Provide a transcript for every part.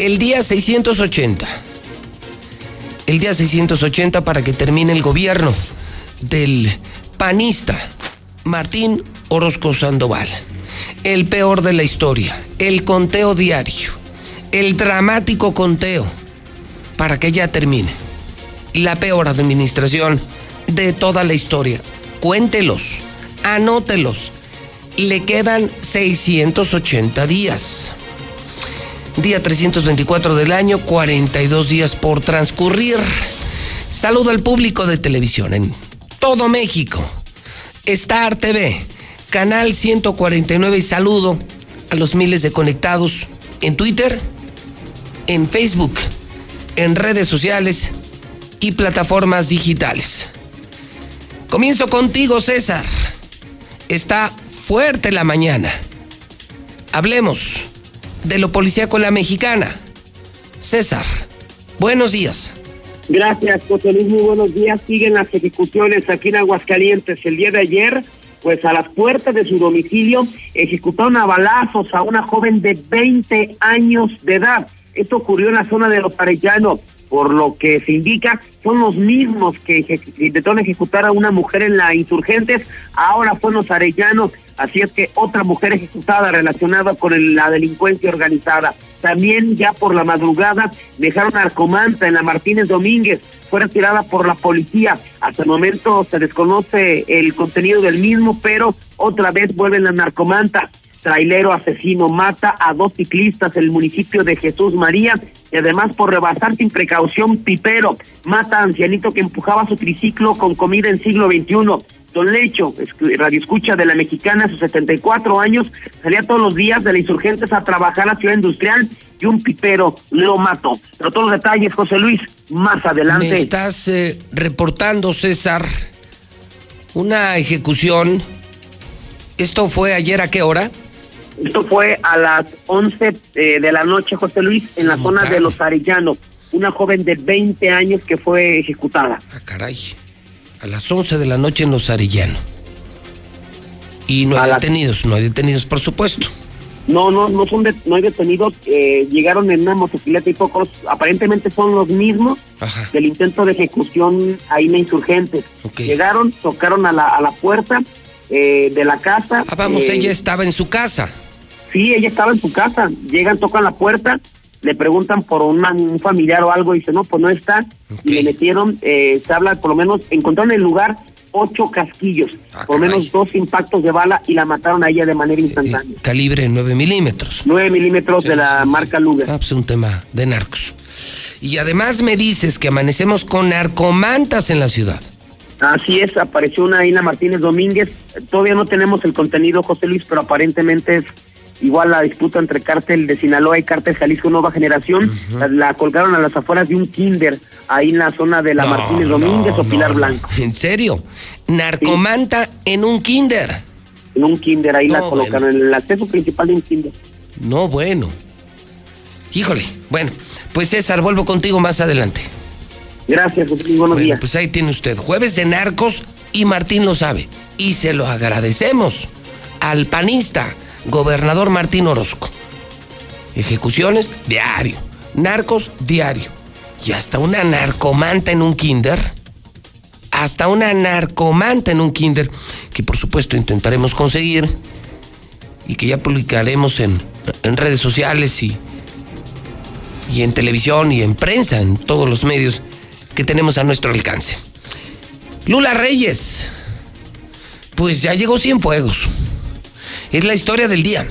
el día 680. El día 680 para que termine el gobierno del panista Martín Orozco Sandoval. El peor de la historia, el conteo diario, el dramático conteo para que ya termine. La peor administración de toda la historia. Cuéntelos, anótelos. Le quedan 680 días. Día 324 del año, 42 días por transcurrir. Saludo al público de televisión en todo México. Star TV, canal 149 y saludo a los miles de conectados en Twitter, en Facebook, en redes sociales y plataformas digitales. Comienzo contigo, César. Está fuerte la mañana. Hablemos de lo policíaco la mexicana. César, buenos días. Gracias, José Luis. Muy buenos días. Siguen las ejecuciones aquí en Aguascalientes. El día de ayer, pues a las puertas de su domicilio, ejecutaron a balazos a una joven de 20 años de edad. Esto ocurrió en la zona de Los Arellanos por lo que se indica, son los mismos que intentaron ejecutar a una mujer en la Insurgentes, ahora fueron los arellanos, así es que otra mujer ejecutada relacionada con la delincuencia organizada. También ya por la madrugada dejaron narcomanta en la Martínez Domínguez, fue retirada por la policía. Hasta el momento se desconoce el contenido del mismo, pero otra vez vuelven la narcomanta trailero asesino mata a dos ciclistas en el municipio de Jesús María y además por rebasar sin precaución pipero mata a ancianito que empujaba su triciclo con comida en siglo XXI. Don Lecho, radio escucha de la mexicana, a sus 74 años, salía todos los días de la Insurgentes a trabajar a la ciudad industrial y un pipero lo mató. Pero todos los detalles, José Luis, más adelante. Estás eh, reportando, César, una ejecución. ¿Esto fue ayer a qué hora? Esto fue a las 11 eh, de la noche, José Luis, en la zona de Los Arellanos. Una joven de 20 años que fue ejecutada. Ah, caray. A las 11 de la noche en Los Arellanos. Y no hay detenidos, no hay detenidos, por supuesto. No, no, no son no hay detenidos. Eh, llegaron en una motocicleta y pocos, aparentemente son los mismos del intento de ejecución ahí en Insurgentes. Llegaron, tocaron a la, a la puerta eh, de la casa. Ah, vamos, ella estaba en su casa. Sí, ella estaba en su casa. Llegan, tocan la puerta, le preguntan por un familiar o algo, y dice, no, pues no está. Y le metieron, eh, se habla, por lo menos, encontraron en el lugar ocho casquillos, ah, por lo menos dos impactos de bala y la mataron a ella de manera eh, instantánea. calibre 9 milímetros. 9 milímetros de la marca Luger. Ah, pues un tema de narcos. Y además me dices que amanecemos con narcomantas en la ciudad. Así es, apareció una Ina Martínez Domínguez. Todavía no tenemos el contenido, José Luis, pero aparentemente es igual la disputa entre cártel de Sinaloa y cártel Jalisco Nueva Generación, la, colgaron a las afueras de un kinder, ahí en la zona de la Martínez Domínguez o Pilar Blanco. ¿En serio? Narcomanta en un kinder. En un kinder, ahí la colocaron, en el acceso principal de un kinder. No, bueno. Híjole, bueno, pues César, vuelvo contigo más adelante. Gracias, buenos bueno, días. Pues ahí tiene usted, jueves de narcos y Martín lo sabe. Y se lo agradecemos al panista gobernador Martín Orozco. Ejecuciones diario, narcos diario. Y hasta una narcomanta en un kinder. Hasta una narcomanta en un kinder, que por supuesto intentaremos conseguir y que ya publicaremos en, redes sociales y, y en televisión y en prensa, en todos los medios que tenemos a nuestro alcance. Lula Reyes, pues ya llegó Cienfuegos. Es la historia del día.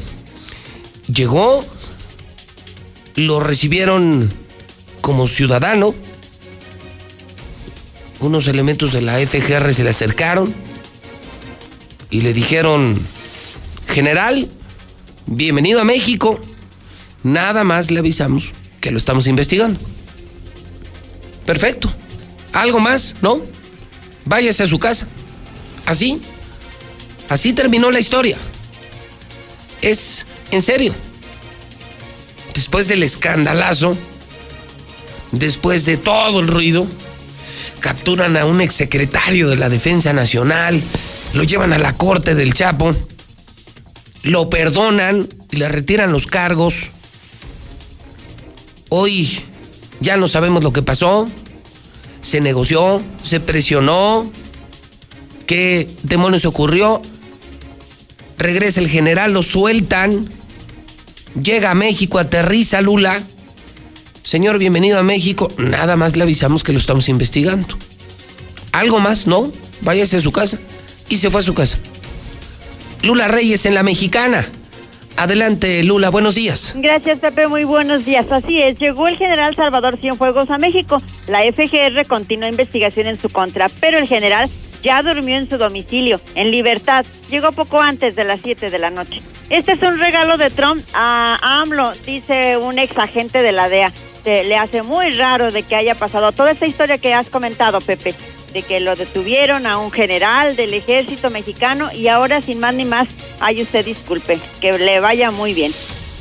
Llegó, lo recibieron como ciudadano, unos elementos de la FGR se le acercaron y le dijeron, general, bienvenido a México, nada más le avisamos que lo estamos investigando. Perfecto. ¿Algo más? ¿No? Váyase a su casa. Así. Así terminó la historia es en serio. Después del escandalazo, después de todo el ruido, capturan a un exsecretario de la Defensa Nacional, lo llevan a la corte del Chapo, lo perdonan y le retiran los cargos. Hoy ya no sabemos lo que pasó. Se negoció, se presionó. ¿Qué demonios ocurrió? Regresa el general, lo sueltan. Llega a México, aterriza Lula. Señor, bienvenido a México. Nada más le avisamos que lo estamos investigando. ¿Algo más? No. Váyase a su casa. Y se fue a su casa. Lula Reyes en la mexicana. Adelante, Lula, buenos días. Gracias, Pepe, muy buenos días. Así es, llegó el general Salvador Cienfuegos a México. La FGR continúa investigación en su contra, pero el general ya durmió en su domicilio, en libertad. Llegó poco antes de las 7 de la noche. Este es un regalo de Trump a AMLO, dice un ex agente de la DEA. Se le hace muy raro de que haya pasado toda esta historia que has comentado, Pepe de que lo detuvieron a un general del ejército mexicano y ahora sin más ni más, ay usted disculpe, que le vaya muy bien.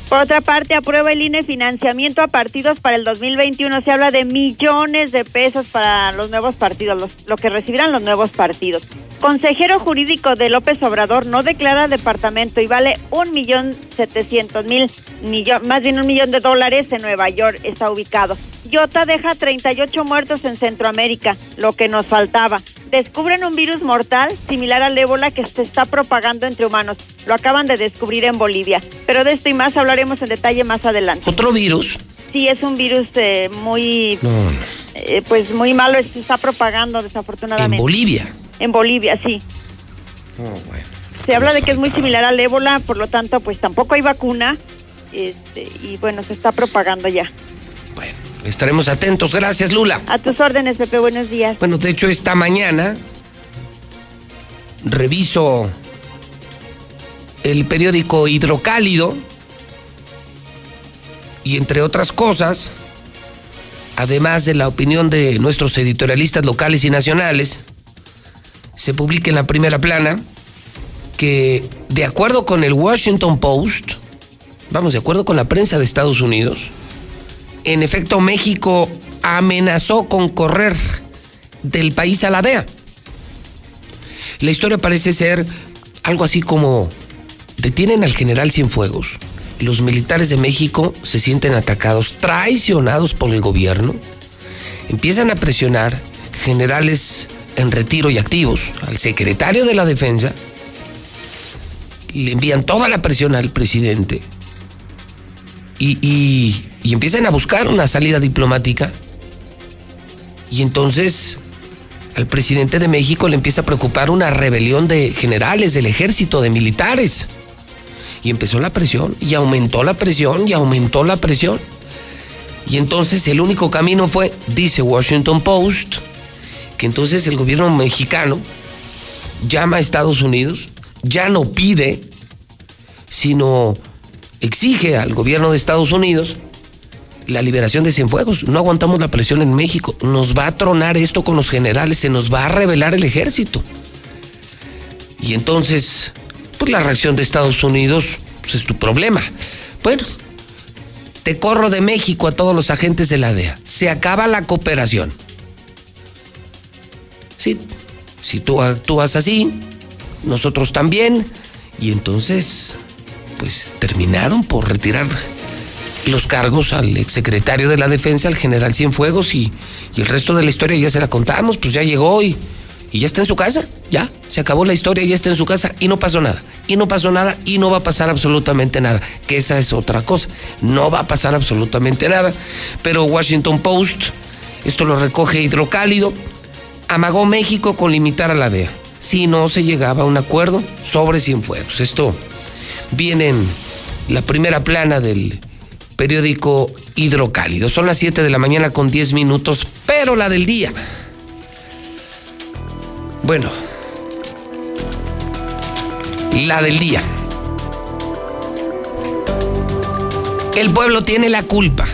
Por otra parte, aprueba el INE financiamiento a partidos para el 2021. Se habla de millones de pesos para los nuevos partidos, lo que recibirán los nuevos partidos. Consejero jurídico de López Obrador no declara departamento y vale un millón setecientos mil, más bien un millón de dólares en Nueva York. Está ubicado. Yota deja 38 muertos en Centroamérica, lo que nos faltaba. Descubren un virus mortal similar al ébola que se está propagando entre humanos. Lo acaban de descubrir en Bolivia. Pero de esto y más hablaremos en detalle más adelante. ¿Otro virus? Sí, es un virus eh, muy, eh, pues muy malo, se está propagando desafortunadamente. ¿En Bolivia? En Bolivia, sí. Oh, bueno. Se habla de que es muy similar al ébola, por lo tanto, pues tampoco hay vacuna. Este, y bueno, se está propagando ya. Bueno. Estaremos atentos. Gracias, Lula. A tus órdenes, Pepe. Buenos días. Bueno, de hecho, esta mañana reviso el periódico Hidrocálido y entre otras cosas, además de la opinión de nuestros editorialistas locales y nacionales, se publica en la primera plana que de acuerdo con el Washington Post, vamos, de acuerdo con la prensa de Estados Unidos, en efecto, México amenazó con correr del país a la DEA. La historia parece ser algo así como detienen al general Cienfuegos. Los militares de México se sienten atacados, traicionados por el gobierno. Empiezan a presionar generales en retiro y activos al secretario de la defensa. Le envían toda la presión al presidente y, empiezan a buscar una salida diplomática. Y entonces al presidente de México le empieza a preocupar una rebelión de generales del ejército, de militares. Y empezó la presión, y aumentó la presión, y aumentó la presión. Y entonces el único camino fue, dice Washington Post, que entonces el gobierno mexicano llama a Estados Unidos, ya no pide, sino exige al gobierno de Estados Unidos la liberación de Cienfuegos. No aguantamos la presión en México. Nos va a tronar esto con los generales, se nos va a revelar el ejército. Y entonces, pues la reacción de Estados Unidos pues, es tu problema. Bueno, te corro de México a todos los agentes de la DEA. Se acaba la cooperación. Sí, si tú actúas así, nosotros también. Y entonces pues terminaron por retirar los cargos al exsecretario de la defensa, al general Cienfuegos, y, y el resto de la historia ya se la contamos, pues ya llegó y, y ya está en su casa, ya, se acabó la historia, ya está en su casa y no pasó nada, y no pasó nada y no va a pasar absolutamente nada, que esa es otra cosa, no va a pasar absolutamente nada, pero Washington Post, esto lo recoge Hidrocálido, amagó México con limitar a la DEA, si no se llegaba a un acuerdo sobre Cienfuegos, esto viene en la primera plana del periódico Hidrocálido. Son las 7 de la mañana con 10 minutos, pero la del día. Bueno, la del día. El pueblo tiene la culpa.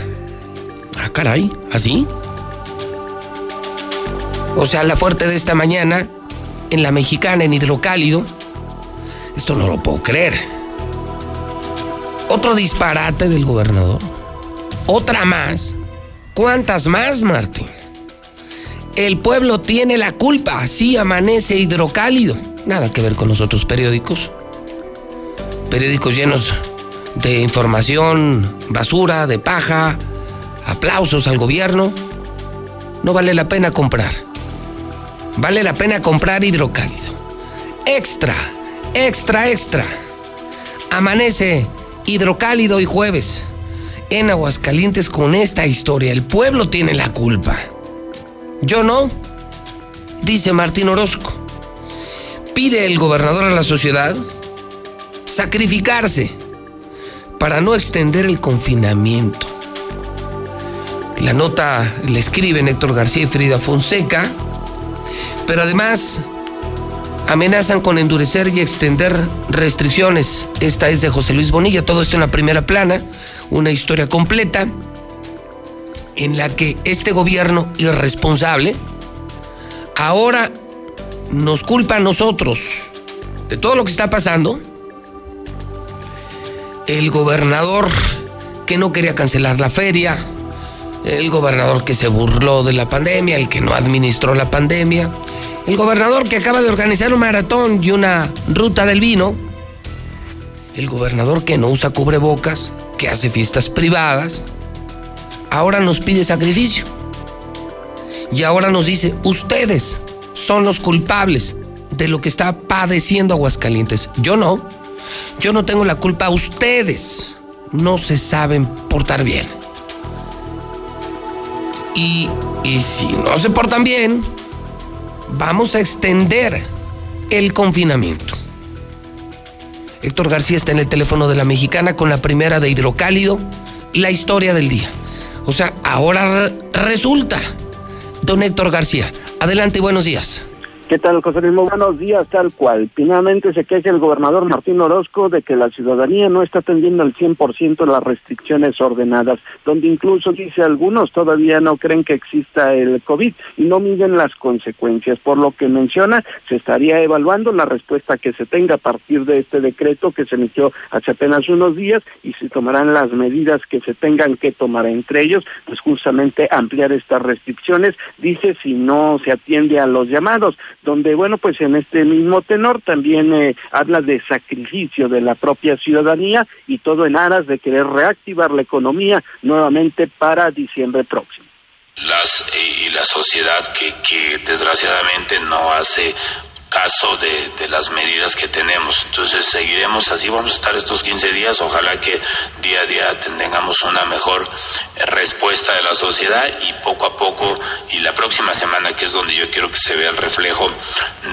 Ah, caray, ¿así? O sea, la fuerte de esta mañana, en la mexicana, en Hidrocálido. Esto no lo puedo creer. Otro disparate del gobernador. Otra más. ¿Cuántas más, Martín? El pueblo tiene la culpa, así amanece hidrocálido. Nada que ver con los otros periódicos. Periódicos llenos de información, basura, de paja, aplausos al gobierno, no vale la pena comprar. Vale la pena comprar hidrocálido. Extra, extra, extra. Amanece hidrocálido y jueves en Aguascalientes con esta historia. El pueblo tiene la culpa. Yo no, dice Martín Orozco. Pide el gobernador a la sociedad sacrificarse para no extender el confinamiento. La nota le escribe Héctor García y Frida Fonseca, pero además amenazan con endurecer y extender restricciones. Esta es de José Luis Bonilla, todo esto en la primera plana, una historia completa en la que este gobierno irresponsable ahora nos culpa a nosotros de todo lo que está pasando. El gobernador que no quería cancelar la feria, el gobernador que se burló de la pandemia, el que no administró la pandemia, el gobernador que acaba de organizar un maratón y una ruta del vino, el gobernador que no usa cubrebocas, que hace fiestas privadas, ahora nos pide sacrificio. Y ahora nos dice, ustedes son los culpables de lo que está padeciendo Aguascalientes. Yo no. Yo no tengo la culpa. Ustedes no se saben portar bien. Y, y si no se portan bien, vamos a extender el confinamiento. Héctor García está en el teléfono de la mexicana con la primera de hidrocálido, la historia del día. O sea, ahora resulta, don Héctor García, adelante y buenos días. ¿Qué tal, José Luis? Buenos días, tal cual. Finalmente se queja el gobernador Martín Orozco de que la ciudadanía no está atendiendo al 100% las restricciones ordenadas, donde incluso, dice algunos, todavía no creen que exista el COVID y no miden las consecuencias. Por lo que menciona, se estaría evaluando la respuesta que se tenga a partir de este decreto que se emitió hace apenas unos días y se tomarán las medidas que se tengan que tomar. Entre ellos, pues justamente ampliar estas restricciones, dice, si no se atiende a los llamados donde, bueno, pues en este mismo tenor también eh, habla de sacrificio de la propia ciudadanía y todo en aras de querer reactivar la economía nuevamente para diciembre próximo. Y la sociedad que desgraciadamente no hace caso de, de, las medidas que tenemos. Entonces seguiremos así, vamos a estar estos 15 días, ojalá que día a día tengamos una mejor respuesta de la sociedad y poco a poco, y la próxima semana que es donde yo quiero que se vea el reflejo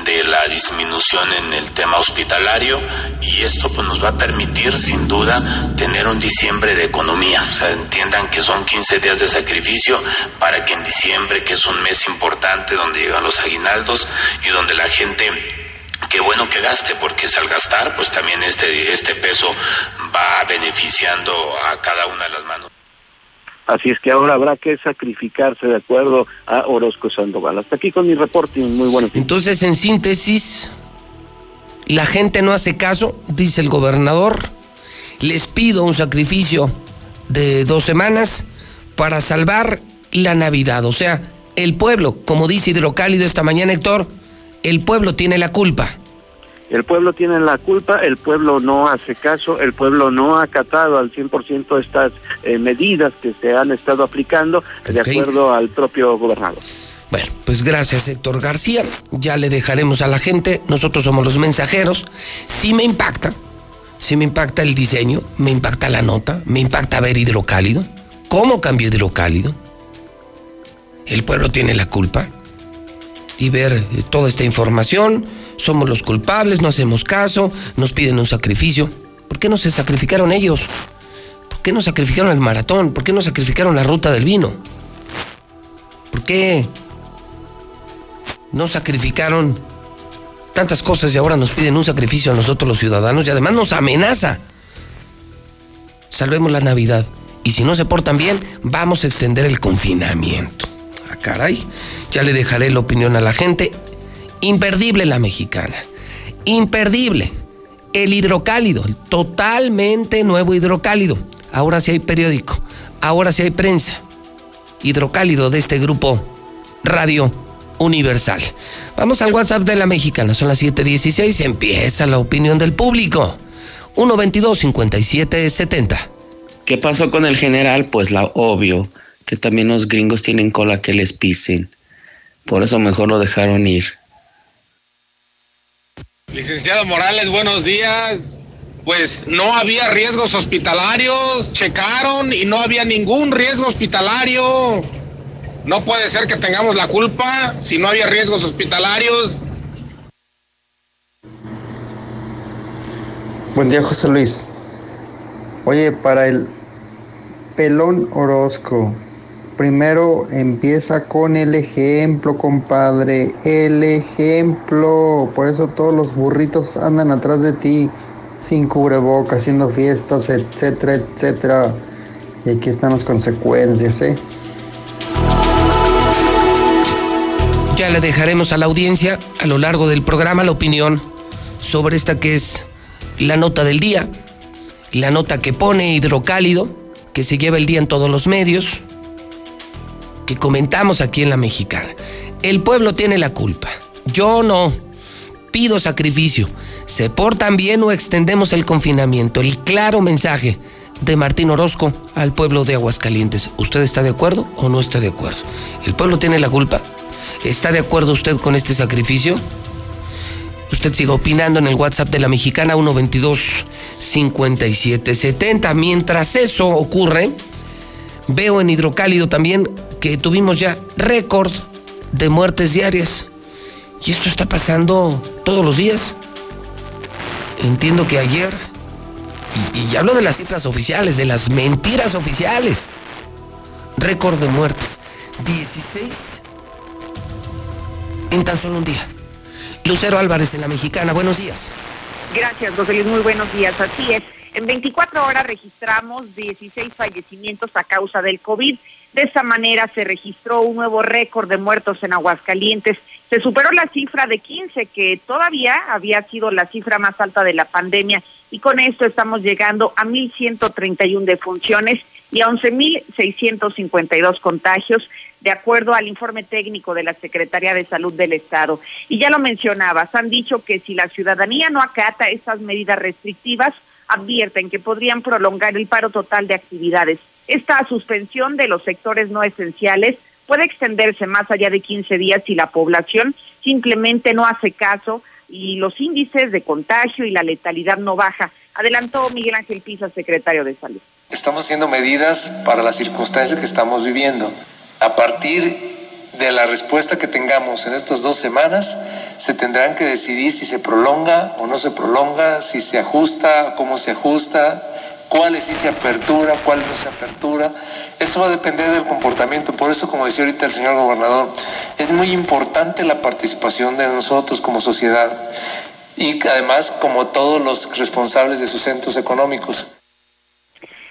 de la disminución en el tema hospitalario. Y esto pues nos va a permitir sin duda tener un diciembre de economía, o sea, entiendan que son 15 días de sacrificio para que en diciembre, que es un mes importante donde llegan los aguinaldos y donde la gente qué bueno que gaste, porque al gastar, pues también este, este peso va beneficiando a cada una de las manos. Así es que ahora habrá que sacrificarse de acuerdo a Orozco Sandoval. Hasta aquí con mi reporte. Muy buenos días. Entonces, en síntesis, la gente no hace caso, dice el gobernador. Les pido un sacrificio de dos semanas para salvar la Navidad. O sea, el pueblo, como dice Hidrocálido esta mañana, Héctor, el pueblo tiene la culpa. El pueblo tiene la culpa, el pueblo no hace caso, el pueblo no ha acatado al 100% estas eh, medidas que se han estado aplicando de acuerdo al propio gobernador. Bueno, pues gracias Héctor García, ya le dejaremos a la gente, nosotros somos los mensajeros, sí me impacta, sí me impacta el diseño, me impacta la nota, me impacta ver hidrocálido, cómo cambió hidrocálido, el pueblo tiene la culpa y ver eh, toda esta información, somos los culpables, no hacemos caso, nos piden un sacrificio. ¿Por qué no se sacrificaron ellos? ¿Por qué no sacrificaron el maratón? ¿Por qué no sacrificaron la ruta del vino? ¿Por qué no sacrificaron tantas cosas y ahora nos piden un sacrificio a nosotros los ciudadanos y además nos amenaza? Salvemos la Navidad y si no se portan bien, vamos a extender el confinamiento. Caray, ya le dejaré la opinión a la gente. Imperdible la mexicana. Imperdible. El hidrocálido, totalmente nuevo hidrocálido. Ahora sí hay periódico, ahora sí hay prensa. Hidrocálido de este grupo Radio Universal. Vamos al WhatsApp de la mexicana, son las 7:16, empieza la opinión del público. 122 5770. ¿Qué pasó con el general? Pues la obvio que también los gringos tienen cola que les pisen. Por eso mejor lo dejaron ir. Licenciado Morales, buenos días. Pues no había riesgos hospitalarios, checaron y no había ningún riesgo hospitalario. No puede ser que tengamos la culpa si no había riesgos hospitalarios. Buen día, José Luis. Oye, para el pelón Orozco, primero empieza con el ejemplo, compadre. El ejemplo. Por eso todos los burritos andan atrás de ti, sin cubreboca, haciendo fiestas, etcétera, etcétera. Y aquí están las consecuencias, ¿eh? Ya le dejaremos a la audiencia a lo largo del programa la opinión sobre esta que es la nota del día, la nota que pone hidrocálido, que se lleva el día en todos los medios, comentamos aquí en la mexicana. El pueblo tiene la culpa. Yo no. Pido sacrificio. ¿Se portan bien o extendemos el confinamiento? El claro mensaje de Martín Orozco al pueblo de Aguascalientes. ¿Usted está de acuerdo o no está de acuerdo? ¿El pueblo tiene la culpa? ¿Está de acuerdo usted con este sacrificio? Usted siga opinando en el WhatsApp de la mexicana 122 5770. Mientras eso ocurre, veo en Hidrocálido también que tuvimos ya récord de muertes diarias. Y esto está pasando todos los días. Entiendo que ayer, y, y hablo de las cifras oficiales, de las mentiras oficiales, récord de muertes. 16 en tan solo un día. Lucero Álvarez en la Mexicana, buenos días. Gracias, José Luis, muy buenos días. Así es, en 24 horas registramos 16 fallecimientos a causa del COVID. De esta manera se registró un nuevo récord de muertos en Aguascalientes. Se superó la cifra de 15, que todavía había sido la cifra más alta de la pandemia, y con esto estamos llegando a 1.131 defunciones y a 11.652 contagios de acuerdo al informe técnico de la Secretaría de Salud del Estado. Y ya lo mencionabas, han dicho que si la ciudadanía no acata estas medidas restrictivas, advierten que podrían prolongar el paro total de actividades. Esta suspensión de los sectores no esenciales puede extenderse más allá de 15 días si la población simplemente no hace caso y los índices de contagio y la letalidad no baja. Adelantó Miguel Ángel Pisa, secretario de Salud. Estamos haciendo medidas para las circunstancias que estamos viviendo. A partir de la respuesta que tengamos en estas dos semanas, se tendrán que decidir si se prolonga o no se prolonga, si se ajusta, cómo se ajusta, cuáles sí se apertura, cuáles no se apertura. Eso va a depender del comportamiento. Por eso, como decía ahorita el señor gobernador, es muy importante la participación de nosotros como sociedad y además como todos los responsables de sus centros económicos.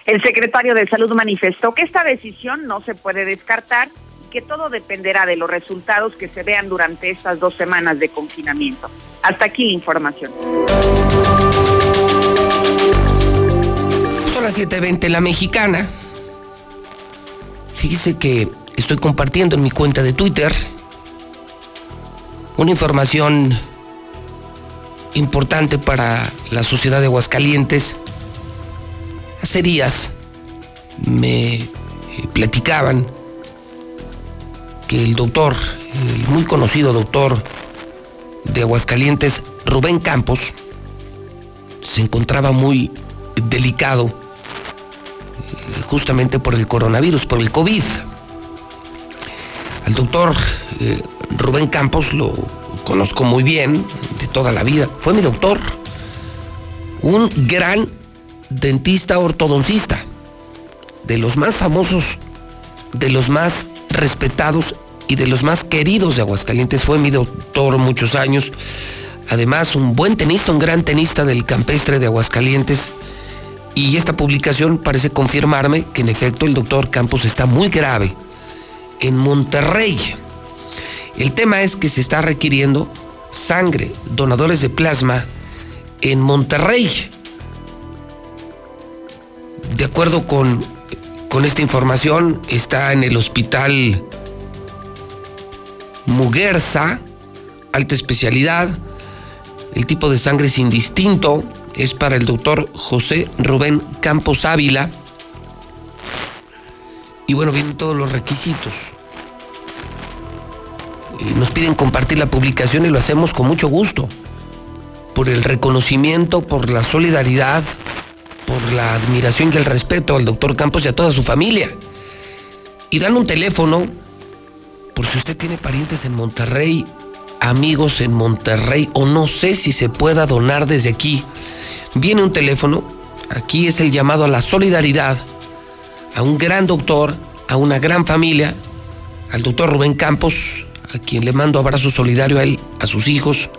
El secretario de Salud manifestó que esta decisión no se puede descartar y que todo dependerá de los resultados que se vean durante estas dos semanas de confinamiento. Hasta aquí la información. Son las 7.20 la mexicana. Fíjese que estoy compartiendo en mi cuenta de Twitter una información importante para la sociedad de Aguascalientes Hace días me eh, platicaban que el doctor, el muy conocido doctor de Aguascalientes, Rubén Campos, se encontraba muy delicado justamente por el coronavirus, por el COVID. Al doctor eh, Rubén Campos lo conozco muy bien, de toda la vida. Fue mi doctor. Un gran dentista ortodoncista, de los más famosos, de los más respetados y de los más queridos de Aguascalientes. Fue mi doctor muchos años. Además, un buen tenista, un gran tenista del campestre de Aguascalientes. Y esta publicación parece confirmarme que en efecto el doctor Campos está muy grave en Monterrey. El tema es que se está requiriendo sangre, donadores de plasma en Monterrey de acuerdo con, con esta información, está en el hospital Muguerza, alta especialidad. El tipo de sangre es indistinto, es para el doctor José Rubén Campos Ávila. Y bueno, vienen todos los requisitos. Nos piden compartir la publicación y lo hacemos con mucho gusto. Por el reconocimiento, por la solidaridad, por la admiración y el respeto al doctor Campos y a toda su familia. Y dan un teléfono, por si usted tiene parientes en Monterrey, amigos en Monterrey, o no sé si se pueda donar desde aquí. Viene un teléfono, aquí es el llamado a la solidaridad, a un gran doctor, a una gran familia, al doctor Rubén Campos, a quien le mando abrazo solidario a él, a sus hijos.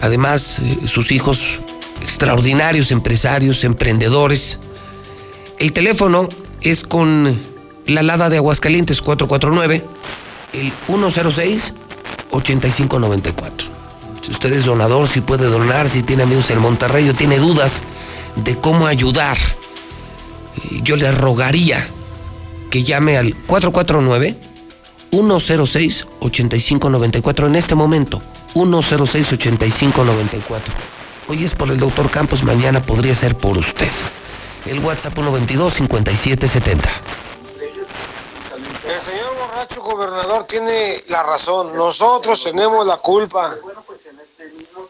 Además, eh, sus hijos extraordinarios empresarios, emprendedores. El teléfono es con la Lada de Aguascalientes 449, el 106 8594. Si usted es donador, si puede donar, si tiene amigos en Monterrey o tiene dudas de cómo ayudar, eh, yo le rogaría que llame al 449 106 8594 en este momento. 106 8594. Hoy es por el doctor Campos, mañana podría ser por usted. El WhatsApp 122 5770. El señor borracho gobernador tiene la razón. Nosotros tenemos la culpa.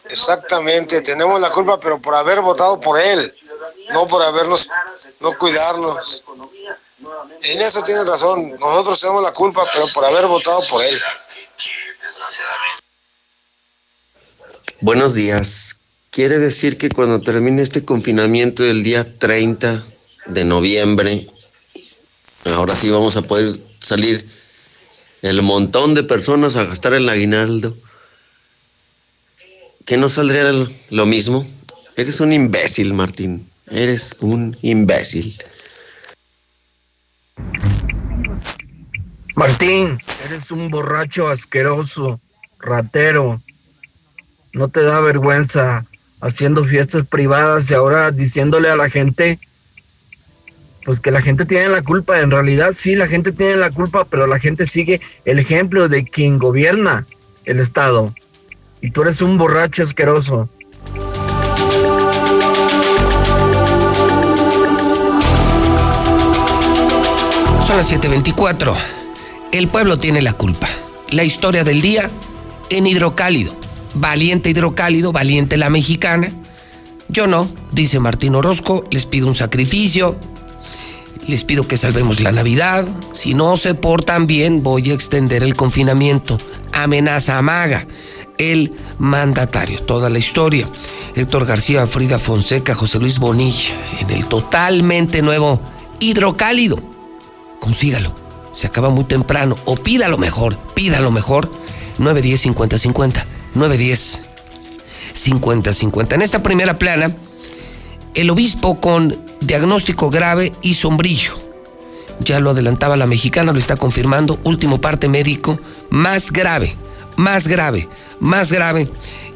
Exactamente, tenemos la culpa, pero por haber votado por él, no por habernos, no cuidarnos. En eso tiene razón. Nosotros tenemos la culpa, pero por haber votado por él. Buenos días. Quiere decir que cuando termine este confinamiento del día 30 de noviembre, ahora sí vamos a poder salir el montón de personas a gastar el aguinaldo. ¿Que no saldría lo mismo? Eres un imbécil, Martín. Eres un imbécil. Martín, eres un borracho asqueroso, ratero. No te da vergüenza haciendo fiestas privadas y ahora diciéndole a la gente, pues que la gente tiene la culpa. En realidad sí, la gente tiene la culpa, pero la gente sigue el ejemplo de quien gobierna el Estado. Y tú eres un borracho asqueroso. Son las 7:24. El pueblo tiene la culpa. La historia del día en hidrocálido. Valiente hidrocálido, valiente la mexicana. Yo no, dice Martín Orozco, les pido un sacrificio, les pido que salvemos la Navidad. Si no se portan bien, voy a extender el confinamiento. Amenaza amaga el mandatario. Toda la historia. Héctor García, Frida Fonseca, José Luis Bonilla, en el totalmente nuevo hidrocálido. Consígalo. Se acaba muy temprano. O pídalo mejor. Pídalo mejor. 910 50 50. 910 50 50. En esta primera plana, el obispo con diagnóstico grave y sombrillo. Ya lo adelantaba la mexicana, lo está confirmando. Último parte médico, más grave, más grave, más grave.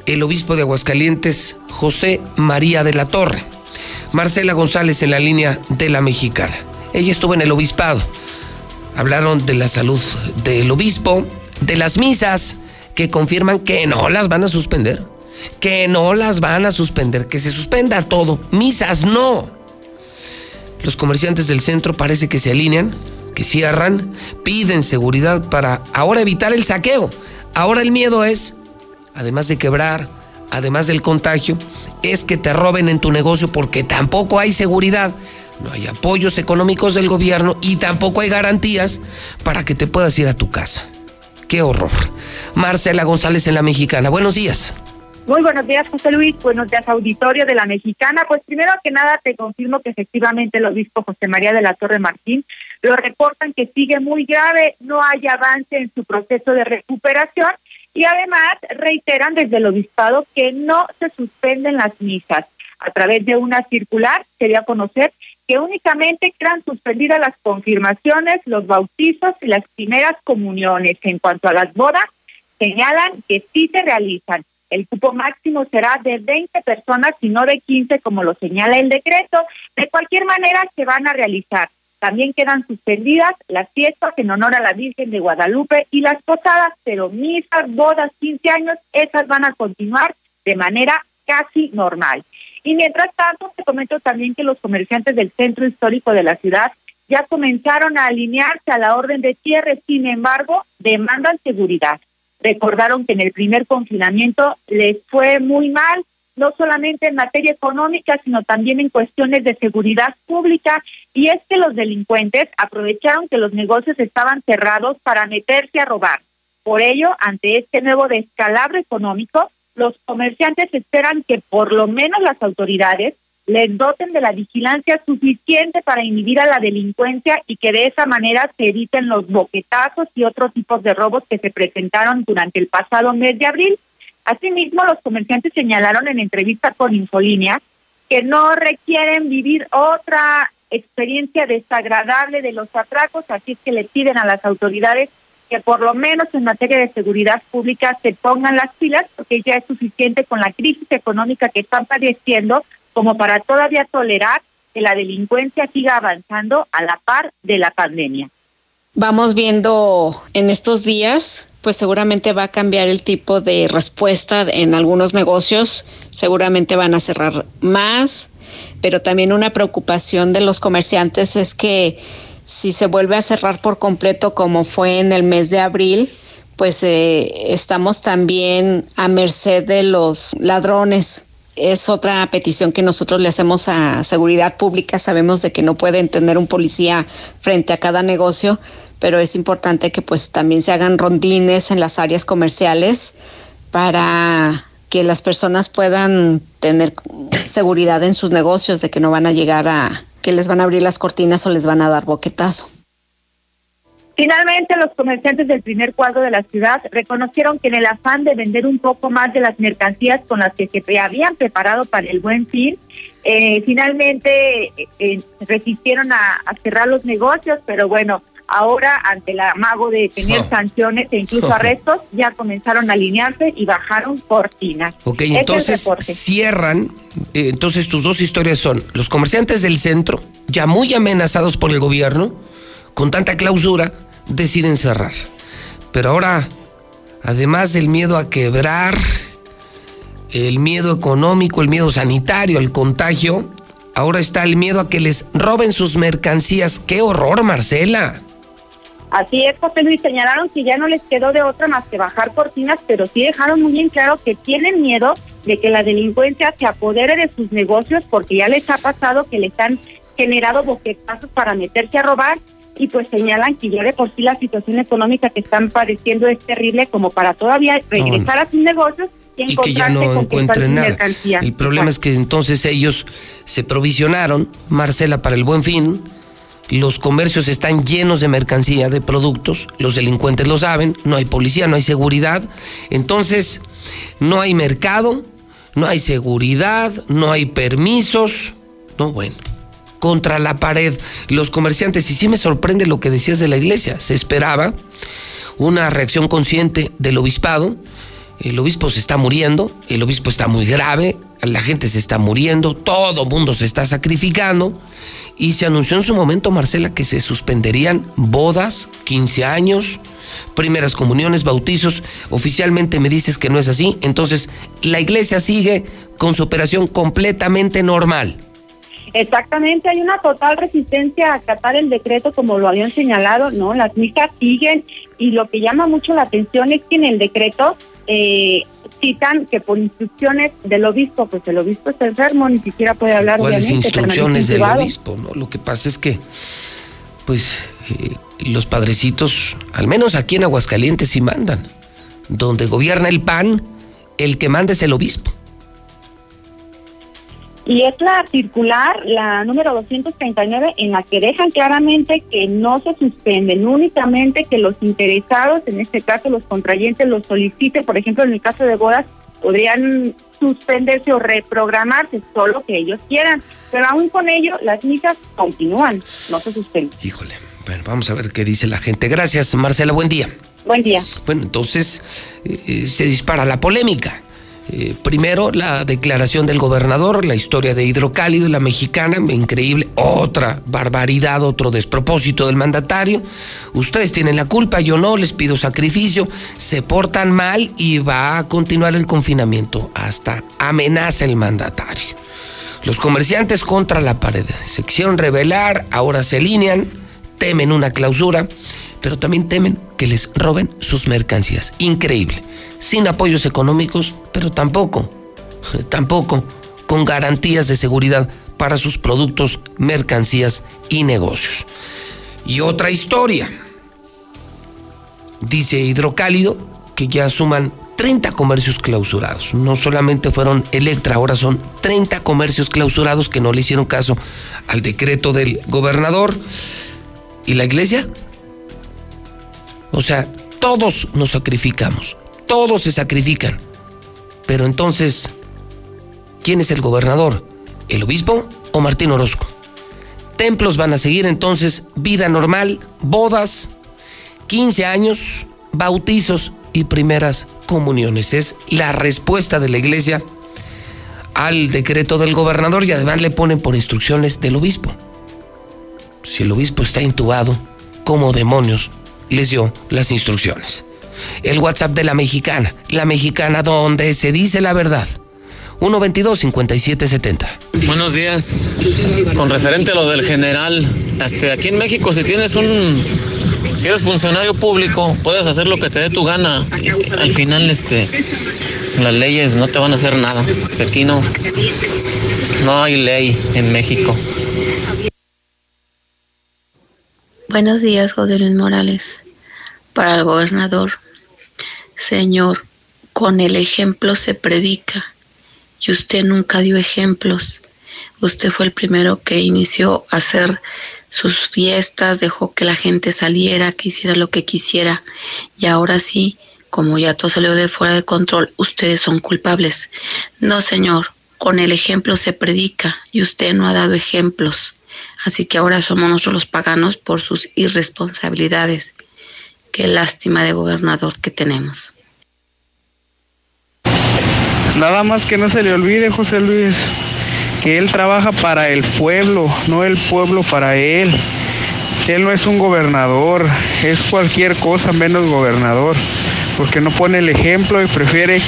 El obispo de Aguascalientes, José María de la Torre. Marcela González en la línea de la mexicana. Ella estuvo en el obispado. Hablaron de la salud del obispo, de las misas que confirman que no las van a suspender. Que no las van a suspender, que se suspenda todo. Misas no. Los comerciantes del centro parece que se alinean, que cierran, piden seguridad para ahora evitar el saqueo. Ahora el miedo es, además de quebrar, además del contagio, es que te roben en tu negocio porque tampoco hay seguridad, no hay apoyos económicos del gobierno y tampoco hay garantías para que te puedas ir a tu casa. Qué horror. Marcela González en la Mexicana. Buenos días. Muy buenos días, José Luis. Buenos días, auditorio de la Mexicana. Pues primero que nada te confirmo que efectivamente el obispo José María de la Torre Martín lo reportan que sigue muy grave, no hay avance en su proceso de recuperación y además reiteran desde el obispado que no se suspenden las misas. A través de una circular quería conocer que únicamente quedan suspendidas las confirmaciones, los bautizos y las primeras comuniones. En cuanto a las bodas, señalan que sí se realizan el cupo máximo será de 20 personas y no de 15 como lo señala el decreto. De cualquier manera se van a realizar. También quedan suspendidas las fiestas en honor a la Virgen de Guadalupe y las posadas, pero misas, bodas, 15 años, esas van a continuar de manera casi normal. Y mientras tanto, te comento también que los comerciantes del centro histórico de la ciudad ya comenzaron a alinearse a la orden de cierre, sin embargo, demandan seguridad. Recordaron que en el primer confinamiento les fue muy mal, no solamente en materia económica, sino también en cuestiones de seguridad pública, y es que los delincuentes aprovecharon que los negocios estaban cerrados para meterse a robar. Por ello, ante este nuevo descalabro económico, los comerciantes esperan que por lo menos las autoridades les doten de la vigilancia suficiente para inhibir a la delincuencia y que de esa manera se eviten los boquetazos y otros tipos de robos que se presentaron durante el pasado mes de abril. Asimismo, los comerciantes señalaron en entrevista con Infolínea que no requieren vivir otra experiencia desagradable de los atracos, así es que le piden a las autoridades que por lo menos en materia de seguridad pública se pongan las pilas, porque ya es suficiente con la crisis económica que están padeciendo como para todavía tolerar que la delincuencia siga avanzando a la par de la pandemia. Vamos viendo en estos días, pues seguramente va a cambiar el tipo de respuesta en algunos negocios, seguramente van a cerrar más, pero también una preocupación de los comerciantes es que si se vuelve a cerrar por completo como fue en el mes de abril, pues eh, estamos también a merced de los ladrones es otra petición que nosotros le hacemos a Seguridad Pública. Sabemos de que no pueden tener un policía frente a cada negocio, pero es importante que pues también se hagan rondines en las áreas comerciales para que las personas puedan tener seguridad en sus negocios de que no van a llegar a que les van a abrir las cortinas o les van a dar boquetazo. Finalmente, los comerciantes del primer cuadro de la ciudad reconocieron que en el afán de vender un poco más de las mercancías con las que se habían preparado para el buen fin, eh, finalmente eh, eh, resistieron a, cerrar los negocios, pero bueno, ahora ante el amago de tener oh. sanciones e incluso oh. arrestos, ya comenzaron a alinearse y bajaron cortinas. Ok, entonces cierran, entonces tus dos historias son los comerciantes del centro, ya muy amenazados por el gobierno, con tanta clausura, deciden cerrar. Pero ahora, además del miedo a quebrar, el miedo económico, el miedo sanitario, el contagio, ahora está el miedo a que les roben sus mercancías. ¡Qué horror, Marcela! Así es, José Luis, señalaron que ya no les quedó de otra más que bajar cortinas, pero sí dejaron muy bien claro que tienen miedo de que la delincuencia se apodere de sus negocios porque ya les ha pasado que les han generado boquetazos para meterse a robar y pues señalan que ya de por sí la situación económica que están padeciendo es terrible como para todavía regresar a sus negocios y, que ya no encuentren nada. El problema es que entonces ellos se provisionaron, Marcela, para el buen fin. Los comercios están llenos de mercancía, de productos, los delincuentes lo saben, no hay policía, no hay seguridad. Entonces, no hay mercado, no hay seguridad, no hay permisos. No, bueno contra la pared los comerciantes. Y sí me sorprende lo que decías de la iglesia. Se esperaba una reacción consciente del obispado. El obispo se está muriendo, el obispo está muy grave, la gente se está muriendo, todo mundo se está sacrificando. Y se anunció en su momento, Marcela, que se suspenderían bodas, 15 años, primeras comuniones, bautizos. Oficialmente me dices que no es así. Entonces, la iglesia sigue con su operación completamente normal. Exactamente, hay una total resistencia a acatar el decreto como lo habían señalado, ¿no? Las misas siguen y lo que llama mucho la atención es que en el decreto eh, citan que por instrucciones del obispo, pues el obispo está enfermo, ni siquiera puede hablar. ¿Cuáles instrucciones del obispo? no Lo que pasa es que, pues, eh, los padrecitos, al menos aquí en Aguascalientes, sí mandan. Donde gobierna el PAN, el que manda es el obispo. Y es la circular, la número 239, en la que dejan claramente que no se suspenden, únicamente que los interesados, en este caso los contrayentes, los soliciten, por ejemplo, en el caso de bodas, podrían suspenderse o reprogramarse, solo que ellos quieran. Pero aún con ello, las misas continúan, no se suspenden. Híjole, bueno, vamos a ver qué dice la gente. Gracias, Marcela, buen día. Buen día. Bueno, entonces eh, eh, se dispara la polémica. Eh, primero, la declaración del gobernador, la historia de Hidrocálido, la mexicana, increíble, otra barbaridad, otro despropósito del mandatario. Ustedes tienen la culpa, yo no, les pido sacrificio, se portan mal y va a continuar el confinamiento hasta amenaza el mandatario. Los comerciantes contra la pared. Se quisieron rebelar, ahora se alinean, temen una clausura, pero también temen que les roben sus mercancías. Increíble. Sin apoyos económicos, pero tampoco, tampoco con garantías de seguridad para sus productos, mercancías y negocios. Y otra historia. Dice Hidrocálido que ya suman 30 comercios clausurados. No solamente fueron Electra, ahora son 30 comercios clausurados que no le hicieron caso al decreto del gobernador. ¿Y la iglesia? O sea, todos nos sacrificamos, todos se sacrifican. Pero entonces, ¿quién es el gobernador? ¿El obispo o Martín Orozco? Templos van a seguir entonces vida normal, bodas, 15 años, bautizos y primeras comuniones. Es la respuesta de la iglesia al decreto del gobernador y además le ponen por instrucciones del obispo. Si el obispo está intubado, ¿cómo demonios les dio las instrucciones? El WhatsApp de la mexicana, la mexicana donde se dice la verdad. 122-5770. Buenos días. Con referente a lo del general, este, aquí en México si tienes un si eres funcionario público, puedes hacer lo que te dé tu gana. Al final, este, las leyes no te van a hacer nada. Aquí no, no hay ley en México. Buenos días, José Luis Morales. Para el gobernador, Señor, con el ejemplo se predica y usted nunca dio ejemplos. Usted fue el primero que inició a hacer sus fiestas, dejó que la gente saliera, que hiciera lo que quisiera. Y ahora sí, como ya todo salió de fuera de control, ustedes son culpables. No, Señor, con el ejemplo se predica y usted no ha dado ejemplos. Así que ahora somos nosotros los paganos por sus irresponsabilidades. Qué lástima de gobernador que tenemos. Nada más que no se le olvide, José Luis, que él trabaja para el pueblo, no el pueblo para él. Él no es un gobernador, es cualquier cosa menos gobernador, porque no pone el ejemplo y prefiere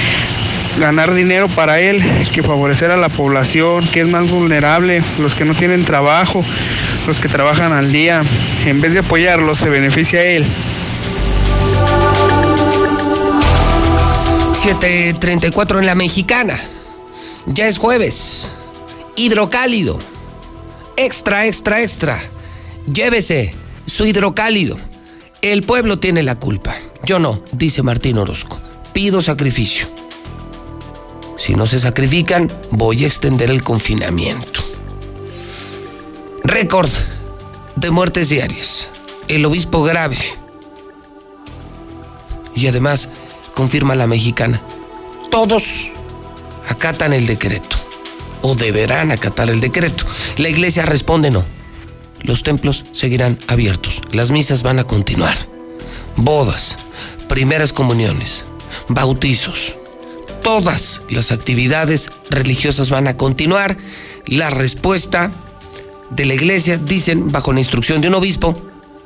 ganar dinero para él que favorecer a la población que es más vulnerable, los que no tienen trabajo, los que trabajan al día. En vez de apoyarlos, se beneficia a él. 7.34 en la mexicana. Ya es jueves hidrocálido. Extra, extra, extra. Llévese su hidrocálido. El pueblo tiene la culpa. Yo no, dice Martín Orozco. Pido sacrificio. Si no se sacrifican, voy a extender el confinamiento. Récord de muertes diarias. El obispo grave. Y además, confirma la mexicana, todos acatan el decreto o deberán acatar el decreto. La iglesia responde no. Los templos seguirán abiertos, las misas van a continuar. Bodas, primeras comuniones, bautizos, todas las actividades religiosas van a continuar. La respuesta de la iglesia, dicen, bajo la instrucción de un obispo,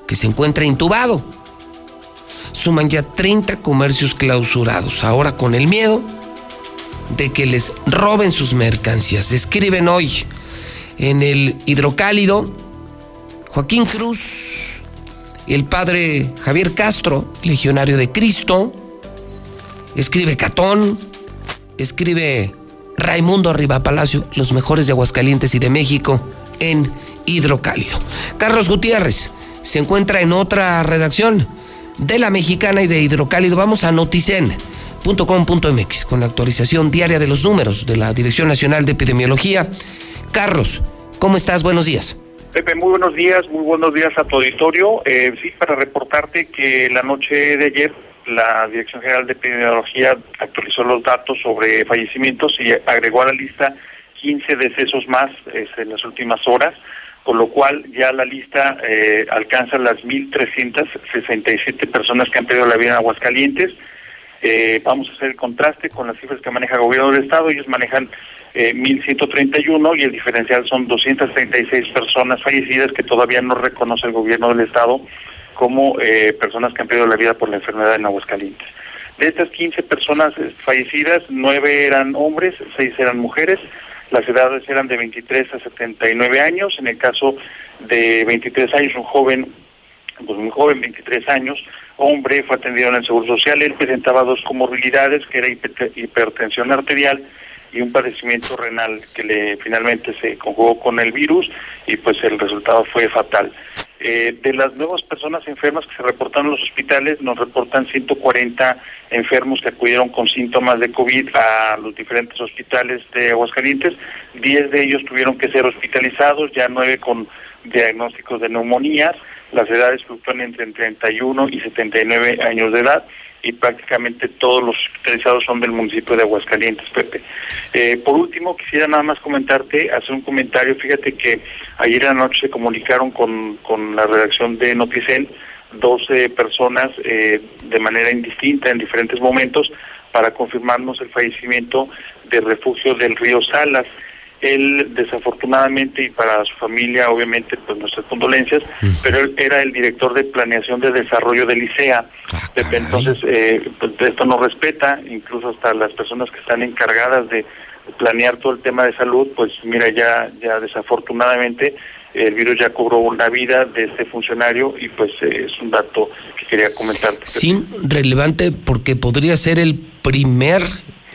que se encuentra intubado. Suman ya 30 comercios clausurados, ahora con el miedo de que les roben sus mercancías. Escriben hoy en el hidrocálido Joaquín Cruz, el padre Javier Castro, legionario de Cristo, escribe Catón, escribe Raimundo Arriba Palacio, los mejores de Aguascalientes y de México en hidrocálido. Carlos Gutiérrez se encuentra en otra redacción de la mexicana y de hidrocálido. Vamos a Noticen .com.mx con la actualización diaria de los números de la Dirección Nacional de Epidemiología. Carlos, ¿cómo estás? Buenos días. Pepe, muy buenos días, muy buenos días a tu auditorio. Eh, sí, para reportarte que la noche de ayer la Dirección General de Epidemiología actualizó los datos sobre fallecimientos y agregó a la lista 15 decesos más en las últimas horas, con lo cual ya la lista eh, alcanza las 1.367 personas que han perdido la vida en Aguascalientes. Eh, vamos a hacer el contraste con las cifras que maneja el gobierno del Estado. Ellos manejan eh, 1.131 y el diferencial son 236 personas fallecidas que todavía no reconoce el gobierno del Estado como eh, personas que han perdido la vida por la enfermedad en Aguascalientes. De estas 15 personas eh, fallecidas, 9 eran hombres, 6 eran mujeres. Las edades eran de 23 a 79 años. En el caso de 23 años, un joven, pues muy joven, 23 años, hombre, fue atendido en el Seguro Social. Él presentaba dos comorbilidades, que era hipertensión arterial y un padecimiento renal que le finalmente se conjugó con el virus y pues el resultado fue fatal. Eh, de las nuevas personas enfermas que se reportaron en los hospitales, nos reportan 140 enfermos que acudieron con síntomas de COVID a los diferentes hospitales de Aguascalientes. 10 de ellos tuvieron que ser hospitalizados, ya 9 con diagnósticos de neumonías. Las edades fluctúan entre 31 y 79 años de edad y prácticamente todos los hospitalizados son del municipio de Aguascalientes, Pepe. Eh, por último, quisiera nada más comentarte, hacer un comentario. Fíjate que ayer en la noche se comunicaron con, con la redacción de Noticel 12 personas eh, de manera indistinta en diferentes momentos para confirmarnos el fallecimiento del refugio del río Salas. Él desafortunadamente y para su familia obviamente pues nuestras condolencias, pero él era el director de planeación de desarrollo del ICEA. Ah, Entonces eh, pues, esto no respeta, incluso hasta las personas que están encargadas de planear todo el tema de salud, pues mira ya ya desafortunadamente el virus ya cobró una vida de este funcionario y pues eh, es un dato que quería comentar. Sí, relevante porque podría ser el primer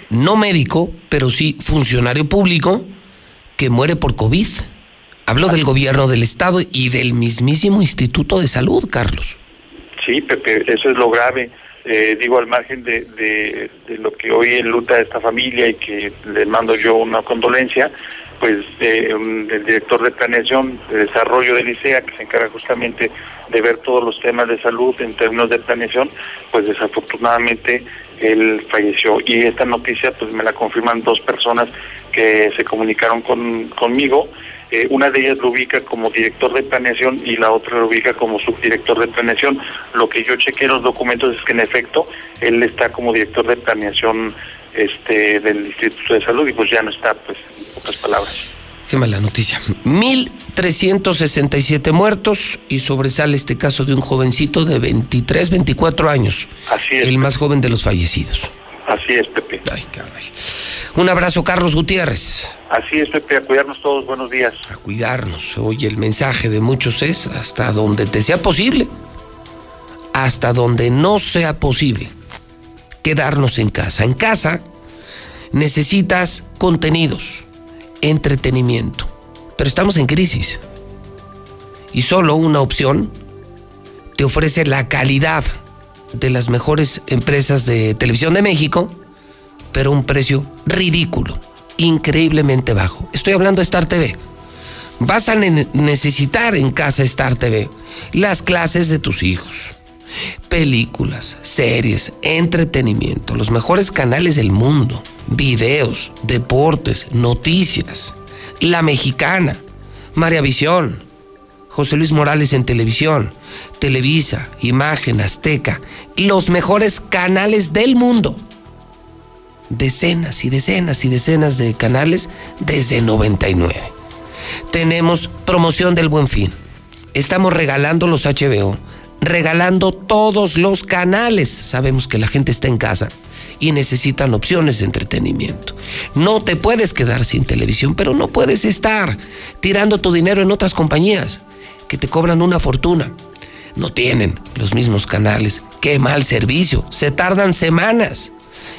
no médico, pero sí funcionario público que muere por COVID. Hablo del gobierno del Estado y del mismísimo Instituto de Salud, Carlos. Sí, Pepe, eso es lo grave. Eh, digo, al margen de, de, lo que hoy luta esta familia y que le mando yo una condolencia, pues eh, el director de planeación de desarrollo del ICEA, que se encarga justamente de ver todos los temas de salud en términos de planeación, pues desafortunadamente él falleció. Y esta noticia pues me la confirman dos personas que se comunicaron con, conmigo. Eh, una de ellas lo ubica como director de planeación y la otra lo ubica como subdirector de planeación. Lo que yo chequeé en los documentos es que en efecto él está como director de planeación este del Instituto de Salud y pues ya no está, pues en pocas palabras. Qué mala noticia. 1.367 muertos y sobresale este caso de un jovencito de 23, 24 años. Así es. El más joven de los fallecidos. Así es, Pepe. Ay, caray. Un abrazo, Carlos Gutiérrez. Así es, Pepe, a cuidarnos todos, buenos días. A cuidarnos. Oye, el mensaje de muchos es hasta donde te sea posible, hasta donde no sea posible, quedarnos en casa. En casa necesitas contenidos, entretenimiento, pero estamos en crisis. Y solo una opción te ofrece la calidad de las mejores empresas de televisión de México pero un precio ridículo, increíblemente bajo. Estoy hablando de Star TV. Vas a necesitar en casa Star TV las clases de tus hijos, películas, series, entretenimiento, los mejores canales del mundo, videos, deportes, noticias, La Mexicana, María Visión, José Luis Morales en televisión, Televisa, Imagen, Azteca, los mejores canales del mundo decenas y decenas y decenas de canales desde 99. Tenemos promoción del buen fin. Estamos regalando los HBO, regalando todos los canales. Sabemos que la gente está en casa y necesitan opciones de entretenimiento. No te puedes quedar sin televisión, pero no puedes estar tirando tu dinero en otras compañías que te cobran una fortuna. No tienen los mismos canales. Qué mal servicio. Se tardan semanas.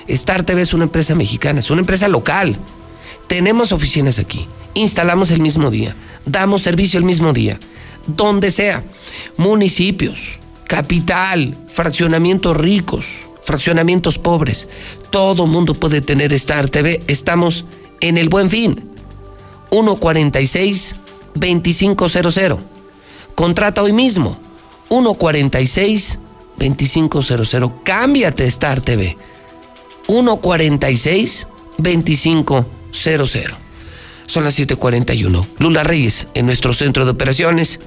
Star TV es una empresa mexicana, es una empresa local. Tenemos oficinas aquí, instalamos el mismo día, damos servicio el mismo día, donde sea. Municipios, capital, fraccionamientos ricos, fraccionamientos pobres. Todo mundo puede tener Star TV. Estamos en el buen fin. 146 2500. Contrata hoy mismo. 146 2500. Cámbiate Star TV. 146-2500. Son las 7:41. Lula Reyes, en nuestro centro de operaciones.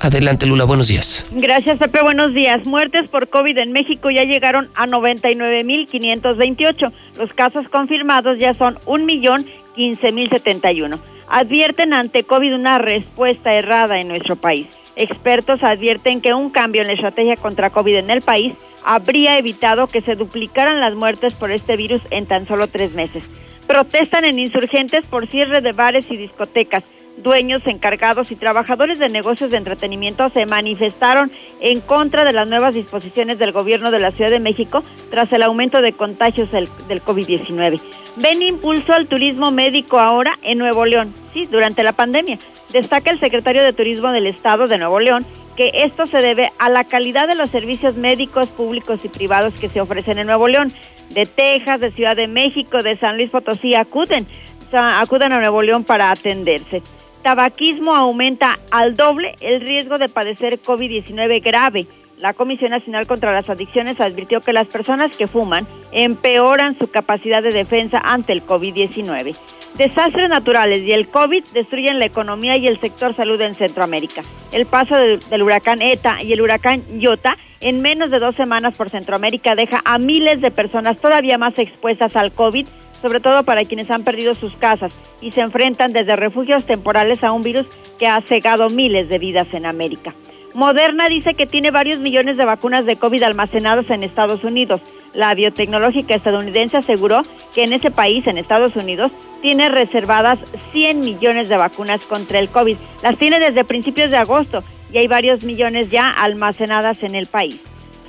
Adelante, Lula, buenos días. Gracias, Pepe, buenos días. Muertes por COVID en México ya llegaron a 99.528. Los casos confirmados ya son 1.015.071. Advierten ante COVID una respuesta errada en nuestro país. Expertos advierten que un cambio en la estrategia contra COVID en el país habría evitado que se duplicaran las muertes por este virus en tan solo tres meses. Protestan en insurgentes por cierre de bares y discotecas. Dueños, encargados y trabajadores de negocios de entretenimiento se manifestaron en contra de las nuevas disposiciones del gobierno de la Ciudad de México tras el aumento de contagios del, del COVID-19. Ven impulso al turismo médico ahora en Nuevo León, sí, durante la pandemia. Destaca el secretario de Turismo del Estado de Nuevo León que esto se debe a la calidad de los servicios médicos públicos y privados que se ofrecen en Nuevo León. De Texas, de Ciudad de México, de San Luis Potosí acuden, acuden a Nuevo León para atenderse tabaquismo aumenta al doble el riesgo de padecer COVID-19 grave. La Comisión Nacional contra las Adicciones advirtió que las personas que fuman empeoran su capacidad de defensa ante el COVID-19. Desastres naturales y el COVID destruyen la economía y el sector salud en Centroamérica. El paso del huracán ETA y el huracán Iota en menos de dos semanas por Centroamérica deja a miles de personas todavía más expuestas al COVID sobre todo para quienes han perdido sus casas y se enfrentan desde refugios temporales a un virus que ha cegado miles de vidas en América. Moderna dice que tiene varios millones de vacunas de COVID almacenados en Estados Unidos. La biotecnológica estadounidense aseguró que en ese país, en Estados Unidos, tiene reservadas 100 millones de vacunas contra el COVID. Las tiene desde principios de agosto y hay varios millones ya almacenadas en el país.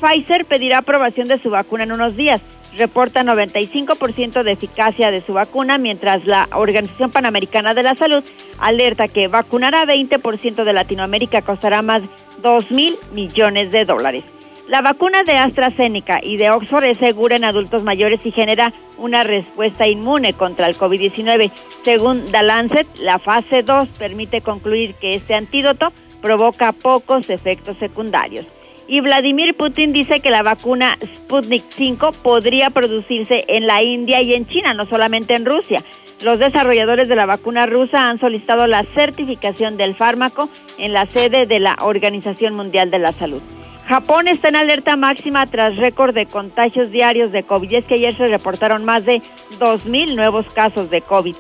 Pfizer pedirá aprobación de su vacuna en unos días reporta 95% de eficacia de su vacuna, mientras la Organización Panamericana de la Salud alerta que vacunar a 20% de Latinoamérica costará más 2 mil millones de dólares. La vacuna de AstraZeneca y de Oxford es segura en adultos mayores y genera una respuesta inmune contra el COVID-19. Según The Lancet, la fase 2 permite concluir que este antídoto provoca pocos efectos secundarios. Y Vladimir Putin dice que la vacuna Sputnik 5 podría producirse en la India y en China, no solamente en Rusia. Los desarrolladores de la vacuna rusa han solicitado la certificación del fármaco en la sede de la Organización Mundial de la Salud. Japón está en alerta máxima tras récord de contagios diarios de COVID. Y es que ayer se reportaron más de 2.000 nuevos casos de COVID.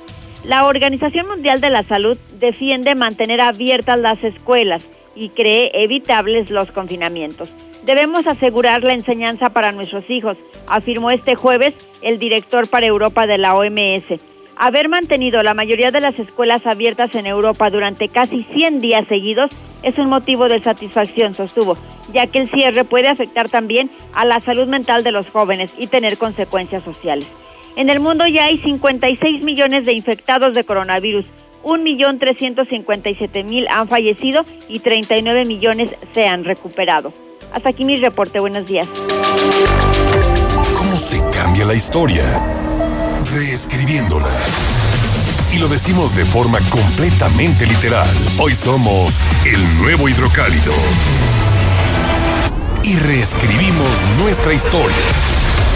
La Organización Mundial de la Salud defiende mantener abiertas las escuelas y cree evitables los confinamientos. Debemos asegurar la enseñanza para nuestros hijos, afirmó este jueves el director para Europa de la OMS. Haber mantenido la mayoría de las escuelas abiertas en Europa durante casi 100 días seguidos es un motivo de satisfacción, sostuvo, ya que el cierre puede afectar también a la salud mental de los jóvenes y tener consecuencias sociales. En el mundo ya hay 56 millones de infectados de coronavirus, 1.357.000 han fallecido y 39 millones se han recuperado. Hasta aquí mi reporte. Buenos días. ¿Cómo se cambia la historia? Reescribiéndola. Y lo decimos de forma completamente literal. Hoy somos el nuevo hidrocálido. Y reescribimos nuestra historia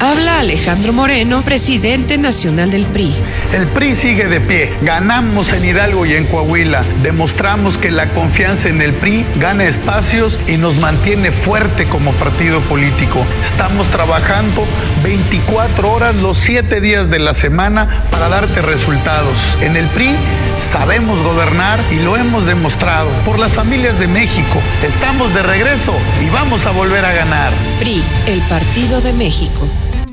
Habla Alejandro Moreno, presidente nacional del PRI. El PRI sigue de pie. Ganamos en Hidalgo y en Coahuila. Demostramos que la confianza en el PRI gana espacios y nos mantiene fuerte como partido político. Estamos trabajando 24 horas los 7 días de la semana para darte resultados. En el PRI sabemos gobernar y lo hemos demostrado. Por las familias de México. Estamos de regreso y vamos a volver a ganar. PRI, el Partido de México.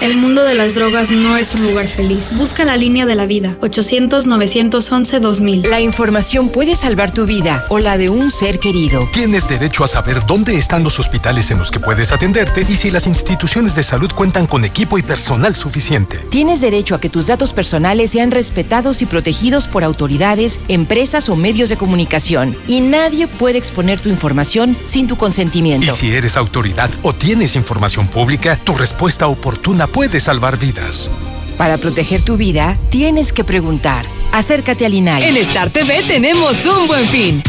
El mundo de las drogas no es un lugar feliz. Busca la línea de la vida. 800-911-2000. La información puede salvar tu vida o la de un ser querido. Tienes derecho a saber dónde están los hospitales en los que puedes atenderte y si las instituciones de salud cuentan con equipo y personal suficiente. Tienes derecho a que tus datos personales sean respetados y protegidos por autoridades, empresas o medios de comunicación. Y nadie puede exponer tu información sin tu consentimiento. Y si eres autoridad o tienes información pública, tu respuesta oportuna puede salvar vidas. Para proteger tu vida, tienes que preguntar. Acércate al INAI. En Star TV tenemos un buen fin.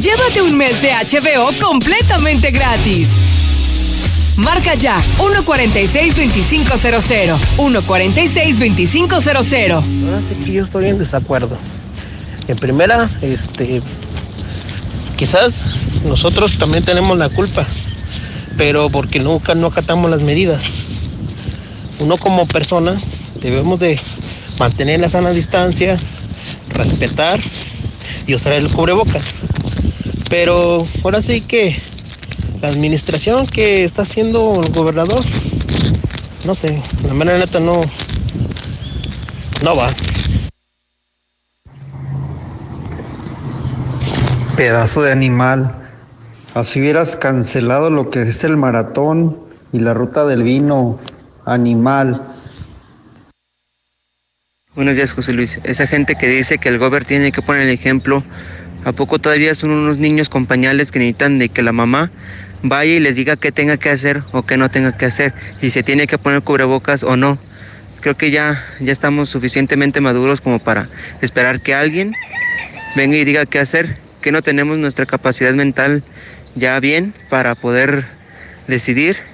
Llévate un mes de HBO completamente gratis. Marca ya 146-2500. 146-2500. Ahora sí que yo estoy en desacuerdo. En primera, este, quizás nosotros también tenemos la culpa, pero porque nunca no acatamos las medidas. Uno como persona debemos de mantener la sana distancia, respetar y usar el cubrebocas. Pero ahora sí que la administración que está haciendo el gobernador, no sé, la mera neta no, no va. Pedazo de animal. Así hubieras cancelado lo que es el maratón y la ruta del vino. Animal. Buenos días, José Luis. Esa gente que dice que el gobierno tiene que poner el ejemplo, ¿a poco todavía son unos niños con pañales que necesitan de que la mamá vaya y les diga qué tenga que hacer o qué no tenga que hacer? Si se tiene que poner cubrebocas o no. Creo que ya, ya estamos suficientemente maduros como para esperar que alguien venga y diga qué hacer, que no tenemos nuestra capacidad mental ya bien para poder decidir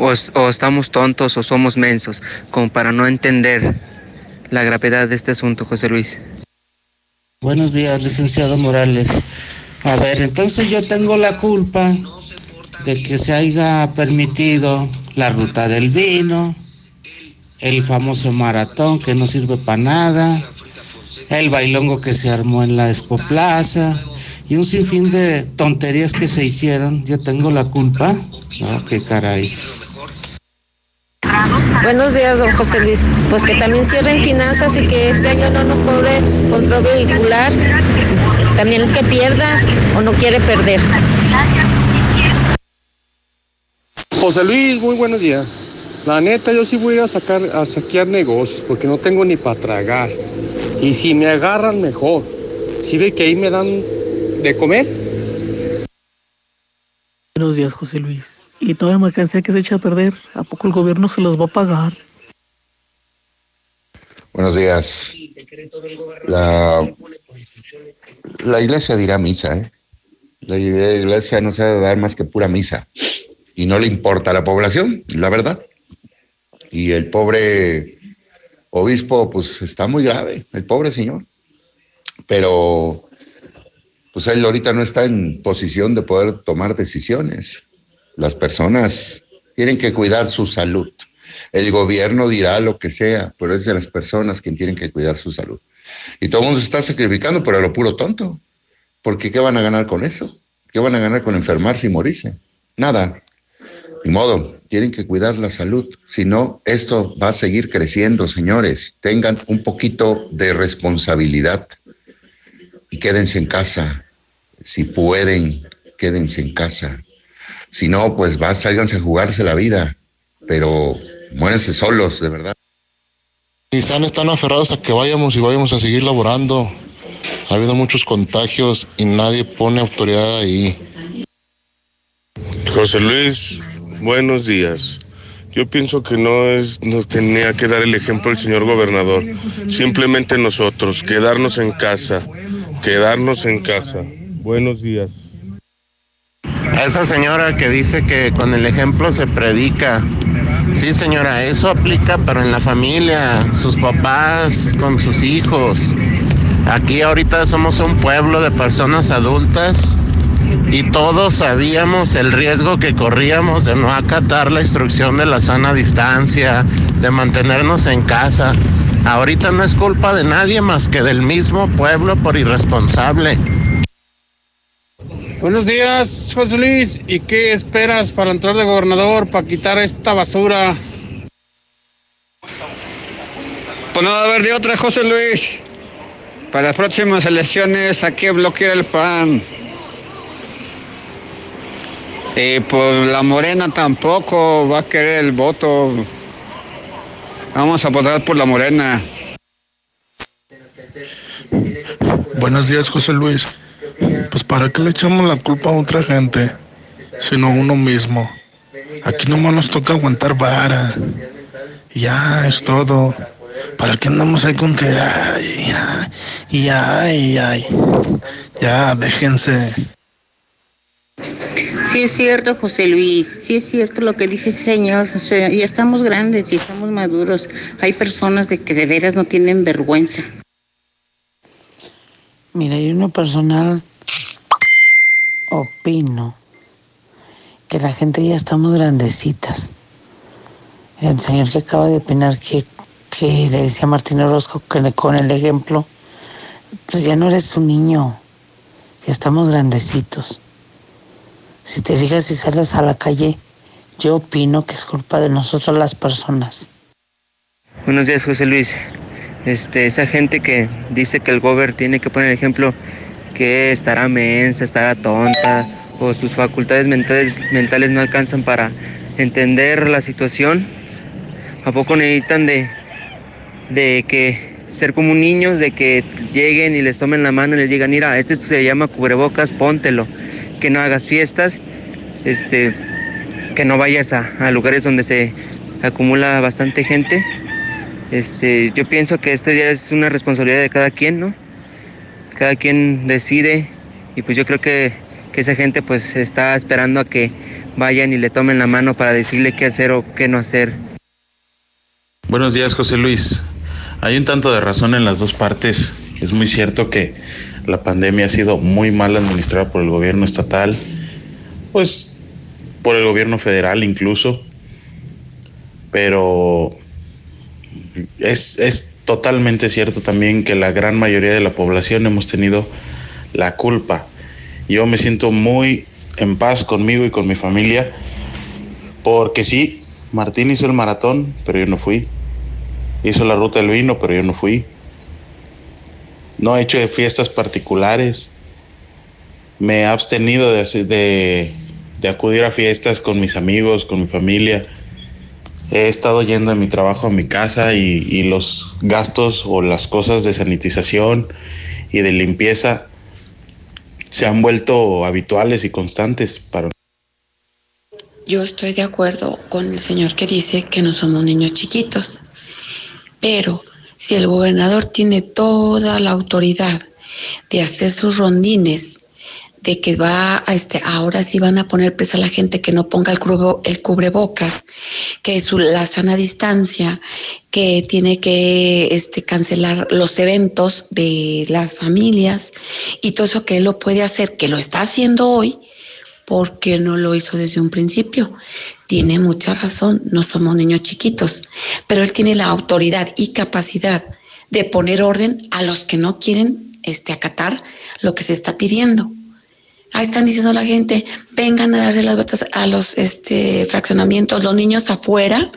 o, o, estamos tontos o somos mensos, como para no entender la gravedad de este asunto, José Luis. Buenos días, licenciado Morales. A ver, entonces yo tengo la culpa de que se haya permitido la ruta del vino, el famoso maratón que no sirve para nada, el bailongo que se armó en la Expo Plaza y un sinfín de tonterías que se hicieron. Yo tengo la culpa. No, qué caray. Buenos días, don José Luis. Pues que también cierren finanzas y que este año no nos cobre control vehicular. También el que pierda o no quiere perder. José Luis, muy buenos días. La neta, yo sí voy a sacar a saquear negocios porque no tengo ni para tragar. Y si me agarran, mejor. Si ve que ahí me dan de comer. Buenos días, José Luis. Y toda mercancía que se echa a perder, ¿a poco el gobierno se los va a pagar? Buenos días. La, la iglesia dirá misa, ¿eh? La iglesia no se debe dar más que pura misa. Y no le importa a la población, la verdad. Y el pobre obispo, pues está muy grave, el pobre señor. Pero, pues él ahorita no está en posición de poder tomar decisiones. Las personas tienen que cuidar su salud. El gobierno dirá lo que sea, pero es de las personas quien tienen que cuidar su salud. Y todo el mundo se está sacrificando, pero a lo puro tonto. Porque ¿qué van a ganar con eso? ¿Qué van a ganar con enfermarse y morirse? Nada. Ni modo, tienen que cuidar la salud. Si no, esto va a seguir creciendo, señores. Tengan un poquito de responsabilidad y quédense en casa. Si pueden, quédense en casa. Si no, pues va, sálganse a jugarse la vida. Pero muérense solos, de verdad. Nissan están aferrados a que vayamos y vayamos a seguir laborando. Ha habido muchos contagios y nadie pone autoridad ahí. José Luis, buenos días. Yo pienso que no es, nos tenía que dar el ejemplo el señor gobernador. Simplemente nosotros, quedarnos en casa, quedarnos en casa. Buenos días. Esa señora que dice que con el ejemplo se predica. Sí, señora, eso aplica, pero en la familia, sus papás, con sus hijos. Aquí ahorita somos un pueblo de personas adultas y todos sabíamos el riesgo que corríamos de no acatar la instrucción de la sana distancia, de mantenernos en casa. Ahorita no es culpa de nadie más que del mismo pueblo por irresponsable. Buenos días, José Luis. ¿Y qué esperas para entrar de gobernador para quitar esta basura? Pues no va a haber de otra, José Luis. Para las próximas elecciones hay que bloquear el PAN. Y pues la Morena tampoco va a querer el voto. Vamos a votar por la Morena. Buenos días, José Luis. Pues para qué le echamos la culpa a otra gente, sino a uno mismo. Aquí nomás nos toca aguantar vara. Ya es todo. ¿Para qué andamos ahí con que ay, ay, ay, ay? Ya, déjense. Sí es cierto, José Luis, sí es cierto lo que dice el señor, o sea, ya estamos grandes y estamos maduros. Hay personas de que de veras no tienen vergüenza. Mira, yo en lo personal opino que la gente ya estamos grandecitas. El señor que acaba de opinar que, que le decía a Martín Orozco que le- con el ejemplo, pues ya no eres un niño, ya estamos grandecitos. Si te fijas y sales a la calle, yo opino que es culpa de nosotros las personas. Buenos días, José Luis. Este, esa gente que dice que el gober tiene que poner ejemplo que estará mensa, estará tonta o sus facultades mentales, mentales no alcanzan para entender la situación. ¿A poco necesitan de, de que ser como niños, de que lleguen y les tomen la mano y les digan, mira, este se llama cubrebocas, póntelo, que no hagas fiestas, este, que no vayas a, lugares donde se acumula bastante gente. Este, yo pienso que esto ya es una responsabilidad de cada quien, ¿no? Cada quien decide y pues yo creo que, que esa gente pues está esperando a que vayan y le tomen la mano para decirle qué hacer o qué no hacer. Buenos días, José Luis. Hay un tanto de razón en las dos partes. Es muy cierto que la pandemia ha sido muy mal administrada por el gobierno estatal, pues por el gobierno federal incluso, pero es, es totalmente cierto también que la gran mayoría de la población hemos tenido la culpa. Yo me siento muy en paz conmigo y con mi familia, porque sí, Martín hizo el maratón, pero yo no fui. Hizo la ruta del vino, pero yo no fui. No he hecho fiestas particulares. Me he abstenido de, de acudir a fiestas con mis amigos, con mi familia. He estado yendo de mi trabajo a mi casa y, y los gastos o las cosas de sanitización y de limpieza se han vuelto habituales y constantes para Yo estoy de acuerdo con el señor que dice que no somos niños chiquitos, pero si el gobernador tiene toda la autoridad de hacer sus rondines, de que va a este, ahora sí van a poner presa a la gente que no ponga el, cubre- el cubrebocas, que su, la sana distancia, que tiene que este, cancelar los eventos de las familias y todo eso que él lo puede hacer, que lo está haciendo hoy, porque no lo hizo desde un principio. Tiene mucha razón, no somos niños chiquitos, pero él tiene la autoridad y capacidad de poner orden a los que no quieren este, acatar lo que se está pidiendo. Ahí están diciendo la gente, vengan a darse las botas a los este, fraccionamientos, los niños afuera,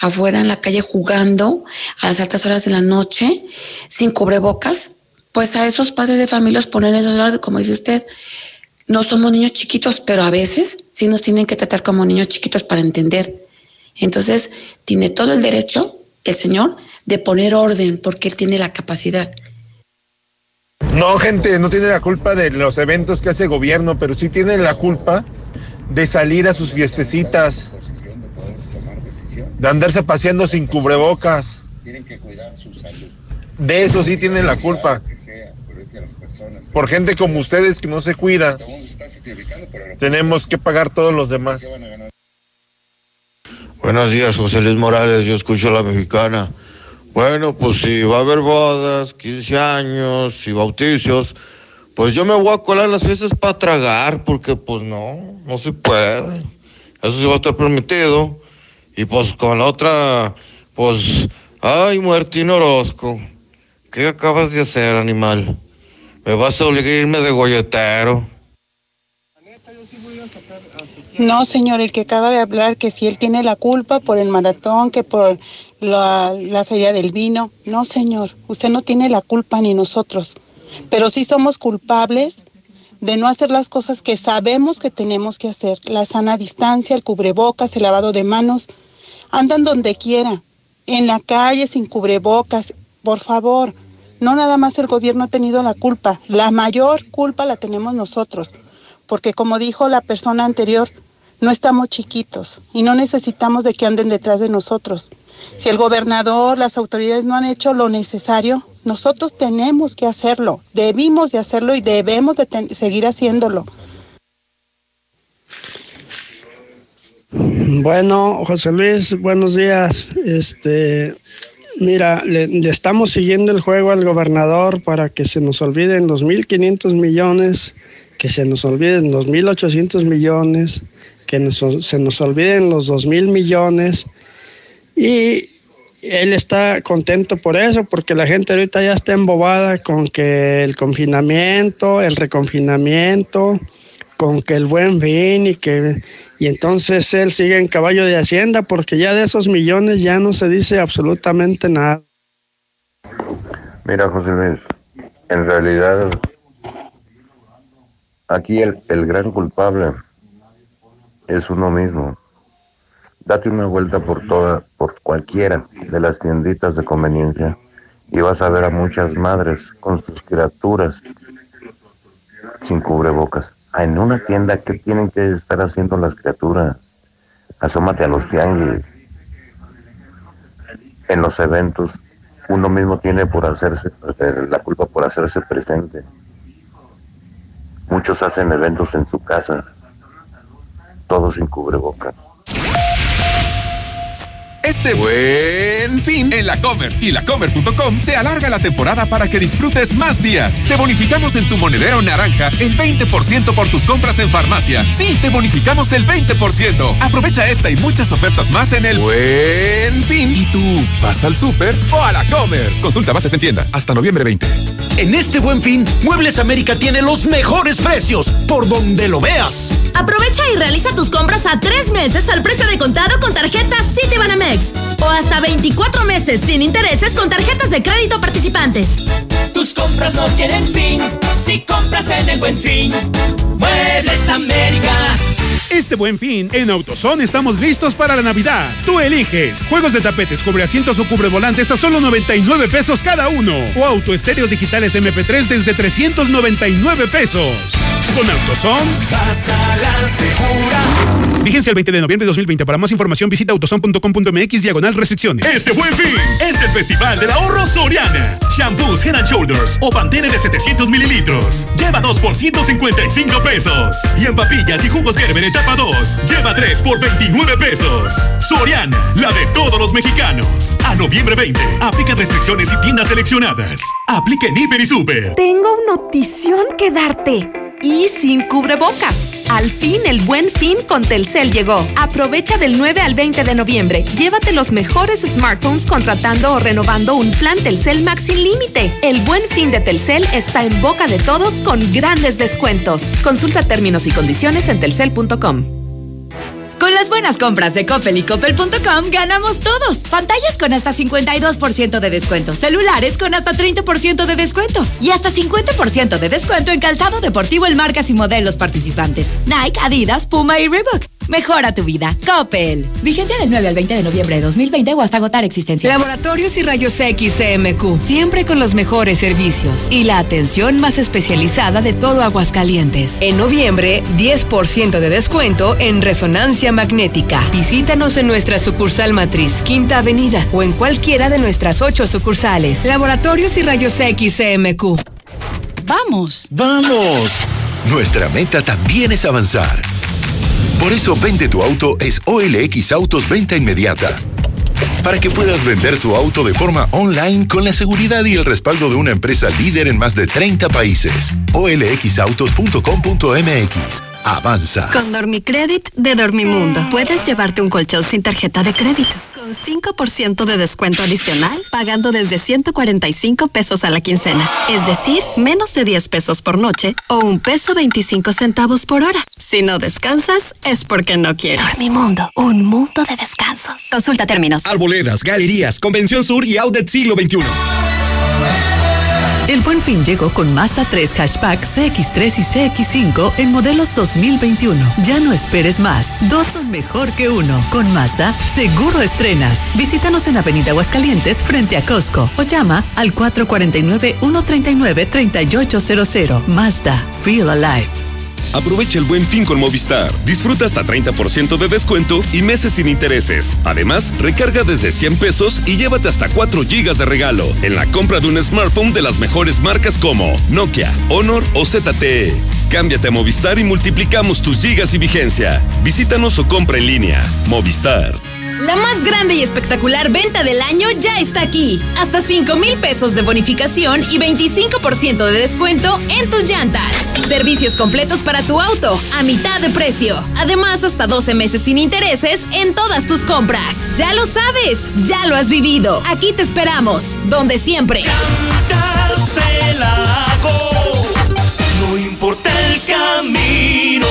afuera en la calle jugando a las altas horas de la noche, sin cubrebocas, pues a esos padres de familia los ponen esos horas, como dice usted, no somos niños chiquitos, pero a veces sí nos tienen que tratar como niños chiquitos para entender. Entonces, tiene todo el derecho el señor de poner orden porque él tiene la capacidad. No, gente, no tiene la culpa de los eventos que hace el gobierno, pero sí tiene la culpa de salir a sus fiestecitas, de andarse paseando sin cubrebocas. De eso sí tienen la culpa. Por gente como ustedes que no se cuida, tenemos que pagar todos los demás. Buenos días, José Luis Morales, yo escucho a la mexicana. Bueno, pues si va a haber bodas, 15 años y bautizos, pues yo me voy a colar las fiestas para tragar, porque pues no, no se puede. Eso sí va a estar permitido. Y pues con la otra, pues, ay, Martín Orozco, ¿qué acabas de hacer, animal? Me vas a obligar a irme de golletero. No, señor, el que acaba de hablar que si él tiene la culpa por el maratón, que por la, la feria del vino. No, señor, usted no tiene la culpa ni nosotros. Pero sí somos culpables de no hacer las cosas que sabemos que tenemos que hacer. La sana distancia, el cubrebocas, el lavado de manos. Andan donde quiera, en la calle sin cubrebocas. Por favor, no nada más el gobierno ha tenido la culpa. La mayor culpa la tenemos nosotros. Porque como dijo la persona anterior, no estamos chiquitos y no necesitamos de que anden detrás de nosotros. Si el gobernador, las autoridades no han hecho lo necesario, nosotros tenemos que hacerlo, debimos de hacerlo y debemos de seguir haciéndolo. Bueno, José Luis, buenos días. Este, mira, le, le, estamos siguiendo el juego al gobernador para que se nos olviden los 1.500 millones, que se nos olviden los 1.800 millones, que nos, se nos olviden los 2.000 millones. Y él está contento por eso, porque la gente ahorita ya está embobada con que el confinamiento, el reconfinamiento, con que el buen fin y que y entonces él sigue en caballo de hacienda porque ya de esos millones ya no se dice absolutamente nada. Mira, José Luis, en realidad aquí el, el gran culpable es uno mismo. Date una vuelta por toda, por cualquiera de las tienditas de conveniencia y vas a ver a muchas madres con sus criaturas sin cubrebocas en una tienda, ¿qué tienen que estar haciendo las criaturas? Asómate a los tianguis. En los eventos, uno mismo tiene por hacerse, la culpa por hacerse presente. Muchos hacen eventos en su casa, todos sin cubrebocas. Este buen fin en la Comer y lacomer.com se alarga la temporada para que disfrutes más días. Te bonificamos en tu monedero naranja el 20% por tus compras en farmacia. Sí, te bonificamos el 20%. Aprovecha esta y muchas ofertas más en el buen fin. ¿Y tú vas al súper o a la Comer? Consulta bases en tienda hasta noviembre 20. En este buen fin, Muebles América tiene los mejores precios por donde lo veas. Aprovecha y realiza tus compras a tres meses al precio de contado con tarjeta Citibanamex o hasta 24 meses sin intereses con tarjetas de crédito participantes. Tus compras no tienen fin si compras en el buen fin. Muebles América. Este buen fin, en AutoZone estamos listos para la Navidad. Tú eliges juegos de tapetes, cubreasientos o cubrevolantes a solo 99 pesos cada uno. O autoestéreos digitales MP3 desde 399 pesos. Con AutoZone. Vas a la segura. Vigencia el 20 de noviembre de 2020. Para más información visita autozone.com.mx diagonal restricciones. Este buen fin es el Festival del Ahorro Soriana. Shampoos Head and Shoulders o Pantene de 700 mililitros. Lleva 2 por 155 pesos. Y en papillas y jugos Gerber etapa 2. Lleva 3 por 29 pesos. Soriana, la de todos los mexicanos. A noviembre 20. Aplica restricciones y tiendas seleccionadas. Aplica en Hiper y Super. Tengo una notición que darte y sin cubrebocas. Al fin el buen fin con Telcel llegó. Aprovecha del 9 al 20 de noviembre. Llévate los mejores smartphones contratando o renovando un plan Telcel Max sin límite. El buen fin de Telcel está en boca de todos con grandes descuentos. Consulta términos y condiciones en telcel.com. Con las buenas compras de Coppel y Coppel.com ganamos todos. Pantallas con hasta 52% de descuento. Celulares con hasta 30% de descuento. Y hasta 50% de descuento en calzado deportivo en marcas y modelos participantes. Nike, Adidas, Puma y Reebok. Mejora tu vida. Coppel. Vigencia del 9 al 20 de noviembre de 2020 o hasta agotar existencia. Laboratorios y Rayos X CMQ. Siempre con los mejores servicios y la atención más especializada de todo Aguascalientes. En noviembre, 10% de descuento en resonancia magnética. Visítanos en nuestra sucursal matriz, Quinta Avenida, o en cualquiera de nuestras ocho sucursales. Laboratorios y Rayos X CMQ. ¡Vamos! ¡Vamos! Nuestra meta también es avanzar. Por eso Vende tu auto es OLX Autos Venta Inmediata. Para que puedas vender tu auto de forma online con la seguridad y el respaldo de una empresa líder en más de 30 países. olxautos.com.mx. Avanza. Con Dormicredit de Dormimundo puedes llevarte un colchón sin tarjeta de crédito Con 5% de descuento adicional, pagando desde 145 pesos a la quincena. Es decir, menos de 10 pesos por noche o un peso 25 centavos por hora. Si no descansas, es porque no quieres. Dormimundo, un mundo de descansos. Consulta términos. Arboledas, galerías, Convención Sur y Outlet Siglo XXI. El buen fin llegó con Mazda 3 Hatchback CX3 y CX5 en modelos 2021. Ya no esperes más. Dos son mejor que uno. Con Mazda, seguro estrenas. Visítanos en Avenida Aguascalientes frente a Costco o llama al 449-139-3800. Mazda, feel alive. Aprovecha el buen fin con Movistar. Disfruta hasta 30% de descuento y meses sin intereses. Además, recarga desde 100 pesos y llévate hasta 4 gigas de regalo en la compra de un smartphone de las mejores marcas como Nokia, Honor o ZTE. Cámbiate a Movistar y multiplicamos tus gigas y vigencia. Visítanos o compra en línea. Movistar. La más grande y espectacular venta del año ya está aquí. Hasta 5 mil pesos de bonificación y 25% de descuento en tus llantas. Servicios completos para tu auto a mitad de precio. Además, hasta 12 meses sin intereses en todas tus compras. Ya lo sabes, ya lo has vivido. Aquí te esperamos, donde siempre. No importa el camino.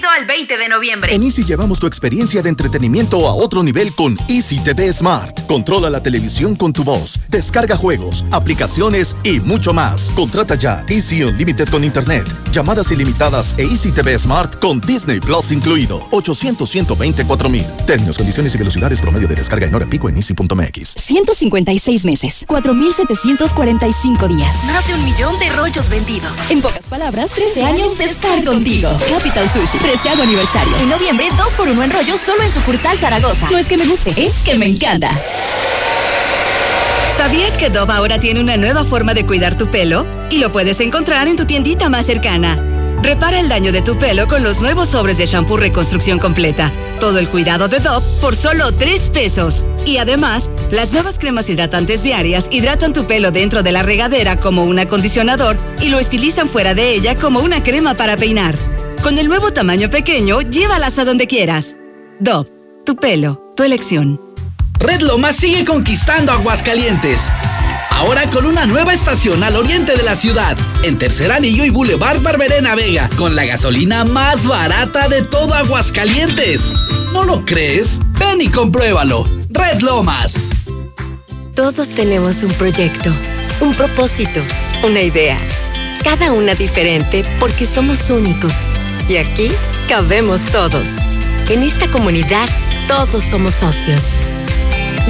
Válido al 20 de noviembre. En Easy llevamos tu experiencia de entretenimiento a otro nivel con Easy TV Smart. Controla la televisión con tu voz, descarga juegos, aplicaciones y mucho más. Contrata ya Easy Unlimited con Internet, llamadas ilimitadas e Easy TV Smart con Disney Plus incluido. 800 124 mil. Términos, condiciones y velocidades promedio de descarga en hora pico en easy.mx. 156 meses, 4.745 días. Más de un millón de rollos vendidos. En pocas palabras, 13 años de estar contigo. Capital Sushi, 13 aniversario. En noviembre, 2 por 1 en rollos solo en sucursal Zaragoza. No es que me guste, es que me encanta. ¿Sabías que Dove ahora tiene una nueva forma de cuidar tu pelo? Y lo puedes encontrar en tu tiendita más cercana. Repara el daño de tu pelo con los nuevos sobres de shampoo reconstrucción completa. Todo el cuidado de Dove por solo 3 pesos. Y además, las nuevas cremas hidratantes diarias hidratan tu pelo dentro de la regadera como un acondicionador y lo estilizan fuera de ella como una crema para peinar. Con el nuevo tamaño pequeño, llévalas a donde quieras. Dove, tu pelo, tu elección. Red Lomas sigue conquistando Aguascalientes. Ahora con una nueva estación al oriente de la ciudad, en Tercer Anillo y Boulevard Barberena Vega, con la gasolina más barata de todo Aguascalientes. ¿No lo crees? Ven y compruébalo. Red Lomas. Todos tenemos un proyecto, un propósito, una idea. Cada una diferente porque somos únicos. Y aquí cabemos todos. En esta comunidad todos somos socios.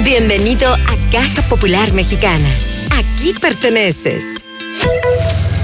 Bienvenido a Caja Popular Mexicana. Aquí perteneces.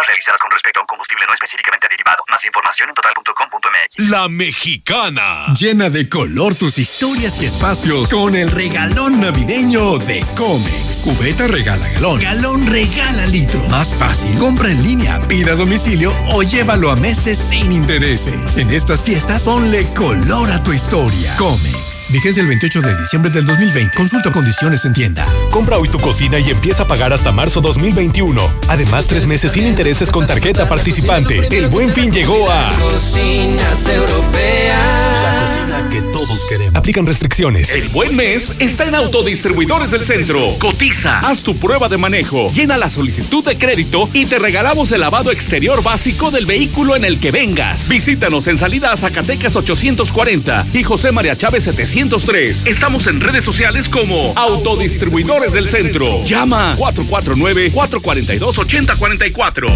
Pruebas realizadas con respecto a un combustible no específicamente derivado. Más información en total.com.mx. La Mexicana. Llena de color tus historias y espacios con el regalón navideño de Comex. Cubeta regala galón. Galón regala litro. Más fácil. Compra en línea, pida a domicilio o llévalo a meses sin intereses. En estas fiestas, ponle color a tu historia. Comex. Vigencia el 28 de diciembre del 2020. Consulta condiciones en tienda. Compra hoy tu cocina y empieza a pagar hasta marzo 2021. Además, tres meses sin intereses con tarjeta participante. El buen fin llegó a. Cocinas La cocina que todos queremos. Aplican restricciones. El buen mes está en Autodistribuidores del Centro. Cotiza, haz tu prueba de manejo, llena la solicitud de crédito y te regalamos el lavado exterior básico del vehículo en el que vengas. Visítanos en salida a Zacatecas 840 y José María Chávez 703. Estamos en redes sociales como Autodistribuidores del Centro. Llama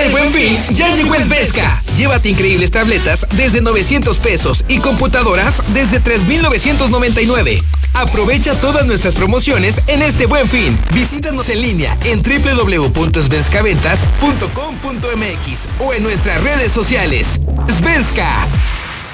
El buen fin ya llegó en. Llévate increíbles tabletas desde 900 pesos y computadoras desde 3,999. Aprovecha todas nuestras promociones en este buen fin. Visítanos en línea en www.svenscaventas.com.mx o en nuestras redes sociales. Svenska.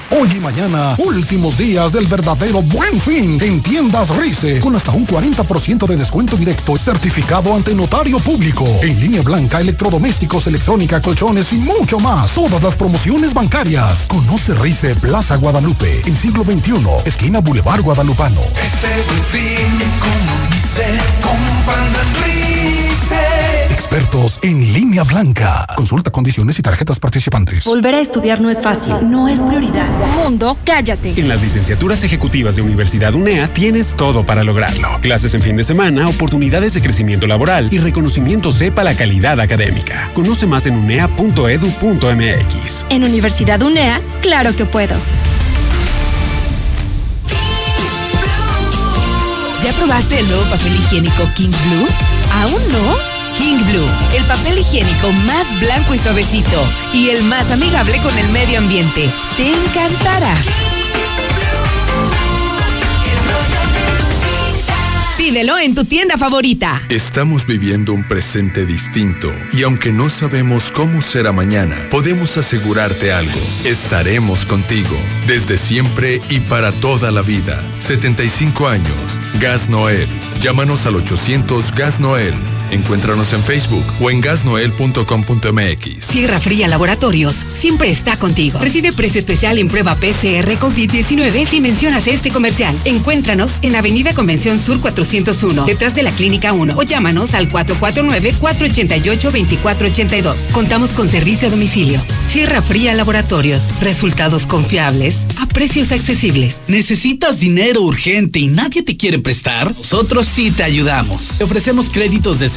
Hoy y mañana, últimos días del verdadero buen fin en tiendas Rice, con hasta un 40% de descuento directo certificado ante notario público. En línea blanca, electrodomésticos, electrónica, colchones y mucho más. Todas las promociones bancarias. Conoce Rice Plaza Guadalupe, en siglo XXI, esquina Boulevard Guadalupano. Este buen fin, economice comprando en Rice. Expertos en línea blanca. Consulta condiciones y tarjetas participantes. Volver a estudiar no es fácil, no es prioridad. Mundo, cállate. En las licenciaturas ejecutivas de Universidad UNEA tienes todo para lograrlo. Clases en fin de semana, oportunidades de crecimiento laboral y reconocimiento sepa la calidad académica. Conoce más en unea.edu.mx. En Universidad UNEA, claro que puedo. ¿Ya probaste el nuevo papel higiénico King Blue? ¿Aún no? King Blue, el papel higiénico más blanco y suavecito y el más amigable con el medio ambiente. Te encantará. Pídelo en tu tienda favorita. Estamos viviendo un presente distinto y aunque no sabemos cómo será mañana, podemos asegurarte algo. Estaremos contigo desde siempre y para toda la vida. 75 años. Gas Noel. Llámanos al 800 Gas Noel. Encuéntranos en Facebook o en gasnoel.com.mx. Sierra Fría Laboratorios siempre está contigo. Recibe precio especial en prueba PCR COVID-19 si mencionas este comercial. Encuéntranos en Avenida Convención Sur 401, detrás de la Clínica 1 o llámanos al 449-488-2482. Contamos con servicio a domicilio. Sierra Fría Laboratorios. Resultados confiables a precios accesibles. ¿Necesitas dinero urgente y nadie te quiere prestar? Nosotros sí te ayudamos. Te ofrecemos créditos desde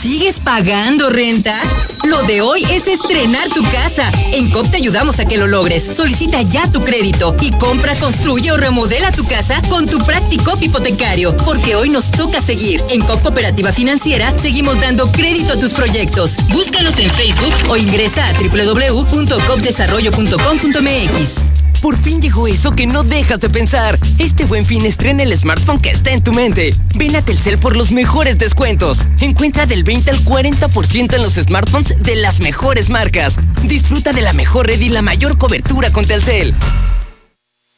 ¿Sigues pagando renta? Lo de hoy es estrenar tu casa. En COP te ayudamos a que lo logres. Solicita ya tu crédito y compra, construye o remodela tu casa con tu Practicop hipotecario. Porque hoy nos toca seguir. En COP Cooperativa Financiera seguimos dando crédito a tus proyectos. Búscanos en Facebook o ingresa a www.copdesarrollo.com.mx. Por fin llegó eso que no dejas de pensar. Este buen fin estrena el smartphone que está en tu mente. Ven a Telcel por los mejores descuentos. Encuentra del 20 al 40% en los smartphones de las mejores marcas. Disfruta de la mejor red y la mayor cobertura con Telcel.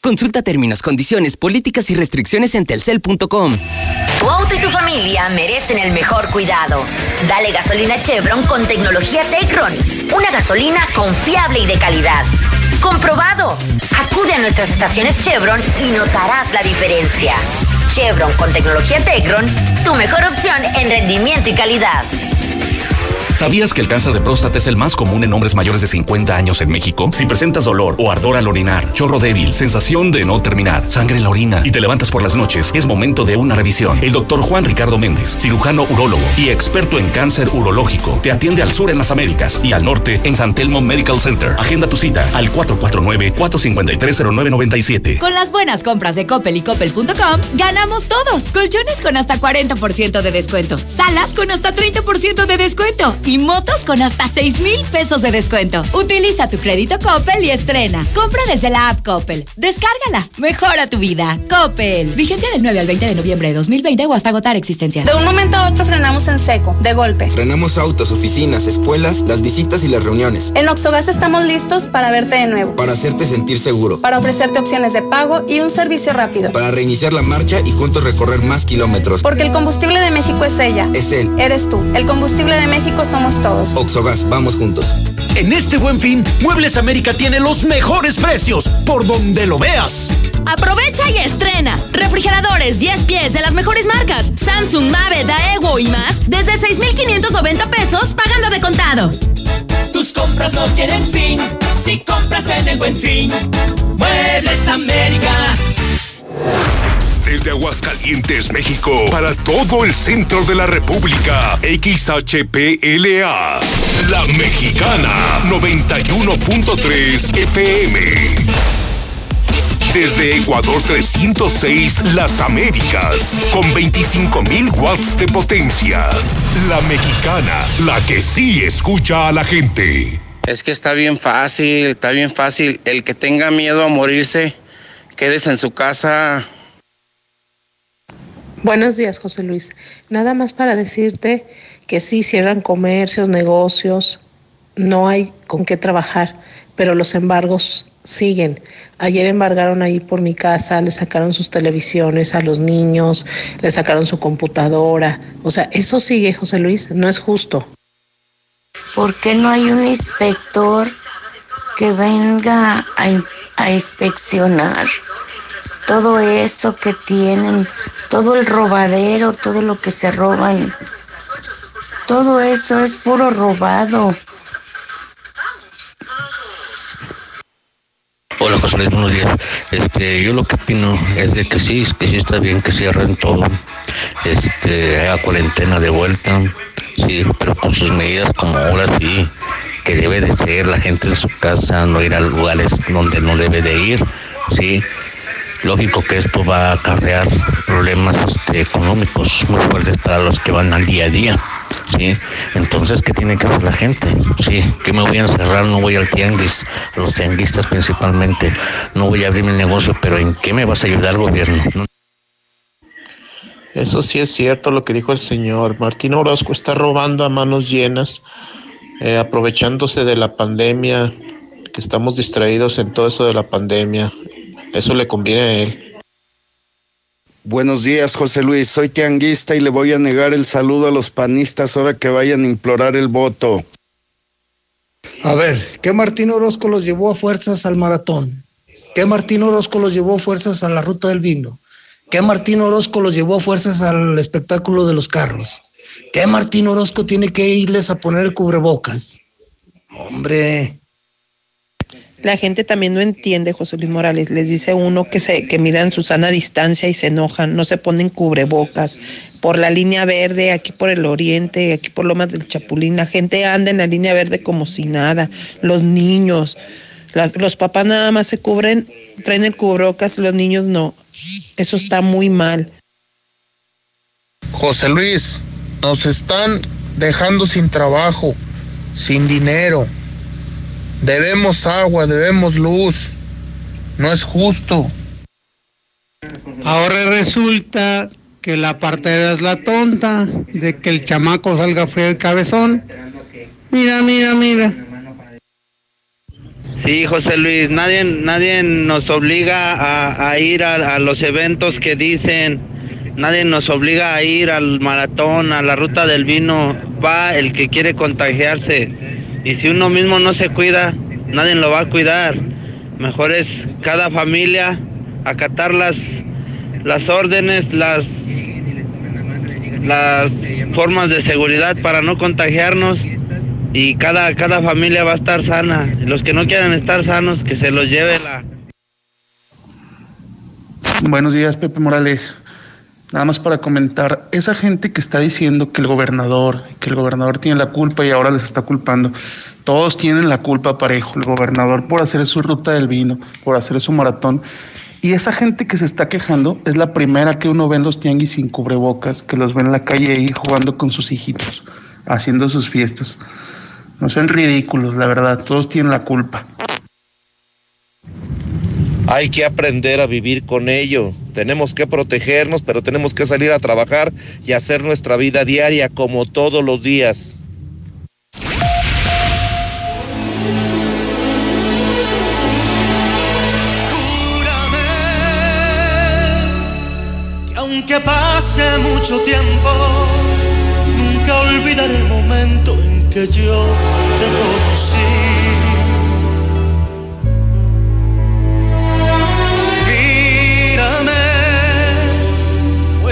Consulta términos, condiciones, políticas y restricciones en telcel.com. Tu auto y tu familia merecen el mejor cuidado. Dale gasolina Chevron con tecnología Tecron. Una gasolina confiable y de calidad. ¡Comprobado! Acude a nuestras estaciones Chevron y notarás la diferencia. Chevron con tecnología Tecron, tu mejor opción en rendimiento y calidad. ¿Sabías que el cáncer de próstata es el más común en hombres mayores de 50 años en México? Si presentas dolor o ardor al orinar, chorro débil, sensación de no terminar, sangre en la orina y te levantas por las noches, es momento de una revisión. El doctor Juan Ricardo Méndez, cirujano urólogo y experto en cáncer urológico, te atiende al sur en las Américas y al norte en San Telmo Medical Center. Agenda tu cita al 449-453-0997. Con las buenas compras de Coppel y Coppel.com, ganamos todos. Colchones con hasta 40% de descuento. Salas con hasta 30% de descuento. Y motos con hasta 6 mil pesos de descuento. Utiliza tu crédito Coppel y estrena. Compra desde la app Coppel. Descárgala. Mejora tu vida. Coppel. Vigencia del 9 al 20 de noviembre de 2020 o hasta agotar existencia. De un momento a otro frenamos en seco, de golpe. Frenamos autos, oficinas, escuelas, las visitas y las reuniones. En Oxogas estamos listos para verte de nuevo. Para hacerte sentir seguro. Para ofrecerte opciones de pago y un servicio rápido. Para reiniciar la marcha y juntos recorrer más kilómetros. Porque el combustible de México es ella. Es él. Eres tú. El combustible de México somos todos. Oxogas, vamos juntos. En este buen fin, Muebles América tiene los mejores precios, por donde lo veas. Aprovecha y estrena. Refrigeradores 10 pies de las mejores marcas. Samsung, Mave, Daewoo y más. Desde 6,590 pesos pagando de contado. Tus compras no tienen fin. Si compras en el buen fin. Muebles América. Desde Aguascalientes, México, para todo el centro de la República, XHPLA, La Mexicana, 91.3 FM. Desde Ecuador 306, Las Américas, con 25.000 watts de potencia. La Mexicana, la que sí escucha a la gente. Es que está bien fácil, está bien fácil. El que tenga miedo a morirse, quédese en su casa. Buenos días, José Luis. Nada más para decirte que sí cierran comercios, negocios, no hay con qué trabajar, pero los embargos siguen. Ayer embargaron ahí por mi casa, le sacaron sus televisiones a los niños, le sacaron su computadora. O sea, eso sigue, José Luis, no es justo. ¿Por qué no hay un inspector que venga a, a inspeccionar todo eso que tienen, todo el robadero, todo lo que se roban? Todo eso es puro robado. Hola José Luis, buenos días. Este, yo lo que opino es de que sí, que sí está bien que cierren todo, este, haga cuarentena de vuelta, sí, pero con sus medidas como ahora sí, que debe de ser la gente en su casa, no ir a lugares donde no debe de ir, sí. Lógico que esto va a acarrear problemas este, económicos muy fuertes para los que van al día a día. ¿sí? Entonces, ¿qué tiene que hacer la gente? Sí, que me voy a encerrar, no voy al tianguis, a los tianguistas principalmente, no voy a abrir mi negocio, pero ¿en qué me vas a ayudar gobierno? No- Eso sí es cierto lo que dijo el señor. Martín Orozco está robando a manos llenas, eh, aprovechándose de la pandemia, que estamos distraídos en todo eso de la pandemia. Eso le conviene a él. Buenos días, José Luis. Soy tianguista y le voy a negar el saludo a los panistas ahora que vayan a implorar el voto. A ver, ¿qué Martín Orozco los llevó a fuerzas al maratón? ¿Qué Martín Orozco los llevó a fuerzas a la ruta del vino? ¿Qué Martín Orozco los llevó a fuerzas al espectáculo de los carros? ¿Qué Martín Orozco tiene que irles a poner el cubrebocas? Hombre. La gente también no entiende, José Luis Morales. Les dice uno que se que midan su sana distancia y se enojan, no se ponen cubrebocas. Por la línea verde, aquí por el oriente, aquí por Lomas del Chapulín, la gente anda en la línea verde como si nada. Los niños, los papás nada más se cubren, traen el cubrebocas, los niños no. Eso está muy mal. José Luis, nos están dejando sin trabajo, sin dinero. Debemos agua, debemos luz. No es justo. Ahora resulta que la partera es la tonta, de que el chamaco salga feo y cabezón. Mira, mira, mira. Sí, José Luis, nadie, nadie nos obliga a, a ir a, a los eventos que dicen, nadie nos obliga a ir al maratón, a la ruta del vino, va el que quiere contagiarse. Y si uno mismo no se cuida, nadie lo va a cuidar. Mejor es cada familia acatar las, las órdenes, las, las formas de seguridad para no contagiarnos y cada, cada familia va a estar sana. Los que no quieran estar sanos, que se los lleve la... Buenos días, Pepe Morales. Nada más para comentar, esa gente que está diciendo que el gobernador, que el gobernador tiene la culpa y ahora les está culpando, todos tienen la culpa parejo, el gobernador por hacer su ruta del vino, por hacer su maratón. Y esa gente que se está quejando es la primera que uno ve en los tianguis sin cubrebocas, que los ve en la calle ahí jugando con sus hijitos, haciendo sus fiestas. No son ridículos, la verdad, todos tienen la culpa. Hay que aprender a vivir con ello. Tenemos que protegernos, pero tenemos que salir a trabajar y hacer nuestra vida diaria como todos los días. que aunque pase mucho tiempo, nunca olvidaré el momento en que yo te conocí.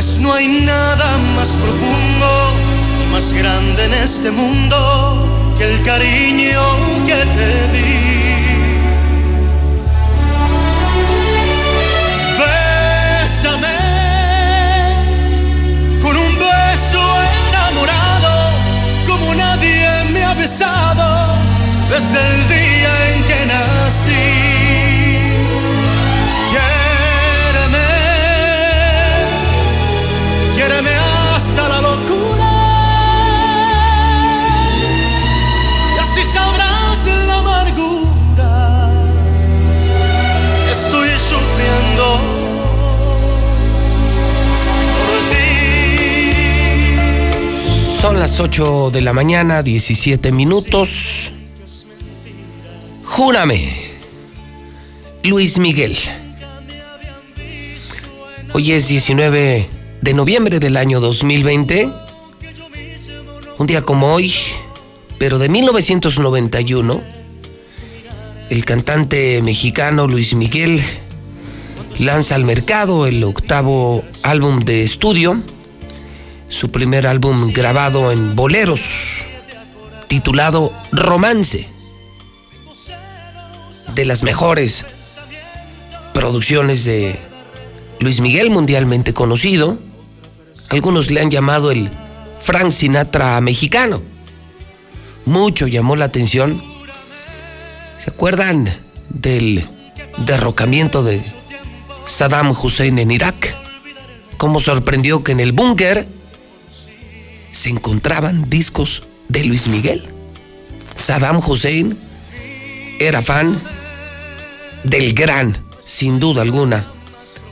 Pues no hay nada más profundo y más grande en este mundo que el cariño que te di. Bésame con un beso enamorado como nadie me ha besado desde el día Son las 8 de la mañana, 17 minutos. Júrame. Luis Miguel. Hoy es 19 de noviembre del año 2020. Un día como hoy, pero de 1991, el cantante mexicano Luis Miguel lanza al mercado el octavo álbum de estudio su primer álbum grabado en boleros, titulado Romance, de las mejores producciones de Luis Miguel, mundialmente conocido. Algunos le han llamado el Frank Sinatra mexicano. Mucho llamó la atención. ¿Se acuerdan del derrocamiento de Saddam Hussein en Irak? ¿Cómo sorprendió que en el búnker se encontraban discos de Luis Miguel. Saddam Hussein era fan del gran, sin duda alguna,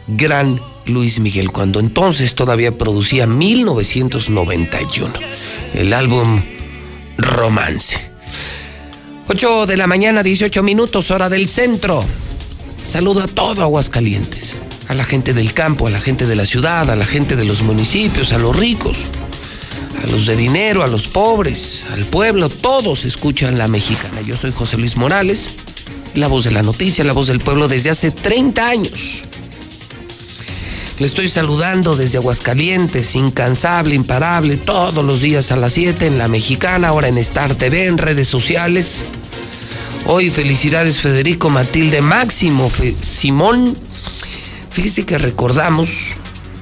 gran Luis Miguel, cuando entonces todavía producía 1991, el álbum Romance. 8 de la mañana, 18 minutos, hora del centro. Saludo a todo Aguascalientes, a la gente del campo, a la gente de la ciudad, a la gente de los municipios, a los ricos, a los de dinero, a los pobres, al pueblo, todos escuchan la mexicana. Yo soy José Luis Morales, la voz de la noticia, la voz del pueblo desde hace 30 años. Le estoy saludando desde Aguascalientes, incansable, imparable, todos los días a las 7 en la mexicana, ahora en Star TV, en redes sociales. Hoy felicidades Federico, Matilde, Máximo, Simón. Fíjese que recordamos,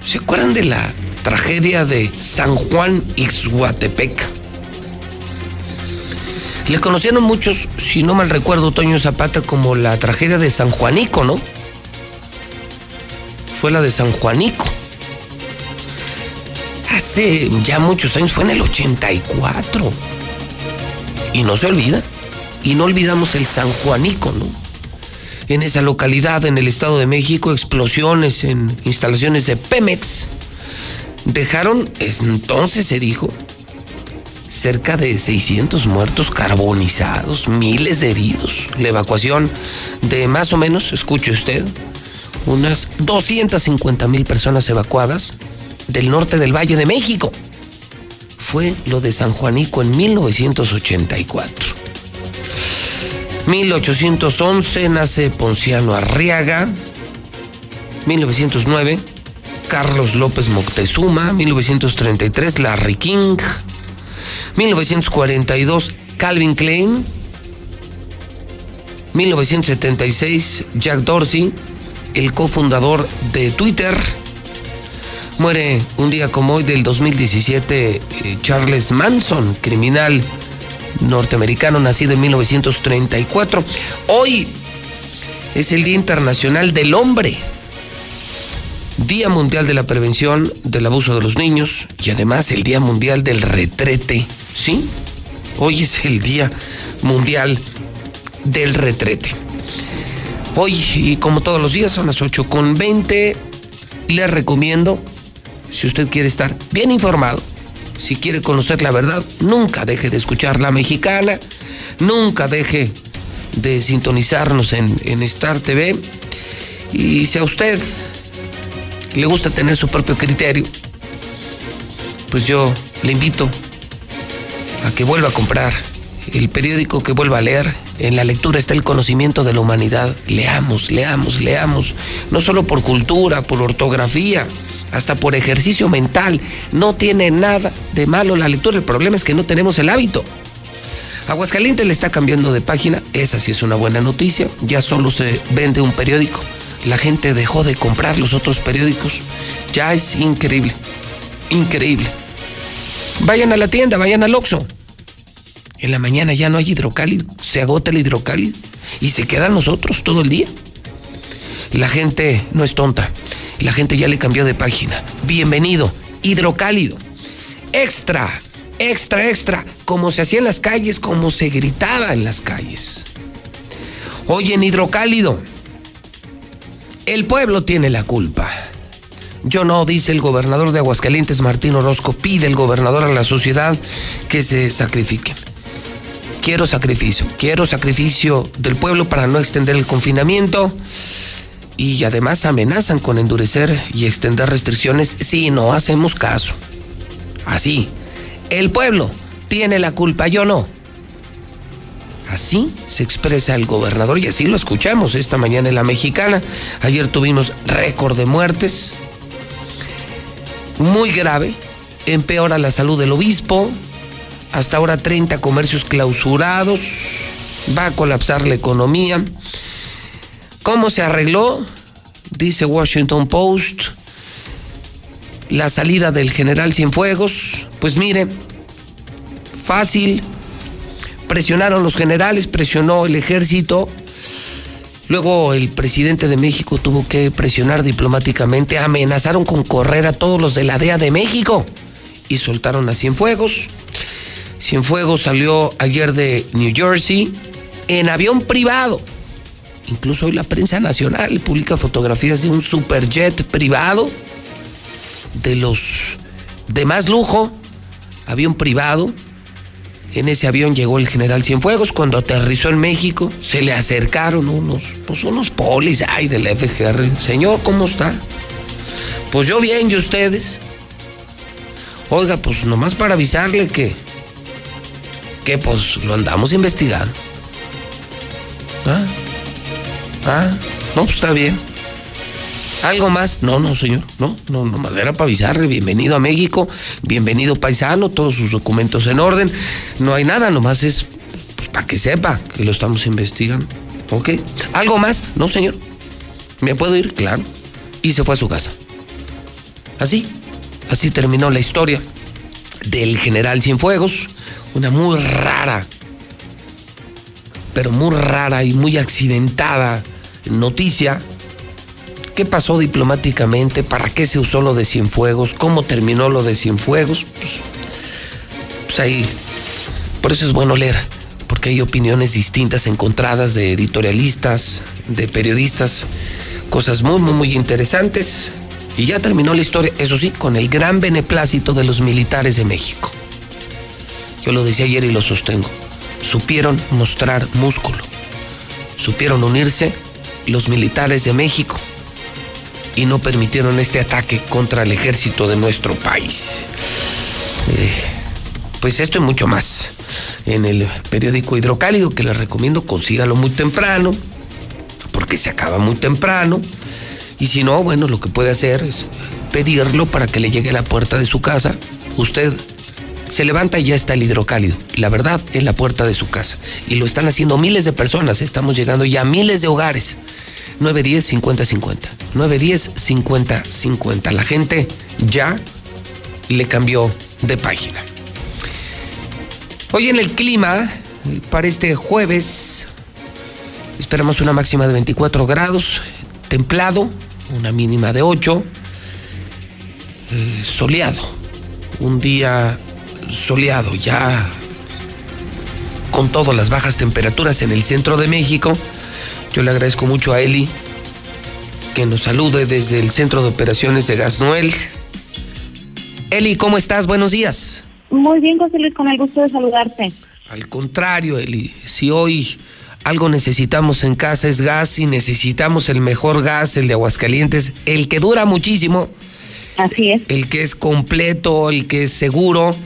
¿se acuerdan de la tragedia de San Juan Ixhuatepec? Le conocieron muchos, si no mal recuerdo, Toño Zapata, como la tragedia de San Juanico, ¿no? Fue la de San Juanico. Hace ya muchos años, fue en el 84. Y no se olvida. Y no olvidamos el San Juanico, ¿no? En esa localidad, en el Estado de México, explosiones en instalaciones de Pemex dejaron, entonces se dijo, cerca de 600 muertos carbonizados, miles de heridos. La evacuación de más o menos, escuche usted, unas 250 mil personas evacuadas del norte del Valle de México. Fue lo de San Juanico en 1984. 1811 nace Ponciano Arriaga. 1909 Carlos López Moctezuma. 1933 Larry King. 1942 Calvin Klein. 1976 Jack Dorsey, el cofundador de Twitter. Muere un día como hoy del 2017 eh, Charles Manson, criminal norteamericano nacido en 1934. Hoy es el Día Internacional del Hombre. Día Mundial de la Prevención del Abuso de los Niños y además el Día Mundial del Retrete. ¿Sí? Hoy es el Día Mundial del Retrete. Hoy, y como todos los días, son las 8 con 20. Les recomiendo, si usted quiere estar bien informado, si quiere conocer la verdad, nunca deje de escuchar la mexicana, nunca deje de sintonizarnos en, en Star TV. Y si a le gusta tener su propio criterio, pues yo le invito a que vuelva a comprar el periódico que vuelva a leer. En la lectura está el conocimiento de la humanidad. Leamos, leamos, leamos. No solo por cultura, por ortografía, hasta por ejercicio mental. No tiene nada de malo la lectura. El problema es que no tenemos el hábito. Aguascalientes le está cambiando de página. Esa sí es una buena noticia. Ya solo se vende un periódico. La gente dejó de comprar los otros periódicos. Ya es increíble. Increíble. Vayan a la tienda, vayan al Oxxo. En la mañana ya no hay hidrocálido, se agota el hidrocálido y se quedan nosotros todo el día. La gente no es tonta, la gente ya le cambió de página. Bienvenido, hidrocálido. Extra, extra, extra, como se hacía en las calles, como se gritaba en las calles. Oye, en hidrocálido, el pueblo tiene la culpa. Yo no, dice el gobernador de Aguascalientes, Martín Orozco, pide el gobernador a la sociedad que se sacrifiquen quiero sacrificio, quiero sacrificio del pueblo para no extender el confinamiento y además amenazan con endurecer y extender restricciones si no hacemos caso. Así, el pueblo tiene la culpa, yo no. Así se expresa el gobernador y así lo escuchamos esta mañana en la mexicana. Ayer tuvimos récord de muertes. Muy grave. Empeora la salud del obispo. Hasta ahora 30 comercios clausurados. Va a colapsar la economía. ¿Cómo se arregló? Dice Washington Post. La salida del general Cienfuegos. Pues mire, fácil. Presionaron los generales, presionó el ejército. Luego el presidente de México tuvo que presionar diplomáticamente. Amenazaron con correr a todos los de la DEA de México. Y soltaron a Cienfuegos. Cienfuegos salió ayer de New Jersey en avión privado. Incluso hoy la prensa nacional publica fotografías de un superjet privado de los de más lujo, avión privado. En ese avión llegó el general Cienfuegos. Cuando aterrizó en México, se le acercaron unos, pues unos polis ay, del FGR. Señor, ¿cómo está? Pues yo bien, ¿y ustedes? Oiga, pues nomás para avisarle que que pues lo andamos investigando. ¿Ah? ¿Ah? No, pues está bien. ¿Algo más? No, no, señor. No, no, nomás era para avisarle. Bienvenido a México, bienvenido paisano, todos sus documentos en orden. No hay nada, nomás es pues, para que sepa que lo estamos investigando. ¿Ok? ¿Algo más? No, señor. ¿Me puedo ir? Claro. Y se fue a su casa. Así, así terminó la historia del general Cienfuegos una muy rara, pero muy rara y muy accidentada noticia. ¿Qué pasó diplomáticamente? ¿Para qué se usó lo de Cienfuegos? ¿Cómo terminó lo de Cienfuegos? Pues, pues ahí, por eso es bueno leer, porque hay opiniones distintas, encontradas de editorialistas, de periodistas, cosas muy, muy, muy interesantes. Y ya terminó la historia, eso sí, con el gran beneplácito de los militares de México. Yo lo decía ayer y lo sostengo. Supieron mostrar músculo. Supieron unirse los militares de México y no permitieron este ataque contra el ejército de nuestro país. Eh, pues esto y mucho más en el periódico Hidrocálido que les recomiendo consígalo muy temprano porque se acaba muy temprano y si no, bueno, lo que puede hacer es pedirlo para que le llegue a la puerta de su casa. Usted se levanta y ya está el hidrocálido. La verdad, en la puerta de su casa. Y lo están haciendo miles de personas. Estamos llegando ya a miles de hogares. 910-5050. 910-5050. La gente ya le cambió de página. Hoy en el clima, para este jueves, esperamos una máxima de 24 grados, templado, una mínima de 8, eh, soleado. Un día soleado, ya con todas las bajas temperaturas en el centro de México. Yo le agradezco mucho a Eli que nos salude desde el Centro de Operaciones de Gas Noel. Eli, ¿cómo estás? Buenos días. Muy bien, José Luis, con el gusto de saludarte. Al contrario, Eli, si hoy algo necesitamos en casa es gas y necesitamos el mejor gas, el de Aguascalientes, el que dura muchísimo. Así es. El que es completo, el que es seguro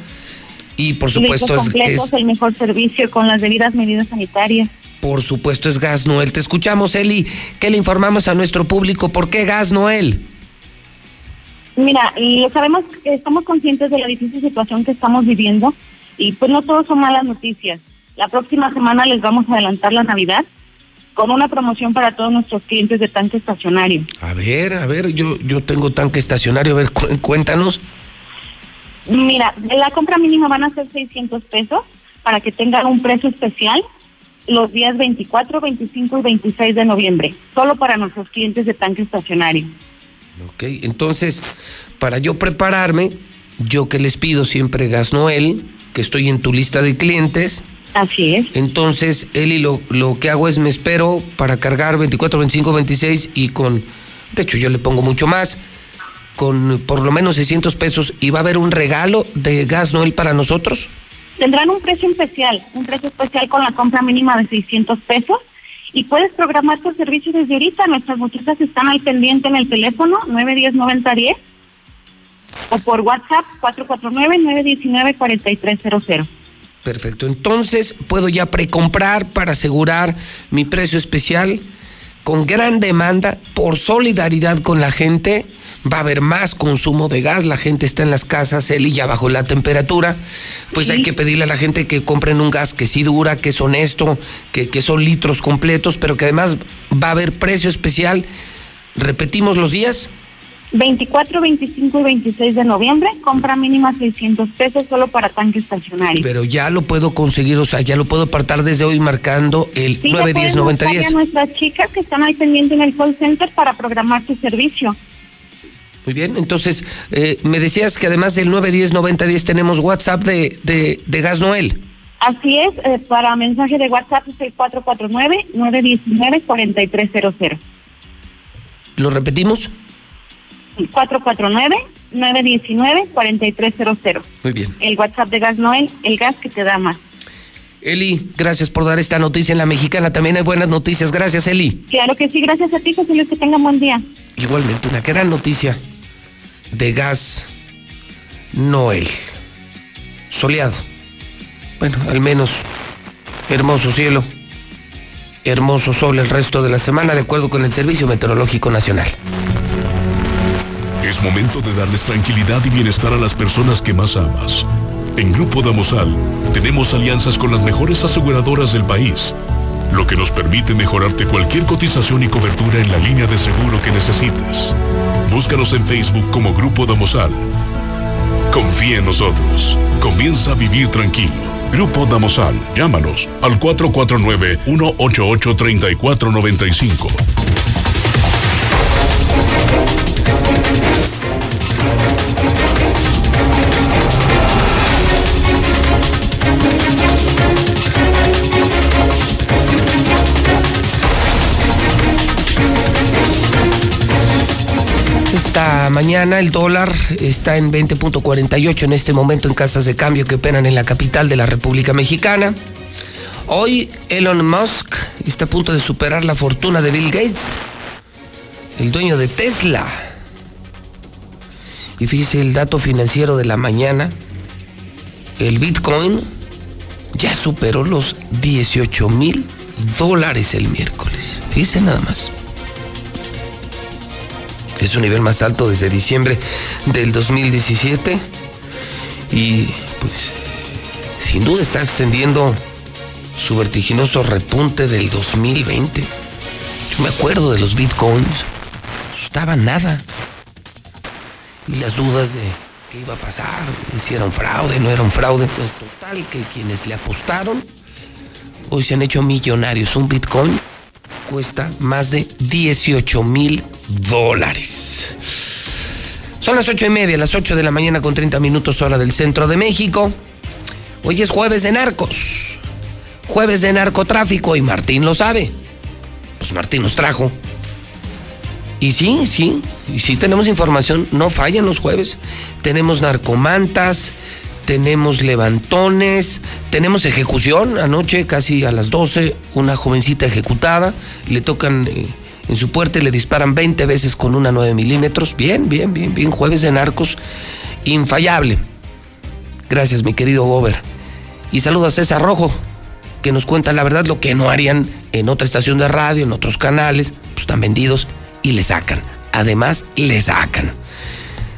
y por supuesto es, es el mejor servicio con las debidas medidas sanitarias. Por supuesto es Gas Noel. Te escuchamos, Eli. ¿Qué le informamos a nuestro público? ¿Por qué Gas Noel? Mira, y sabemos que estamos conscientes de la difícil situación que estamos viviendo y pues no todos son malas noticias. La próxima semana les vamos a adelantar la Navidad con una promoción para todos nuestros clientes de tanque estacionario. A ver, a ver, yo, yo tengo tanque estacionario, a ver, cuéntanos. Mira, la compra mínima van a ser 600 pesos para que tengan un precio especial los días 24, 25 y 26 de noviembre, solo para nuestros clientes de tanque estacionario. Ok, entonces, para yo prepararme, yo que les pido siempre Gas Noel, que estoy en tu lista de clientes. Así es. Entonces, Eli, lo, lo que hago es me espero para cargar 24, 25, 26 y con, de hecho yo le pongo mucho más, con por lo menos 600 pesos y va a haber un regalo de Gas Noel para nosotros tendrán un precio especial, un precio especial con la compra mínima de 600 pesos y puedes programar tu servicio desde ahorita. Nuestras muchachas están al pendiente en el teléfono 910-9010 o por WhatsApp 449-919-4300. Perfecto, entonces puedo ya precomprar para asegurar mi precio especial con gran demanda por solidaridad con la gente va a haber más consumo de gas, la gente está en las casas, él y ya bajo la temperatura, pues hay que pedirle a la gente que compren un gas que sí dura, que es honesto, que, que son litros completos, pero que además va a haber precio especial. Repetimos los días. 24, 25 y 26 de noviembre, compra mínima 600 pesos solo para tanque estacionario. Pero ya lo puedo conseguir, o sea, ya lo puedo apartar desde hoy marcando el sí, 9, 10, 90, 10. a nuestras chicas que están ahí pendientes en el call center para programar su servicio. Muy bien, entonces eh, me decías que además del 910-9010 tenemos WhatsApp de, de, de, Gas Noel. Así es, eh, para mensaje de WhatsApp es el 449-919-4300. ¿Lo repetimos? 449-919-4300. Muy bien. El WhatsApp de Gas Noel, el gas que te da más. Eli, gracias por dar esta noticia en la mexicana. También hay buenas noticias. Gracias, Eli. Claro que sí, gracias a ti, José Luis, que tengan buen día. Igualmente, una gran noticia de gas Noel. Soleado. Bueno, al menos hermoso cielo, hermoso sol el resto de la semana, de acuerdo con el Servicio Meteorológico Nacional. Es momento de darles tranquilidad y bienestar a las personas que más amas. En Grupo Damosal tenemos alianzas con las mejores aseguradoras del país, lo que nos permite mejorarte cualquier cotización y cobertura en la línea de seguro que necesites. Búscanos en Facebook como Grupo Damosal. Confía en nosotros. Comienza a vivir tranquilo. Grupo Damosal. Llámanos al 449-188-3495. Esta mañana el dólar está en 20.48 en este momento en casas de cambio que operan en la capital de la República Mexicana. Hoy Elon Musk está a punto de superar la fortuna de Bill Gates, el dueño de Tesla. Y fíjese el dato financiero de la mañana, el Bitcoin ya superó los 18 mil dólares el miércoles. Fíjese nada más. Es un nivel más alto desde diciembre del 2017 y pues sin duda está extendiendo su vertiginoso repunte del 2020. Yo me acuerdo de los bitcoins, estaba nada. Y las dudas de qué iba a pasar, si era un fraude, no era un fraude, pues total que quienes le apostaron hoy se han hecho millonarios. Un bitcoin cuesta más de 18 mil dólares. Son las ocho y media, las 8 de la mañana con 30 minutos hora del centro de México. Hoy es jueves de narcos, jueves de narcotráfico y Martín lo sabe. Pues Martín nos trajo. Y sí, sí, y sí tenemos información, no fallan los jueves. Tenemos narcomantas, tenemos levantones, tenemos ejecución. Anoche, casi a las 12, una jovencita ejecutada, le tocan eh, en su puerta y le disparan 20 veces con una 9 milímetros. Bien, bien, bien, bien. Jueves de narcos, infallable. Gracias, mi querido Gober. Y saludos a César Rojo, que nos cuenta la verdad lo que no harían en otra estación de radio, en otros canales, pues están vendidos y le sacan. Además, le sacan.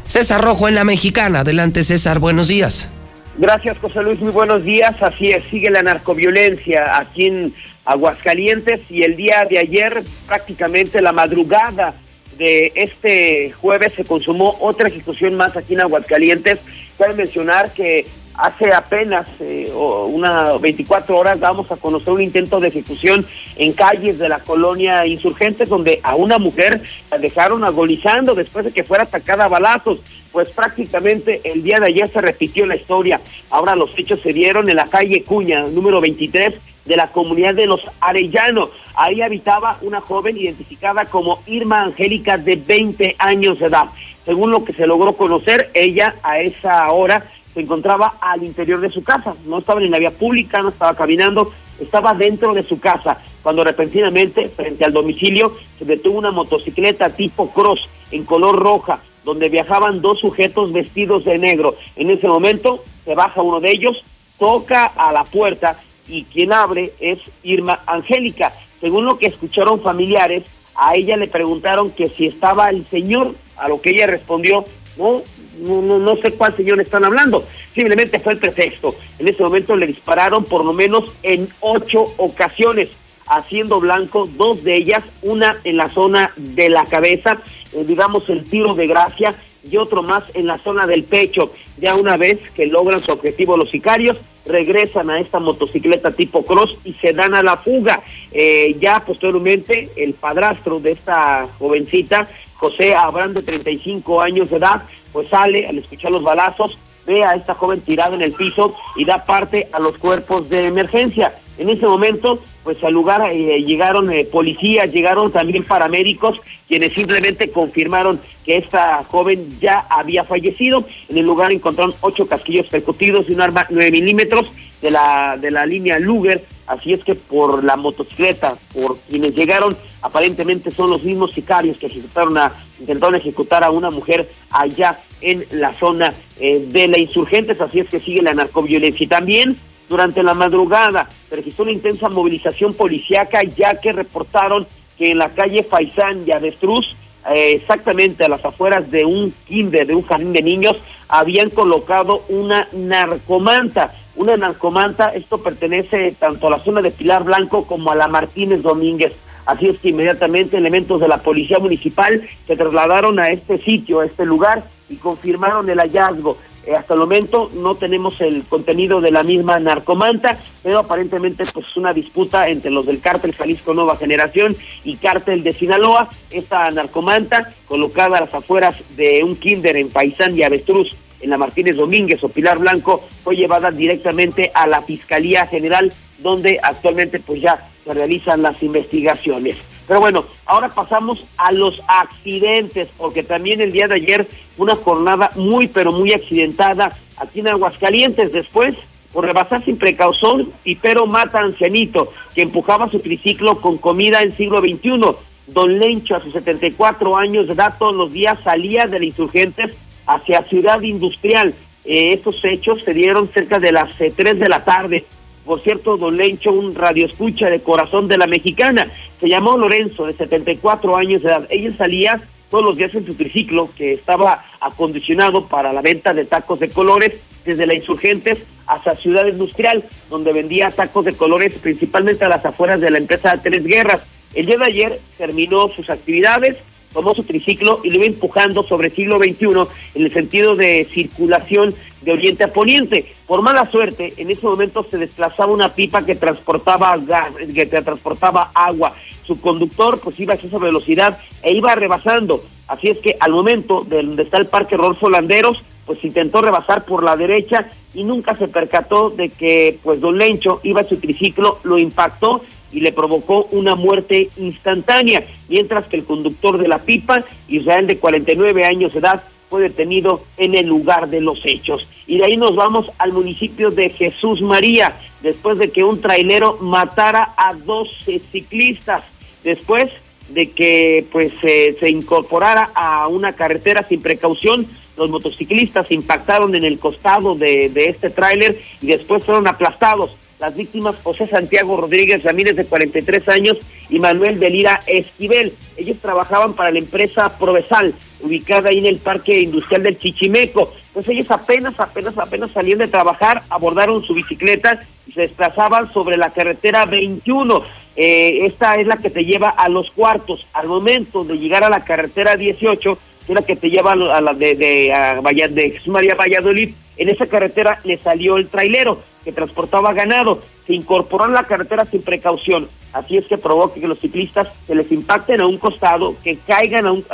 César Rojo en la mexicana. Adelante, César, buenos días. Gracias, José Luis. Muy buenos días. Así es, sigue la narcoviolencia aquí en Aguascalientes y el día de ayer, prácticamente la madrugada de este jueves, se consumó otra ejecución más aquí en Aguascalientes. Cabe mencionar que Hace apenas eh, una 24 horas vamos a conocer un intento de ejecución en calles de la colonia Insurgentes donde a una mujer la dejaron agonizando después de que fuera atacada a balazos. Pues prácticamente el día de ayer se repitió la historia. Ahora los hechos se dieron en la calle Cuña, número 23 de la comunidad de los Arellano. Ahí habitaba una joven identificada como Irma Angélica de 20 años de edad. Según lo que se logró conocer, ella a esa hora se encontraba al interior de su casa, no estaba en la vía pública, no estaba caminando, estaba dentro de su casa, cuando repentinamente, frente al domicilio, se detuvo una motocicleta tipo cross en color roja, donde viajaban dos sujetos vestidos de negro. En ese momento se baja uno de ellos, toca a la puerta y quien abre es Irma Angélica. Según lo que escucharon familiares, a ella le preguntaron que si estaba el señor, a lo que ella respondió, no, no, no, no sé cuál señor están hablando, simplemente fue el pretexto. En ese momento le dispararon por lo menos en ocho ocasiones, haciendo blanco dos de ellas, una en la zona de la cabeza, eh, digamos el tiro de gracia, y otro más en la zona del pecho. Ya una vez que logran su objetivo los sicarios, regresan a esta motocicleta tipo cross y se dan a la fuga. Eh, ya posteriormente el padrastro de esta jovencita, José Abraham de 35 años de edad, pues sale al escuchar los balazos, ve a esta joven tirada en el piso y da parte a los cuerpos de emergencia. En ese momento, pues al lugar eh, llegaron eh, policías, llegaron también paramédicos, quienes simplemente confirmaron que esta joven ya había fallecido. En el lugar encontraron ocho casquillos percutidos y un arma nueve milímetros de la, de la línea Luger. Así es que por la motocicleta, por quienes llegaron, aparentemente son los mismos sicarios que intentaron ejecutar a una mujer allá en la zona eh, de la insurgentes. Así es que sigue la narcoviolencia. Y también durante la madrugada registró una intensa movilización policiaca ya que reportaron que en la calle Faisán y Avestruz, eh, exactamente a las afueras de un kinder, de un jardín de niños, habían colocado una narcomanta. Una narcomanta, esto pertenece tanto a la zona de Pilar Blanco como a la Martínez Domínguez. Así es que inmediatamente elementos de la policía municipal se trasladaron a este sitio, a este lugar, y confirmaron el hallazgo. Eh, hasta el momento no tenemos el contenido de la misma narcomanta, pero aparentemente pues es una disputa entre los del cártel Jalisco Nueva Generación y cártel de Sinaloa. Esta narcomanta, colocada a las afueras de un kinder en Paisán y Avestruz, en la Martínez Domínguez o Pilar Blanco, fue llevada directamente a la Fiscalía General, donde actualmente pues ya se realizan las investigaciones. Pero bueno, ahora pasamos a los accidentes, porque también el día de ayer una jornada muy, pero muy accidentada aquí en Aguascalientes. Después, por rebasar sin precaución, pero mata a ancianito que empujaba su triciclo con comida en siglo XXI. Don Lencho, a sus 74 años de edad, todos los días salía de la Insurgentes hacia Ciudad Industrial. Eh, estos hechos se dieron cerca de las eh, tres 3 de la tarde. Por cierto, don Lencho, un radioescucha de corazón de la mexicana, se llamó Lorenzo, de 74 años de edad. Ella salía todos los días en su triciclo, que estaba acondicionado para la venta de tacos de colores desde la Insurgentes hasta Ciudad Industrial, donde vendía tacos de colores principalmente a las afueras de la empresa Tres Guerras. El día de ayer terminó sus actividades, tomó su triciclo y lo iba empujando sobre siglo XXI en el sentido de circulación de oriente a poniente. Por mala suerte, en ese momento se desplazaba una pipa que transportaba gas, que transportaba agua. Su conductor pues iba a esa velocidad e iba rebasando. Así es que al momento de donde está el Parque Rolfo Landeros, pues intentó rebasar por la derecha y nunca se percató de que pues don Lencho iba a su triciclo, lo impactó y le provocó una muerte instantánea, mientras que el conductor de la pipa, Israel de 49 años de edad, fue detenido en el lugar de los hechos. Y de ahí nos vamos al municipio de Jesús María, después de que un trailero matara a 12 ciclistas. Después de que pues se incorporara a una carretera sin precaución, los motociclistas impactaron en el costado de, de este tráiler y después fueron aplastados. Las víctimas José Santiago Rodríguez Ramírez de 43 años y Manuel Delira Esquivel. Ellos trabajaban para la empresa Provesal, ubicada ahí en el Parque Industrial del Chichimeco. Pues ellos apenas, apenas, apenas salían de trabajar, abordaron su bicicleta y se desplazaban sobre la carretera 21. Eh, esta es la que te lleva a los cuartos. Al momento de llegar a la carretera 18, que es la que te lleva a la de, a de Jesús María Valladolid, en esa carretera le salió el trailero que transportaba ganado, se incorporó en la carretera sin precaución, así es que provoca que los ciclistas se les impacten a un costado, que caigan a un,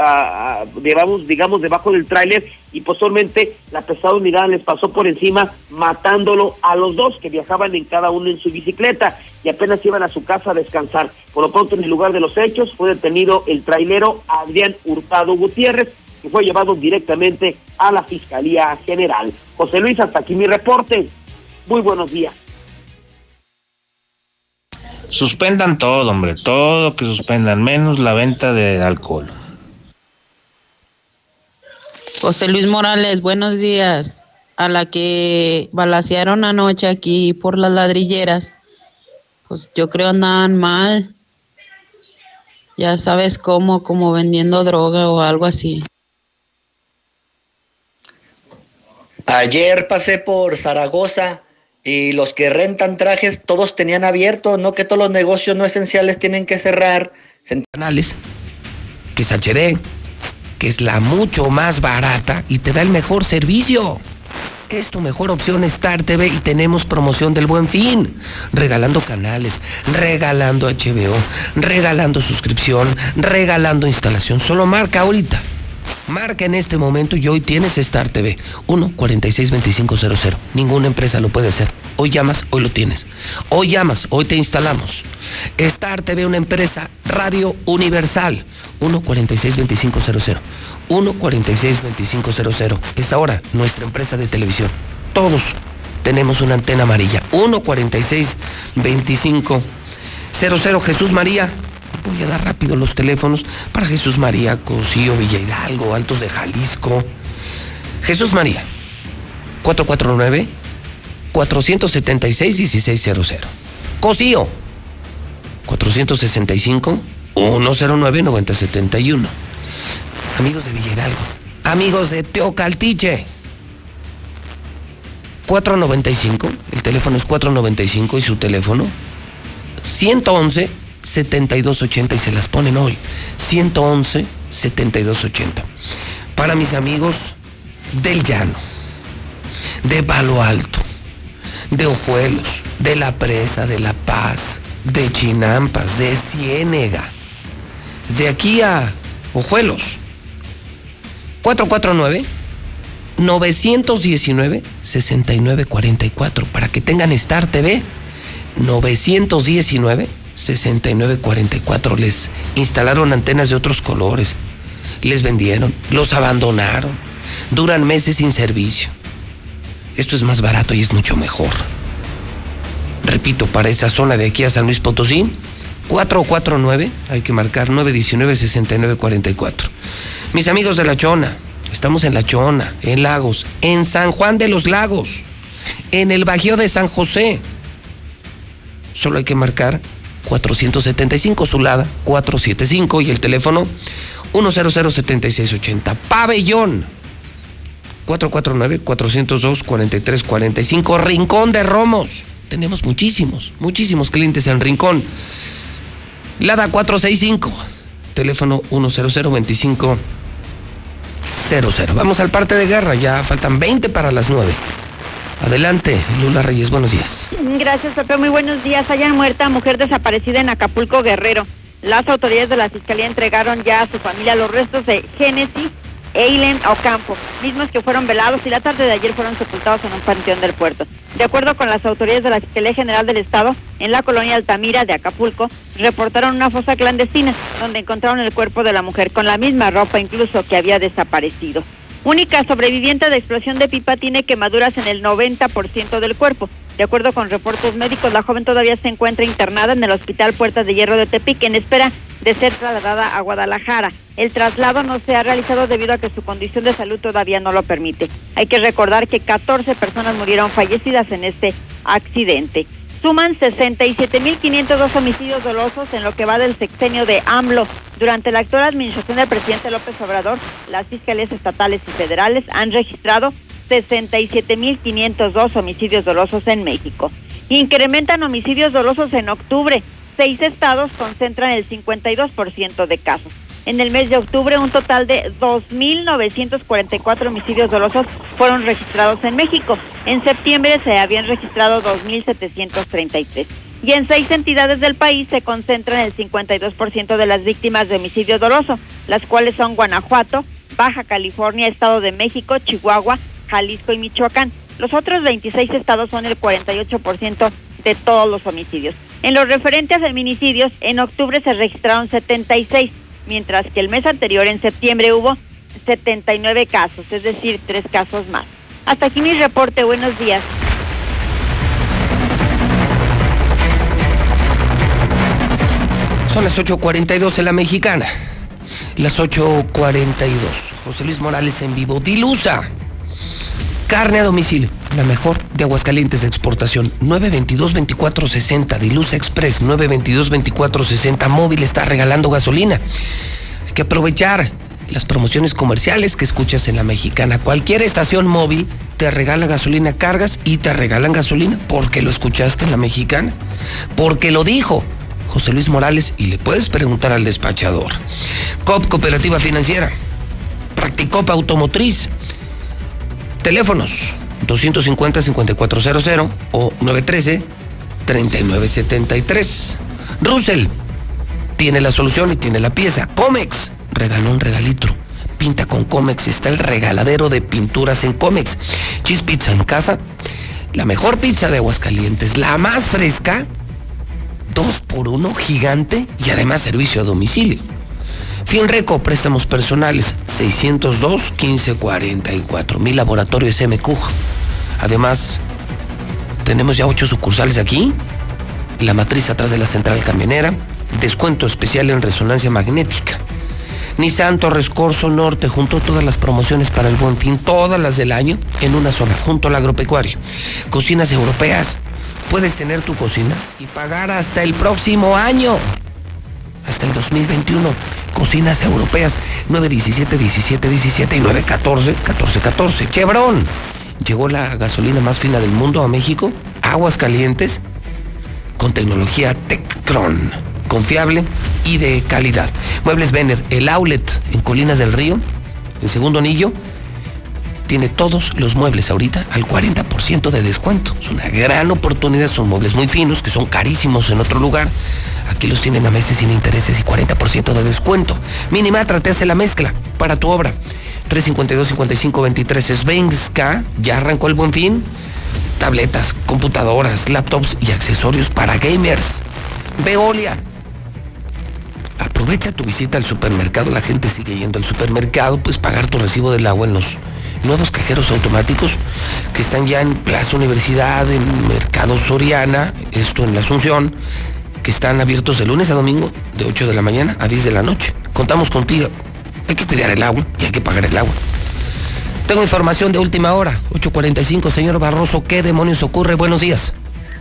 digamos, digamos, debajo del tráiler y posteriormente la pesada unidad les pasó por encima matándolo a los dos que viajaban en cada uno en su bicicleta y apenas iban a su casa a descansar. Por lo pronto en el lugar de los hechos fue detenido el trailero Adrián Hurtado Gutiérrez, que fue llevado directamente a la Fiscalía General. José Luis, hasta aquí mi reporte. Muy buenos días. Suspendan todo, hombre, todo que suspendan, menos la venta de alcohol. José Luis Morales, buenos días. A la que balasearon anoche aquí por las ladrilleras, pues yo creo andaban mal. Ya sabes cómo, como vendiendo droga o algo así. Ayer pasé por Zaragoza y los que rentan trajes todos tenían abierto, no que todos los negocios no esenciales tienen que cerrar. Canales, que es HD, que es la mucho más barata y te da el mejor servicio. Es tu mejor opción Star TV y tenemos promoción del buen fin. Regalando canales, regalando HBO, regalando suscripción, regalando instalación. Solo marca ahorita Marca en este momento y hoy tienes Star TV 1 46 2500. Ninguna empresa lo puede hacer. Hoy llamas, hoy lo tienes. Hoy llamas, hoy te instalamos. Star TV, una empresa radio universal. 1 46 2500. 1 46 2500. Es ahora nuestra empresa de televisión. Todos tenemos una antena amarilla. 1 46 2500. Jesús María voy a dar rápido los teléfonos para Jesús María, Cosío, Villa Hidalgo, Altos de Jalisco. Jesús María, 449-476-1600. Cosío, 465-109-9071. Amigos de Villa Hidalgo, amigos de Teocaltiche. 495, el teléfono es 495 y su teléfono 111 7280 y se las ponen hoy. 111 7280. Para mis amigos del Llano, de Palo Alto, de Ojuelos, de La Presa, de La Paz, de Chinampas, de Ciénega, de aquí a Ojuelos. 449 919 6944 para que tengan Star TV 919 6944 les instalaron antenas de otros colores, les vendieron, los abandonaron, duran meses sin servicio. Esto es más barato y es mucho mejor. Repito, para esa zona de aquí a San Luis Potosí, 449, hay que marcar 919-6944. Mis amigos de La Chona, estamos en La Chona, en Lagos, en San Juan de los Lagos, en el Bajío de San José. Solo hay que marcar 475, Zulada 475 y el teléfono 1007680. Pabellón 449-402-4345. Rincón de Romos. Tenemos muchísimos, muchísimos clientes en Rincón. Lada 465. Teléfono 1002500. Vamos al parte de guerra. Ya faltan 20 para las 9. Adelante, Lula Reyes, buenos días. Gracias, Pepe, muy buenos días. Hayan muerta mujer desaparecida en Acapulco, Guerrero. Las autoridades de la Fiscalía entregaron ya a su familia los restos de Génesis Eilen Ocampo, mismos que fueron velados y la tarde de ayer fueron sepultados en un panteón del puerto. De acuerdo con las autoridades de la Fiscalía General del Estado, en la colonia Altamira de Acapulco, reportaron una fosa clandestina donde encontraron el cuerpo de la mujer con la misma ropa incluso que había desaparecido. Única sobreviviente de explosión de pipa tiene quemaduras en el 90% del cuerpo. De acuerdo con reportes médicos, la joven todavía se encuentra internada en el Hospital Puertas de Hierro de Tepic en espera de ser trasladada a Guadalajara. El traslado no se ha realizado debido a que su condición de salud todavía no lo permite. Hay que recordar que 14 personas murieron fallecidas en este accidente. Suman 67.502 homicidios dolosos en lo que va del sexenio de AMLO. Durante la actual administración del presidente López Obrador, las fiscalías estatales y federales han registrado 67.502 homicidios dolosos en México. Incrementan homicidios dolosos en octubre. Seis estados concentran el 52% de casos. En el mes de octubre, un total de 2.944 homicidios dolosos fueron registrados en México. En septiembre se habían registrado 2.733. Y en seis entidades del país se concentran el 52% de las víctimas de homicidio doloso, las cuales son Guanajuato, Baja California, Estado de México, Chihuahua, Jalisco y Michoacán. Los otros 26 estados son el 48% de todos los homicidios. En lo referente a feminicidios, en octubre se registraron 76, mientras que el mes anterior, en septiembre, hubo 79 casos, es decir, tres casos más. Hasta aquí mi reporte. Buenos días. Son las 8.42 en la mexicana. Las 8.42. José Luis Morales en vivo. Dilusa. Carne a domicilio, la mejor de Aguascalientes de exportación. 922-2460, Dilusa Express, 922-2460. Móvil está regalando gasolina. Hay que aprovechar las promociones comerciales que escuchas en la mexicana. Cualquier estación móvil te regala gasolina, cargas y te regalan gasolina porque lo escuchaste en la mexicana. Porque lo dijo José Luis Morales y le puedes preguntar al despachador. COP Cooperativa Financiera. Practicop Automotriz. Teléfonos 250-5400 o 913-3973. Russell tiene la solución y tiene la pieza. Comex regaló un regalitro. Pinta con Comex, está el regaladero de pinturas en Comex. Cheese Pizza en casa, la mejor pizza de Aguascalientes, la más fresca, dos por uno, gigante y además servicio a domicilio. Fienreco, préstamos personales, 602-1544. Mi laboratorio es MQ. Además, tenemos ya ocho sucursales aquí. La matriz atrás de la central camionera. Descuento especial en resonancia magnética. Nissan Torres Corso Norte, junto a todas las promociones para el buen fin, todas las del año, en una sola, junto al agropecuario. Cocinas europeas. Puedes tener tu cocina y pagar hasta el próximo año hasta el 2021. Cocinas europeas 917, 17, 17 y 914, 14, 14. Chevron. Llegó la gasolina más fina del mundo a México, aguas calientes, con tecnología Tectron, confiable y de calidad. Muebles Vener, el outlet en Colinas del Río, el segundo anillo, tiene todos los muebles ahorita al 40% de descuento. Es una gran oportunidad, son muebles muy finos, que son carísimos en otro lugar. Aquí los tienen a meses sin intereses y 40% de descuento. Minimatra te hace la mezcla para tu obra. 352-5523 Svenska, ya arrancó el buen fin. Tabletas, computadoras, laptops y accesorios para gamers. Veolia. Aprovecha tu visita al supermercado, la gente sigue yendo al supermercado, pues pagar tu recibo del agua en los nuevos cajeros automáticos que están ya en Plaza Universidad, en Mercado Soriana, esto en la Asunción, están abiertos de lunes a domingo, de 8 de la mañana a 10 de la noche. Contamos contigo. Hay que cuidar el agua y hay que pagar el agua. Tengo información de última hora, 8.45, señor Barroso, ¿qué demonios ocurre? Buenos días.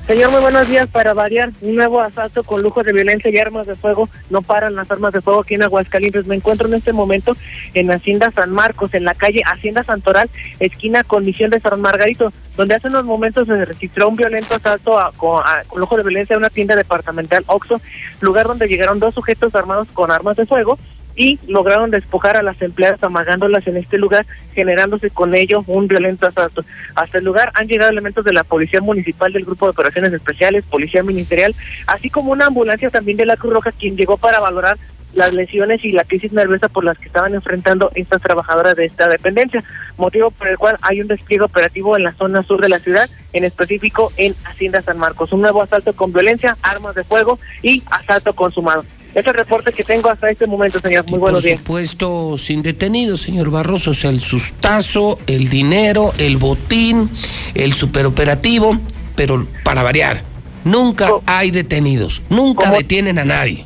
Señor, muy buenos días. Para variar, un nuevo asalto con lujo de violencia y armas de fuego. No paran las armas de fuego aquí en Aguascalientes. Me encuentro en este momento en Hacienda San Marcos, en la calle Hacienda Santoral, esquina con Misión de San Margarito, donde hace unos momentos se registró un violento asalto con, con lujo de violencia a una tienda departamental Oxxo, lugar donde llegaron dos sujetos armados con armas de fuego y lograron despojar a las empleadas amagándolas en este lugar, generándose con ello un violento asalto. Hasta el lugar han llegado elementos de la Policía Municipal del Grupo de Operaciones Especiales, Policía Ministerial, así como una ambulancia también de la Cruz Roja, quien llegó para valorar las lesiones y la crisis nerviosa por las que estaban enfrentando estas trabajadoras de esta dependencia, motivo por el cual hay un despliegue operativo en la zona sur de la ciudad, en específico en Hacienda San Marcos. Un nuevo asalto con violencia, armas de fuego y asalto consumado. Es el reporte que tengo hasta este momento, señor. Muy buenos Por días. supuesto, sin detenidos, señor Barroso, o sea, el sustazo, el dinero, el botín, el superoperativo, pero para variar, nunca hay detenidos, nunca detienen a nadie.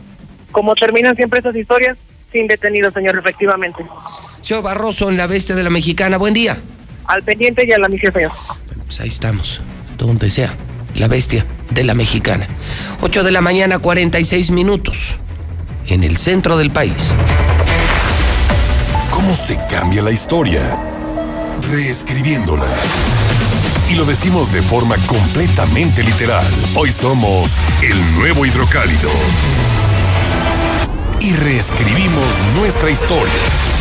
Como terminan siempre estas historias, sin detenidos, señor, efectivamente. Señor Barroso, en la bestia de la mexicana, buen día. Al pendiente y a la misión, señor. Pues ahí estamos, donde sea, la bestia de la mexicana. 8 de la mañana, 46 minutos, en el centro del país. ¿Cómo se cambia la historia? Reescribiéndola. Y lo decimos de forma completamente literal. Hoy somos el nuevo hidrocálido. Y reescribimos nuestra historia.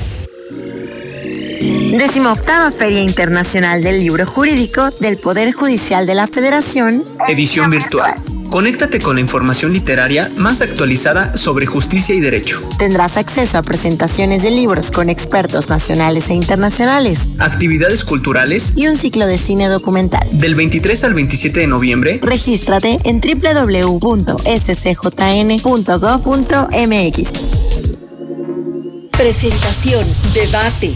Décima octava Feria Internacional del Libro Jurídico del Poder Judicial de la Federación. Edición virtual. Conéctate con la información literaria más actualizada sobre justicia y derecho. Tendrás acceso a presentaciones de libros con expertos nacionales e internacionales Actividades culturales. y un ciclo de cine documental. Del 23 al 27 de noviembre. Regístrate en www.scjn.gov.mx. Presentación, debate,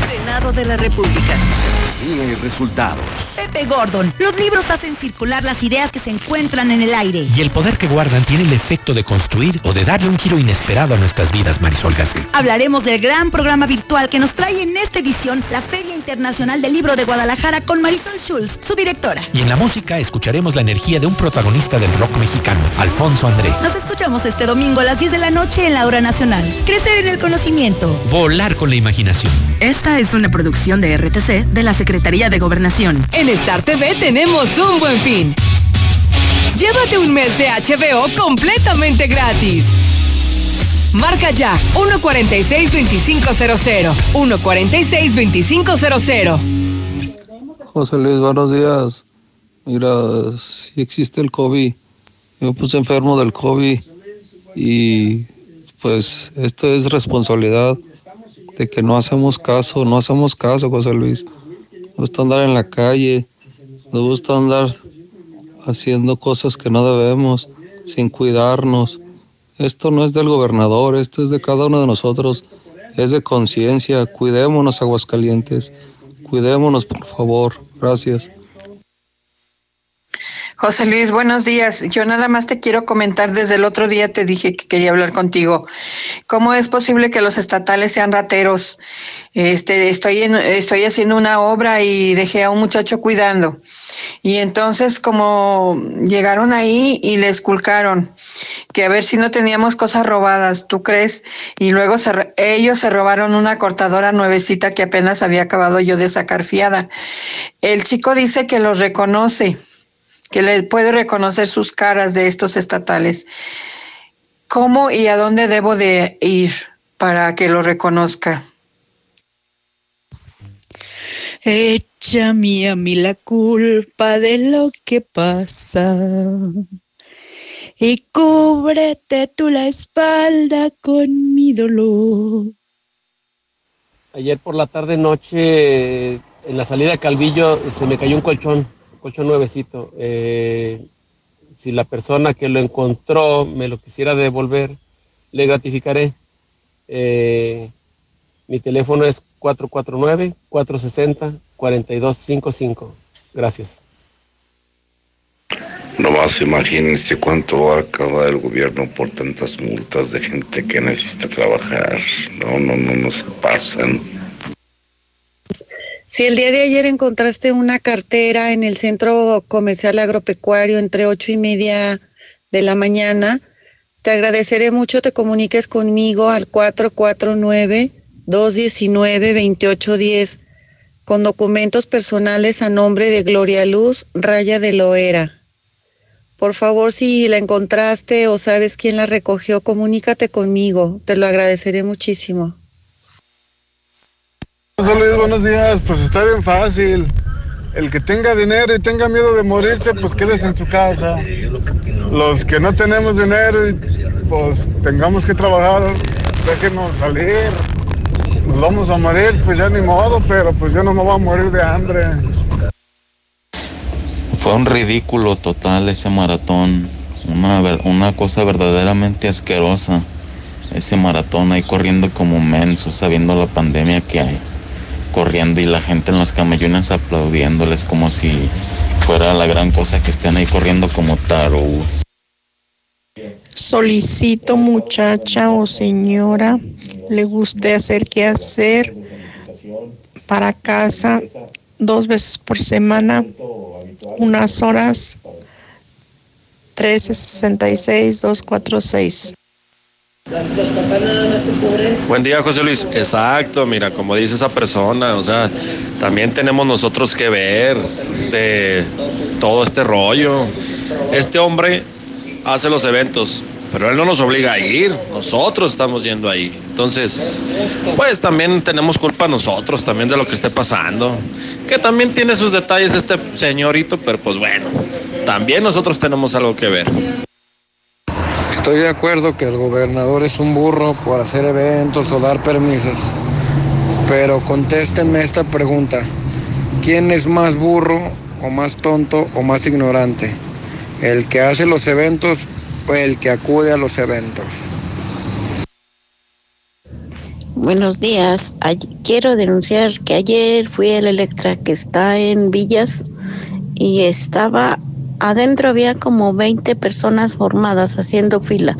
Senado de la República. Y resultados. Pepe Gordon, los libros hacen circular las ideas que se encuentran en el aire. Y el poder que guardan tiene el efecto de construir o de darle un giro inesperado a nuestras vidas, Marisol Gacé. Hablaremos del gran programa virtual que nos trae en esta edición la Feria Internacional del Libro de Guadalajara con Marisol Schulz, su directora. Y en la música escucharemos la energía de un protagonista del rock mexicano, Alfonso André. Nos escuchamos este domingo a las 10 de la noche en la hora nacional. Crecer en el conocimiento. Volar con la imaginación. Esta es una producción de RTC de la Secretaría de Gobernación. En Star TV tenemos un buen fin. Llévate un mes de HBO completamente gratis. Marca ya 146-2500. 146-2500. José Luis, buenos días. Mira, si existe el COVID. Yo me puse enfermo del COVID y pues esto es responsabilidad de que no hacemos caso, no hacemos caso, José Luis. Nos gusta andar en la calle, nos gusta andar haciendo cosas que no debemos, sin cuidarnos. Esto no es del gobernador, esto es de cada uno de nosotros, es de conciencia. Cuidémonos, Aguascalientes, cuidémonos, por favor. Gracias. José Luis, buenos días. Yo nada más te quiero comentar, desde el otro día te dije que quería hablar contigo. ¿Cómo es posible que los estatales sean rateros? Este, estoy, en, estoy haciendo una obra y dejé a un muchacho cuidando. Y entonces como llegaron ahí y le esculcaron que a ver si no teníamos cosas robadas, ¿tú crees? Y luego ellos se robaron una cortadora nuevecita que apenas había acabado yo de sacar fiada. El chico dice que los reconoce que le puede reconocer sus caras de estos estatales. ¿Cómo y a dónde debo de ir para que lo reconozca? Échame a mí la culpa de lo que pasa y cúbrete tú la espalda con mi dolor. Ayer por la tarde noche en la salida de Calvillo se me cayó un colchón colchón nuevecito. Eh, si la persona que lo encontró me lo quisiera devolver, le gratificaré. Eh, mi teléfono es 449-460-4255. Gracias. Nomás imagínense cuánto va a acabar el gobierno por tantas multas de gente que necesita trabajar. No, no, no, no se pasan. Si el día de ayer encontraste una cartera en el centro comercial agropecuario entre ocho y media de la mañana, te agradeceré mucho te comuniques conmigo al 449-219-2810 con documentos personales a nombre de Gloria Luz Raya de Loera. Por favor, si la encontraste o sabes quién la recogió, comunícate conmigo. Te lo agradeceré muchísimo. Luis, buenos días. Pues está bien fácil. El que tenga dinero y tenga miedo de morirse, pues quédese en su casa. Los que no tenemos dinero y pues tengamos que trabajar, déjenos salir. Nos vamos a morir, pues ya ni modo, pero pues yo no me voy a morir de hambre. Fue un ridículo total ese maratón. Una, una cosa verdaderamente asquerosa. Ese maratón ahí corriendo como menso, sabiendo la pandemia que hay corriendo y la gente en los camellones aplaudiéndoles como si fuera la gran cosa que estén ahí corriendo como tarugos. Solicito muchacha o señora, le guste hacer qué hacer para casa dos veces por semana, unas horas, 1366 246. Buen día, José Luis. Exacto, mira, como dice esa persona, o sea, también tenemos nosotros que ver de todo este rollo. Este hombre hace los eventos, pero él no nos obliga a ir, nosotros estamos yendo ahí. Entonces, pues también tenemos culpa nosotros también de lo que esté pasando. Que también tiene sus detalles este señorito, pero pues bueno, también nosotros tenemos algo que ver. Estoy de acuerdo que el gobernador es un burro por hacer eventos o dar permisos, pero contéstenme esta pregunta. ¿Quién es más burro o más tonto o más ignorante? ¿El que hace los eventos o el que acude a los eventos? Buenos días. quiero denunciar que ayer fui al Electra que está en Villas y estaba adentro había como 20 personas formadas haciendo fila.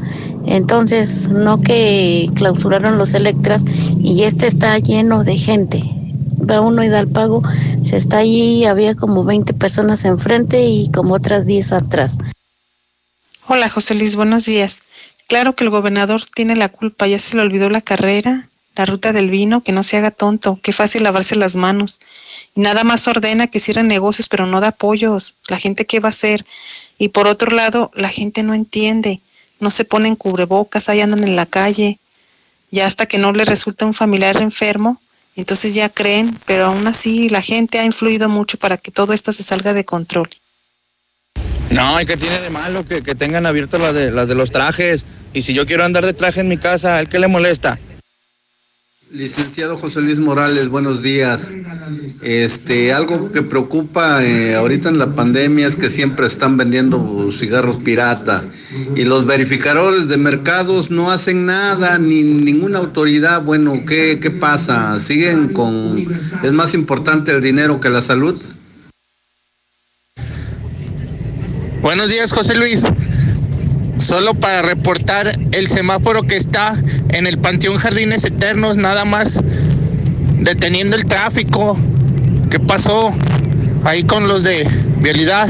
Entonces, no que clausuraron los Electras y este está lleno de gente. Va uno y da el pago, se está allí, había como 20 personas enfrente y como otras 10 atrás. Hola José Luis, buenos días. Claro que el gobernador tiene la culpa, ya se le olvidó la carrera, la ruta del vino, que no se haga tonto, qué fácil lavarse las manos. Nada más ordena que cierren negocios, pero no da apoyos. La gente qué va a hacer. Y por otro lado, la gente no entiende. No se ponen cubrebocas, ahí andan en la calle. Ya hasta que no le resulta un familiar enfermo, entonces ya creen, pero aún así la gente ha influido mucho para que todo esto se salga de control. No, ¿y qué tiene de malo que, tengan abiertas las de, las de los trajes? Y si yo quiero andar de traje en mi casa, ¿el qué le molesta? Licenciado José Luis Morales, buenos días. Este, algo que preocupa eh, ahorita en la pandemia es que siempre están vendiendo cigarros pirata y los verificadores de mercados no hacen nada, ni ninguna autoridad. Bueno, ¿qué, qué pasa? ¿Siguen con... es más importante el dinero que la salud? Buenos días, José Luis. Solo para reportar el semáforo que está en el Panteón Jardines Eternos, nada más deteniendo el tráfico. ¿Qué pasó ahí con los de vialidad?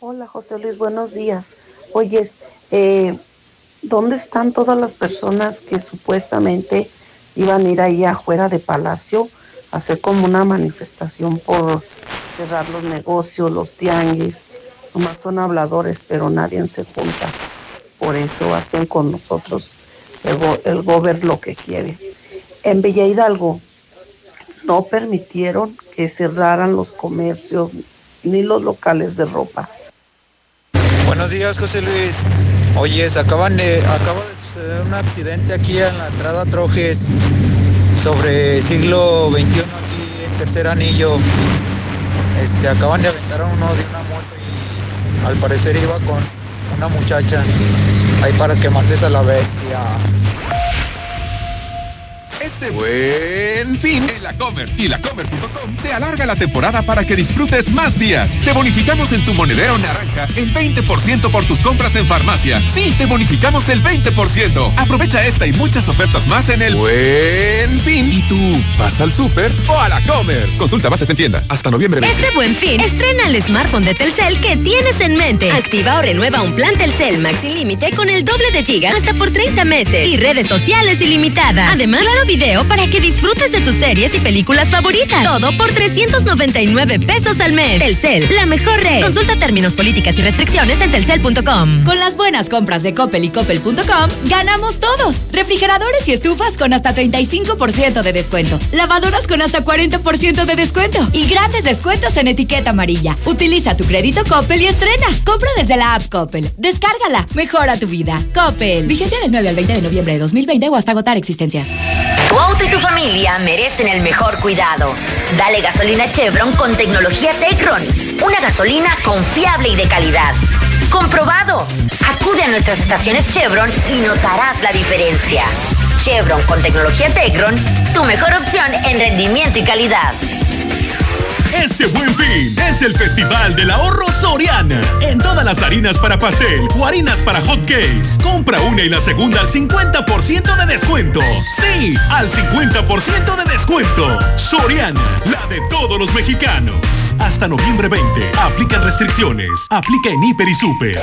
Hola José Luis, buenos días. Oyes, eh, ¿dónde están todas las personas que supuestamente iban a ir ahí afuera de Palacio a hacer como una manifestación por cerrar los negocios, los tianguis? Nomás son habladores, pero nadie se junta. Por eso hacen con nosotros el, go- el gober lo que quiere. En Villa Hidalgo no permitieron que cerraran los comercios ni los locales de ropa. Buenos días, José Luis. Oye, se acaban de, acaba de suceder un accidente aquí en la entrada Trojes sobre siglo XXI aquí en Tercer Anillo. Este, acaban de aventar a uno de una al parecer iba con una muchacha. Ahí para que mandes a la bestia. Este buen fin en la Comer y lacomer.com se alarga la temporada para que disfrutes más días. Te bonificamos en tu monedero naranja el 20% por tus compras en farmacia. Sí, te bonificamos el 20%. Aprovecha esta y muchas ofertas más en el buen fin. ¿Y tú vas al súper o a la Comer? Consulta bases en tienda hasta noviembre 20. Este buen fin, estrena el smartphone de Telcel que tienes en mente. Activa o renueva un plan Telcel Max sin límite con el doble de gigas hasta por 30 meses y redes sociales ilimitadas. Además, claro video para que disfrutes de tus series y películas favoritas. Todo por 399 pesos al mes. Telcel, la mejor red. Consulta términos, políticas y restricciones en telcel.com. Con las buenas compras de Coppel y Coppel.com, ganamos todos. Refrigeradores y estufas con hasta 35% de descuento. Lavadoras con hasta 40% de descuento. Y grandes descuentos en etiqueta amarilla. Utiliza tu crédito Coppel y estrena. Compra desde la app Coppel. Descárgala. Mejora tu vida. Coppel. Vigencia del 9 al 20 de noviembre de 2020 o hasta agotar existencias. Tu auto y tu familia merecen el mejor cuidado. Dale gasolina Chevron con tecnología Tecron. Una gasolina confiable y de calidad. Comprobado. Acude a nuestras estaciones Chevron y notarás la diferencia. Chevron con tecnología Tecron, tu mejor opción en rendimiento y calidad. Este buen fin es el Festival del Ahorro Soriana. En todas las harinas para pastel o harinas para hot cakes. Compra una y la segunda al 50% de descuento. Sí, al 50% de descuento. Soriana, la de todos los mexicanos. Hasta noviembre 20. Aplican restricciones. Aplica en Hiper y Super.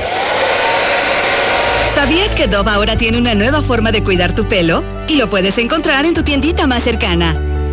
¿Sabías que Dove ahora tiene una nueva forma de cuidar tu pelo? Y lo puedes encontrar en tu tiendita más cercana.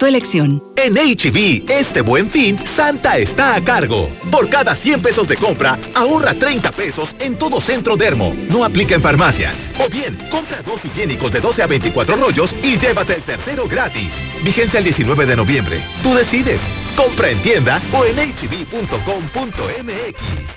tu elección. En HB, este buen fin, Santa está a cargo. Por cada 100 pesos de compra, ahorra 30 pesos en todo centro Dermo. No aplica en farmacia. O bien, compra dos higiénicos de 12 a 24 rollos y llévate el tercero gratis. Vigencia el 19 de noviembre. Tú decides. Compra en tienda o en hb.com.mx.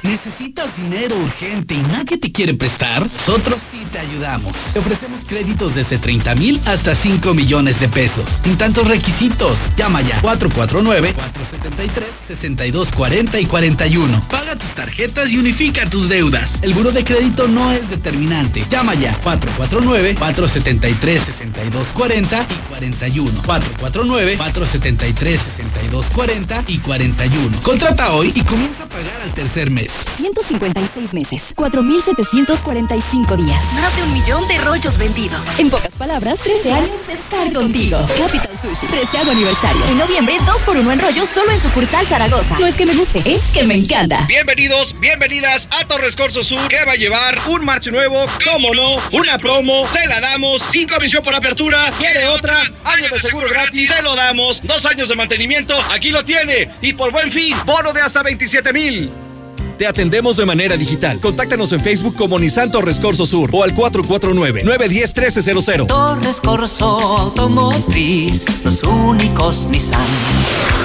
¿Necesitas dinero urgente y nadie te quiere prestar? Nosotros sí te ayudamos. Te ofrecemos créditos desde 30 mil hasta 5 millones de pesos. Sin tantos requisitos. Llama ya 449-473-6240 y 41. Paga tus tarjetas y unifica tus deudas. El buro de crédito no es determinante. Llama ya 449-473-6240 y 41. 449-473-6240 y 41. Contrata hoy y comienza a pagar al tercer mes. 156 meses, 4.745 días. Más de un millón de rollos vendidos. En pocas palabras, 13 años de estar contigo. Capital Sushi, 13 aniversario. En noviembre, 2 por 1 en rollo solo en sucursal Zaragoza. No es que me guste, es que me encanta. Bienvenidos, bienvenidas a Torres Corso Sur, que va a llevar un marcho nuevo, cómo no, una promo, se la damos, sin comisión por apertura, quiere otra, año de seguro gratis, se lo damos, dos años de mantenimiento, aquí lo tiene, y por buen fin, bono de hasta 27 mil. Te atendemos de manera digital. Contáctanos en Facebook como Nissan Torres Corso Sur o al 449-910-1300. Torres Corso Automotriz, los únicos Nissan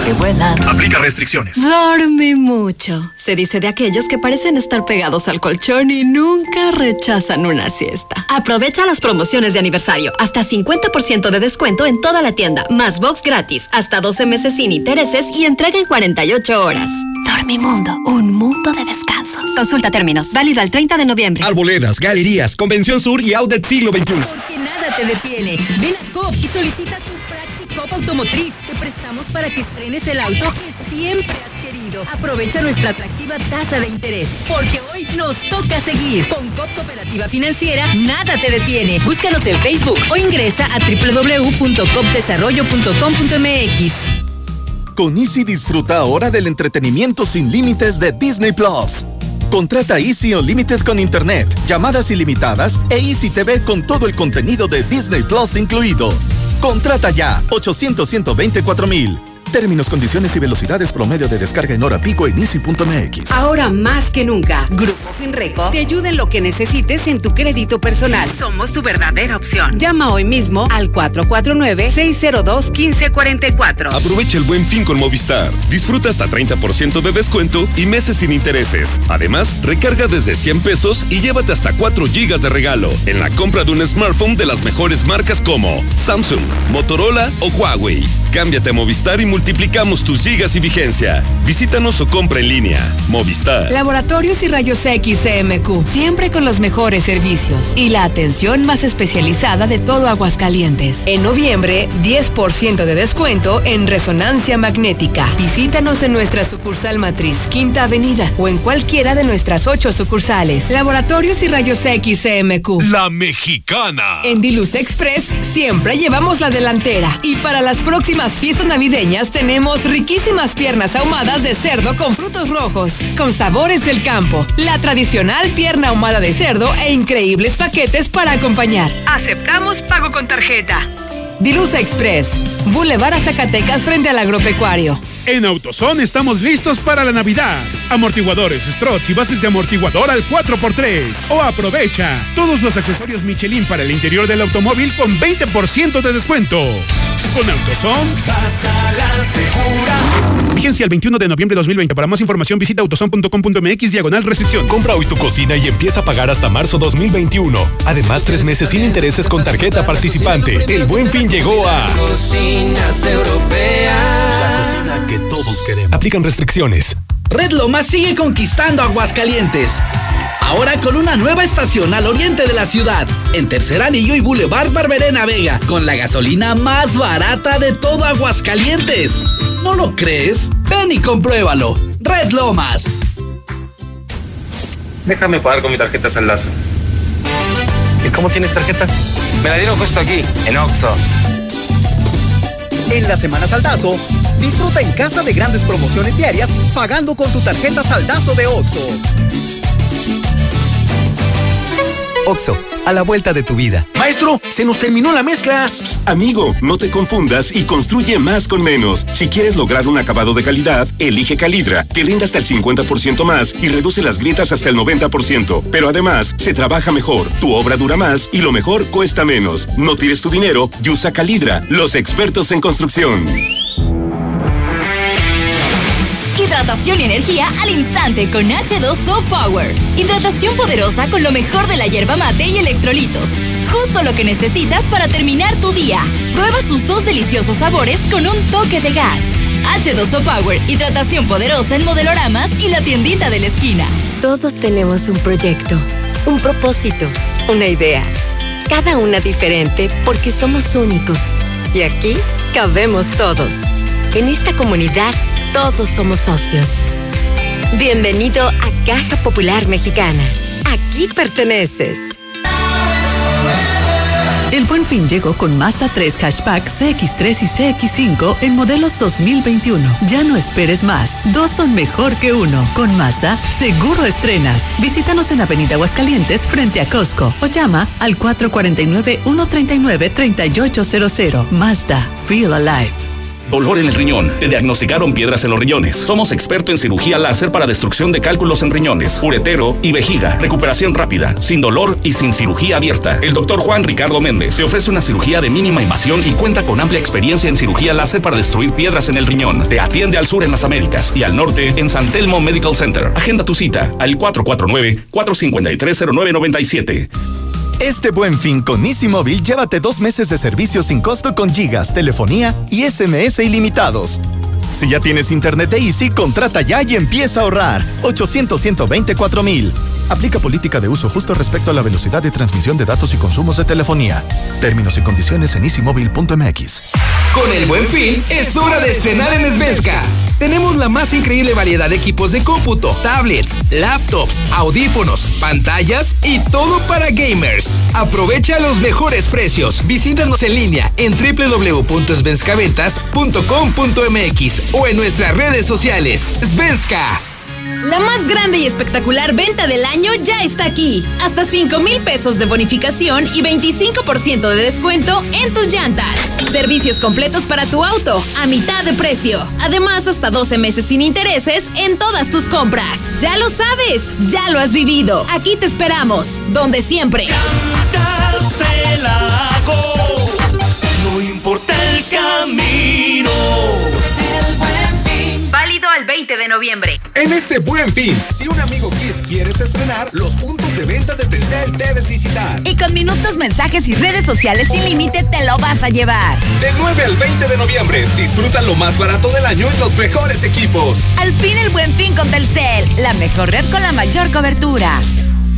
que vuelan. Aplica restricciones. Dorme mucho. Se dice de aquellos que parecen estar pegados al colchón y nunca rechazan una siesta. Aprovecha las promociones de aniversario. Hasta 50% de descuento en toda la tienda. Más box gratis. Hasta 12 meses sin intereses y entrega en 48 horas. Dormimundo. Un mundo de descansos. Consulta términos. Válido al 30 de noviembre. Arboledas, galerías, Convención Sur y Outlet Siglo XXI. Porque nada te detiene. Ven a COP y solicita tu Practicop Automotriz. Te prestamos para que estrenes el auto que siempre has querido. Aprovecha nuestra atractiva tasa de interés. Porque hoy nos toca seguir. Con COP Cooperativa Financiera, nada te detiene. Búscanos en Facebook o ingresa a www.copdesarrollo.com.mx. Con Easy disfruta ahora del entretenimiento sin límites de Disney Plus. Contrata Easy Unlimited con Internet, llamadas ilimitadas e Easy TV con todo el contenido de Disney Plus incluido. Contrata ya 800 124 mil. Términos, condiciones y velocidades promedio de descarga en hora pico en easy.mx. Ahora más que nunca, Grupo Finreco te ayuda en lo que necesites en tu crédito personal. Somos su verdadera opción. Llama hoy mismo al 449-602-1544. Aprovecha el buen fin con Movistar. Disfruta hasta 30% de descuento y meses sin intereses. Además, recarga desde 100 pesos y llévate hasta 4 gigas de regalo en la compra de un smartphone de las mejores marcas como Samsung, Motorola o Huawei. Cámbiate a Movistar y multiplicamos tus gigas y vigencia. Visítanos o compra en línea. Movistar. Laboratorios y Rayos X CMQ, siempre con los mejores servicios y la atención más especializada de todo Aguascalientes. En noviembre, 10% de descuento en resonancia magnética. Visítanos en nuestra sucursal matriz, Quinta Avenida, o en cualquiera de nuestras ocho sucursales. Laboratorios y Rayos X CMQ. La mexicana. En Diluz Express siempre llevamos la delantera. Y para las próximas fiestas navideñas tenemos riquísimas piernas ahumadas de cerdo con frutos rojos, con sabores del campo, la tradicional pierna ahumada de cerdo e increíbles paquetes para acompañar. Aceptamos pago con tarjeta. Dilusa Express, Boulevard a Zacatecas frente al agropecuario. En AutoZone estamos listos para la Navidad. Amortiguadores, struts y bases de amortiguador al 4x3. O aprovecha todos los accesorios Michelin para el interior del automóvil con 20% de descuento. Con AutoZone. Pasa la segura. Vigencia el 21 de noviembre de 2020. Para más información visita autozone.com.mx diagonal restricción. Compra hoy tu cocina y empieza a pagar hasta marzo 2021. Además, tres meses sin intereses con tarjeta participante. El buen fin llegó a... Cocinas europeas. La cocina que todos queremos. Aplican restricciones. Red Lomas sigue conquistando Aguascalientes. Ahora con una nueva estación al oriente de la ciudad, en Tercer Anillo y Boulevard Barberena Vega, con la gasolina más barata de todo Aguascalientes. ¿No lo crees? Ven y compruébalo. Red Lomas. Déjame pagar con mi tarjeta Saldazo. ¿Y cómo tienes tarjeta? Me la dieron justo aquí, en Oxxo. En la Semana Saldazo, disfruta en casa de grandes promociones diarias pagando con tu tarjeta Saldazo de Oxxo. Oxo, a la vuelta de tu vida. Maestro, se nos terminó la mezcla. Amigo, no te confundas y construye más con menos. Si quieres lograr un acabado de calidad, elige Calidra, que rinde hasta el 50% más y reduce las grietas hasta el 90%. Pero además, se trabaja mejor, tu obra dura más y lo mejor cuesta menos. No tires tu dinero y usa Calidra, los expertos en construcción. Hidratación y energía al instante con H2O Power. Hidratación poderosa con lo mejor de la hierba mate y electrolitos. Justo lo que necesitas para terminar tu día. Prueba sus dos deliciosos sabores con un toque de gas. H2O Power, hidratación poderosa en modeloramas y la tiendita de la esquina. Todos tenemos un proyecto, un propósito, una idea. Cada una diferente porque somos únicos. Y aquí cabemos todos. En esta comunidad todos somos socios. Bienvenido a Caja Popular Mexicana. Aquí perteneces. El buen fin llegó con Mazda 3 Hatchback CX3 y CX5 en modelos 2021. Ya no esperes más. Dos son mejor que uno. Con Mazda, seguro estrenas. Visítanos en Avenida Aguascalientes frente a Costco o llama al 449-139-3800. Mazda, feel alive. Dolor en el riñón, te diagnosticaron piedras en los riñones. Somos expertos en cirugía láser para destrucción de cálculos en riñones, uretero y vejiga. Recuperación rápida, sin dolor y sin cirugía abierta. El doctor Juan Ricardo Méndez te ofrece una cirugía de mínima invasión y cuenta con amplia experiencia en cirugía láser para destruir piedras en el riñón. Te atiende al sur en las Américas y al norte en San Telmo Medical Center. Agenda tu cita al 449-453-0997. Este buen fin con Easy Móvil, llévate dos meses de servicio sin costo con gigas, telefonía y SMS ilimitados. Si ya tienes internet de Easy, contrata ya y empieza a ahorrar. 800 124 mil. Aplica política de uso justo respecto a la velocidad de transmisión de datos y consumos de telefonía. Términos y condiciones en easymobile.mx. Con el buen fin, es hora de estrenar en Svenska. Tenemos la más increíble variedad de equipos de cómputo, tablets, laptops, audífonos, pantallas y todo para gamers. Aprovecha los mejores precios. Visítanos en línea en www.svenskaventas.com.mx o en nuestras redes sociales. Svenska. La más grande y espectacular venta del año ya está aquí. Hasta 5 mil pesos de bonificación y 25% de descuento en tus llantas. Servicios completos para tu auto a mitad de precio. Además, hasta 12 meses sin intereses en todas tus compras. Ya lo sabes, ya lo has vivido. Aquí te esperamos, donde siempre. No importa el camino. Válido al 20 de noviembre. En este buen fin, si un amigo Kit quieres estrenar, los puntos de venta de Telcel debes visitar. Y con minutos, mensajes y redes sociales sin límite te lo vas a llevar. Del 9 al 20 de noviembre, disfruta lo más barato del año en los mejores equipos. Al fin el buen fin con Telcel, la mejor red con la mayor cobertura.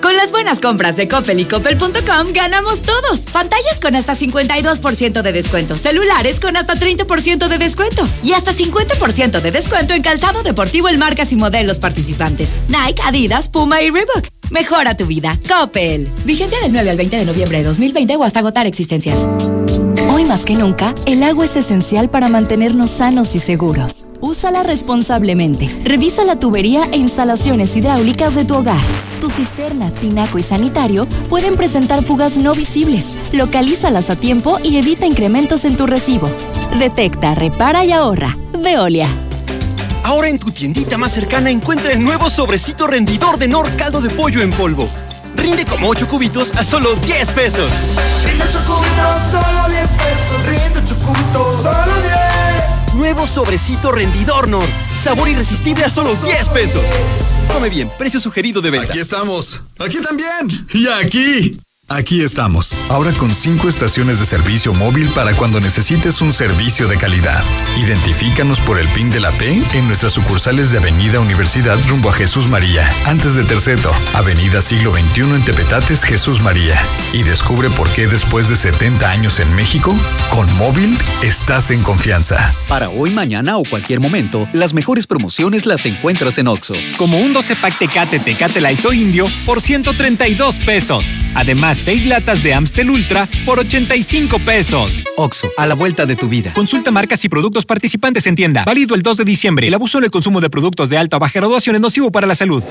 Con las buenas compras de Coppel y Coppel.com ganamos todos. Pantallas con hasta 52% de descuento, celulares con hasta 30% de descuento y hasta 50% de descuento en calzado deportivo en marcas y modelos participantes. Nike, Adidas, Puma y Reebok. Mejora tu vida. Coppel. Vigencia del 9 al 20 de noviembre de 2020 o hasta agotar existencias. Hoy más que nunca, el agua es esencial para mantenernos sanos y seguros. Úsala responsablemente. Revisa la tubería e instalaciones hidráulicas de tu hogar. Tu cisterna, tinaco y sanitario pueden presentar fugas no visibles. Localízalas a tiempo y evita incrementos en tu recibo. Detecta, repara y ahorra. Veolia. Ahora en tu tiendita más cercana encuentra el nuevo sobrecito rendidor de Nor Caldo de Pollo en polvo. Rinde como 8 cubitos a solo 10 pesos. Rinde 8 cubitos, solo 10 pesos. Rinde 8 cubitos, solo 10. Nuevo sobrecito rendidor Nor. Sabor irresistible a solo 10 pesos. Come bien, precio sugerido de venta. Aquí estamos. Aquí también. Y aquí. Aquí estamos, ahora con cinco estaciones de servicio móvil para cuando necesites un servicio de calidad. Identifícanos por el PIN de la P en nuestras sucursales de Avenida Universidad rumbo a Jesús María, antes de Terceto, Avenida Siglo XXI en Tepetates, Jesús María. Y descubre por qué después de 70 años en México, con móvil estás en confianza. Para hoy, mañana o cualquier momento, las mejores promociones las encuentras en Oxo. Como un 12 pack Tecate Tecate Light o Indio por 132 pesos. Además, 6 latas de Amstel Ultra por 85 pesos. Oxo, a la vuelta de tu vida. Consulta marcas y productos participantes en tienda. Válido el 2 de diciembre. El abuso en el consumo de productos de alta o baja graduación es nocivo para la salud.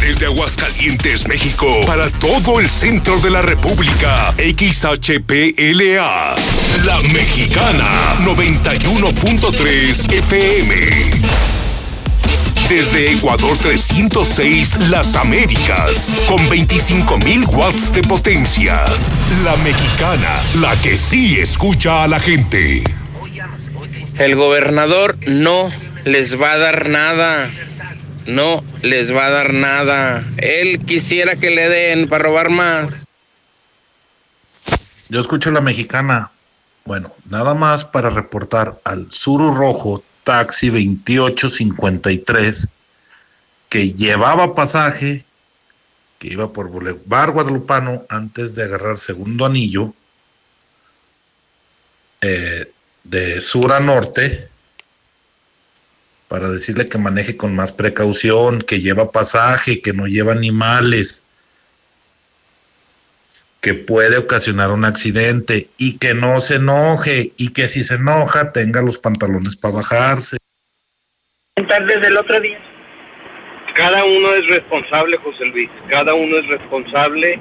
Desde Aguascalientes, México, para todo el centro de la República, XHPLA, La Mexicana, 91.3 FM. Desde Ecuador 306, Las Américas, con 25.000 watts de potencia. La Mexicana, la que sí escucha a la gente. El gobernador no les va a dar nada. No les va a dar nada. Él quisiera que le den para robar más. Yo escucho la mexicana. Bueno, nada más para reportar al Suru Rojo taxi 2853 que llevaba pasaje, que iba por Boulevard Guadalupano antes de agarrar segundo anillo, eh, de sur a norte, para decirle que maneje con más precaución, que lleva pasaje, que no lleva animales, que puede ocasionar un accidente y que no se enoje y que si se enoja tenga los pantalones para bajarse. Desde el otro día. Cada uno es responsable, José Luis. Cada uno es responsable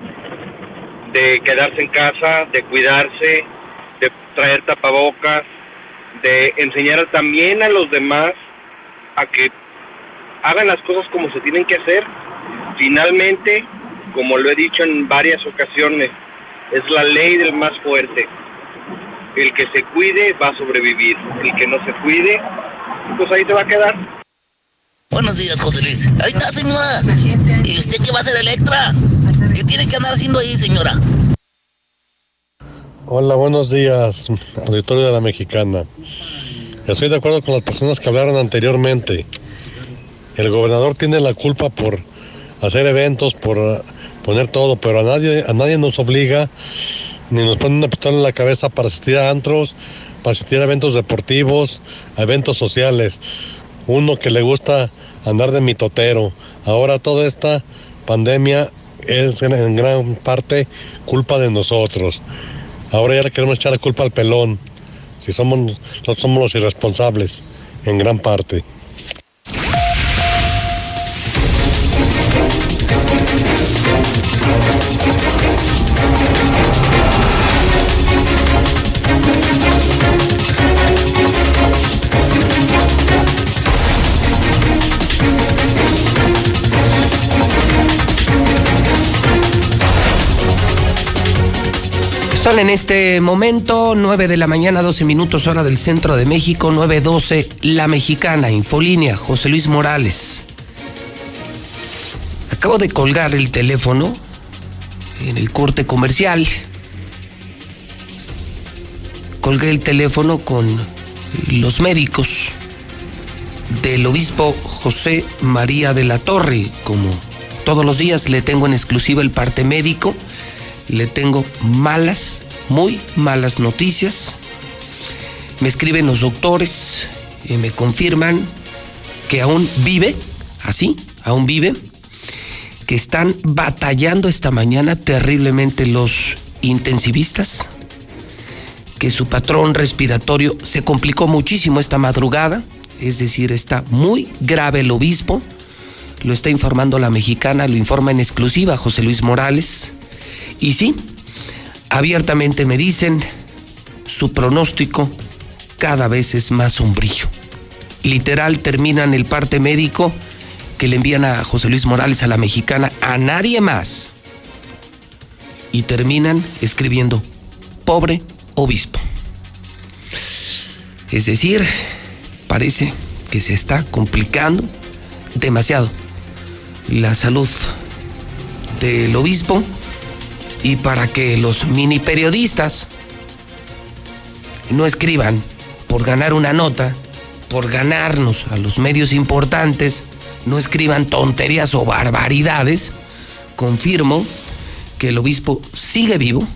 de quedarse en casa, de cuidarse, de traer tapabocas, de enseñar también a los demás a que hagan las cosas como se tienen que hacer. Finalmente, como lo he dicho en varias ocasiones, es la ley del más fuerte. El que se cuide va a sobrevivir. El que no se cuide, pues ahí te va a quedar. Buenos días, José Luis. Ahí está, señora. ¿Y usted qué va a hacer, Electra? ¿Qué tiene que andar haciendo ahí, señora? Hola, buenos días, auditorio de la Mexicana. Estoy de acuerdo con las personas que hablaron anteriormente. El gobernador tiene la culpa por hacer eventos, por poner todo, pero a nadie, a nadie nos obliga ni nos pone una pistola en la cabeza para asistir a antros, para asistir a eventos deportivos, a eventos sociales. Uno que le gusta andar de mitotero. Ahora toda esta pandemia es en gran parte culpa de nosotros. Ahora ya le queremos echar la culpa al pelón. Si somos, somos los irresponsables, en gran parte. En este momento 9 de la mañana, 12 minutos hora del centro de México, 9.12 La Mexicana, Infolínea, José Luis Morales. Acabo de colgar el teléfono en el corte comercial. Colgué el teléfono con los médicos del obispo José María de la Torre. Como todos los días le tengo en exclusiva el parte médico le tengo malas, muy malas noticias. Me escriben los doctores y me confirman que aún vive, así, aún vive, que están batallando esta mañana terriblemente los intensivistas, que su patrón respiratorio se complicó muchísimo esta madrugada, es decir, está muy grave el obispo, lo está informando la mexicana, lo informa en exclusiva José Luis Morales. Y sí, abiertamente me dicen, su pronóstico cada vez es más sombrío. Literal terminan el parte médico que le envían a José Luis Morales a la mexicana, a nadie más. Y terminan escribiendo, pobre obispo. Es decir, parece que se está complicando demasiado la salud del obispo y para que los mini periodistas no escriban por ganar una nota, por ganarnos a los medios importantes, no escriban tonterías o barbaridades, confirmo que el obispo sigue vivo,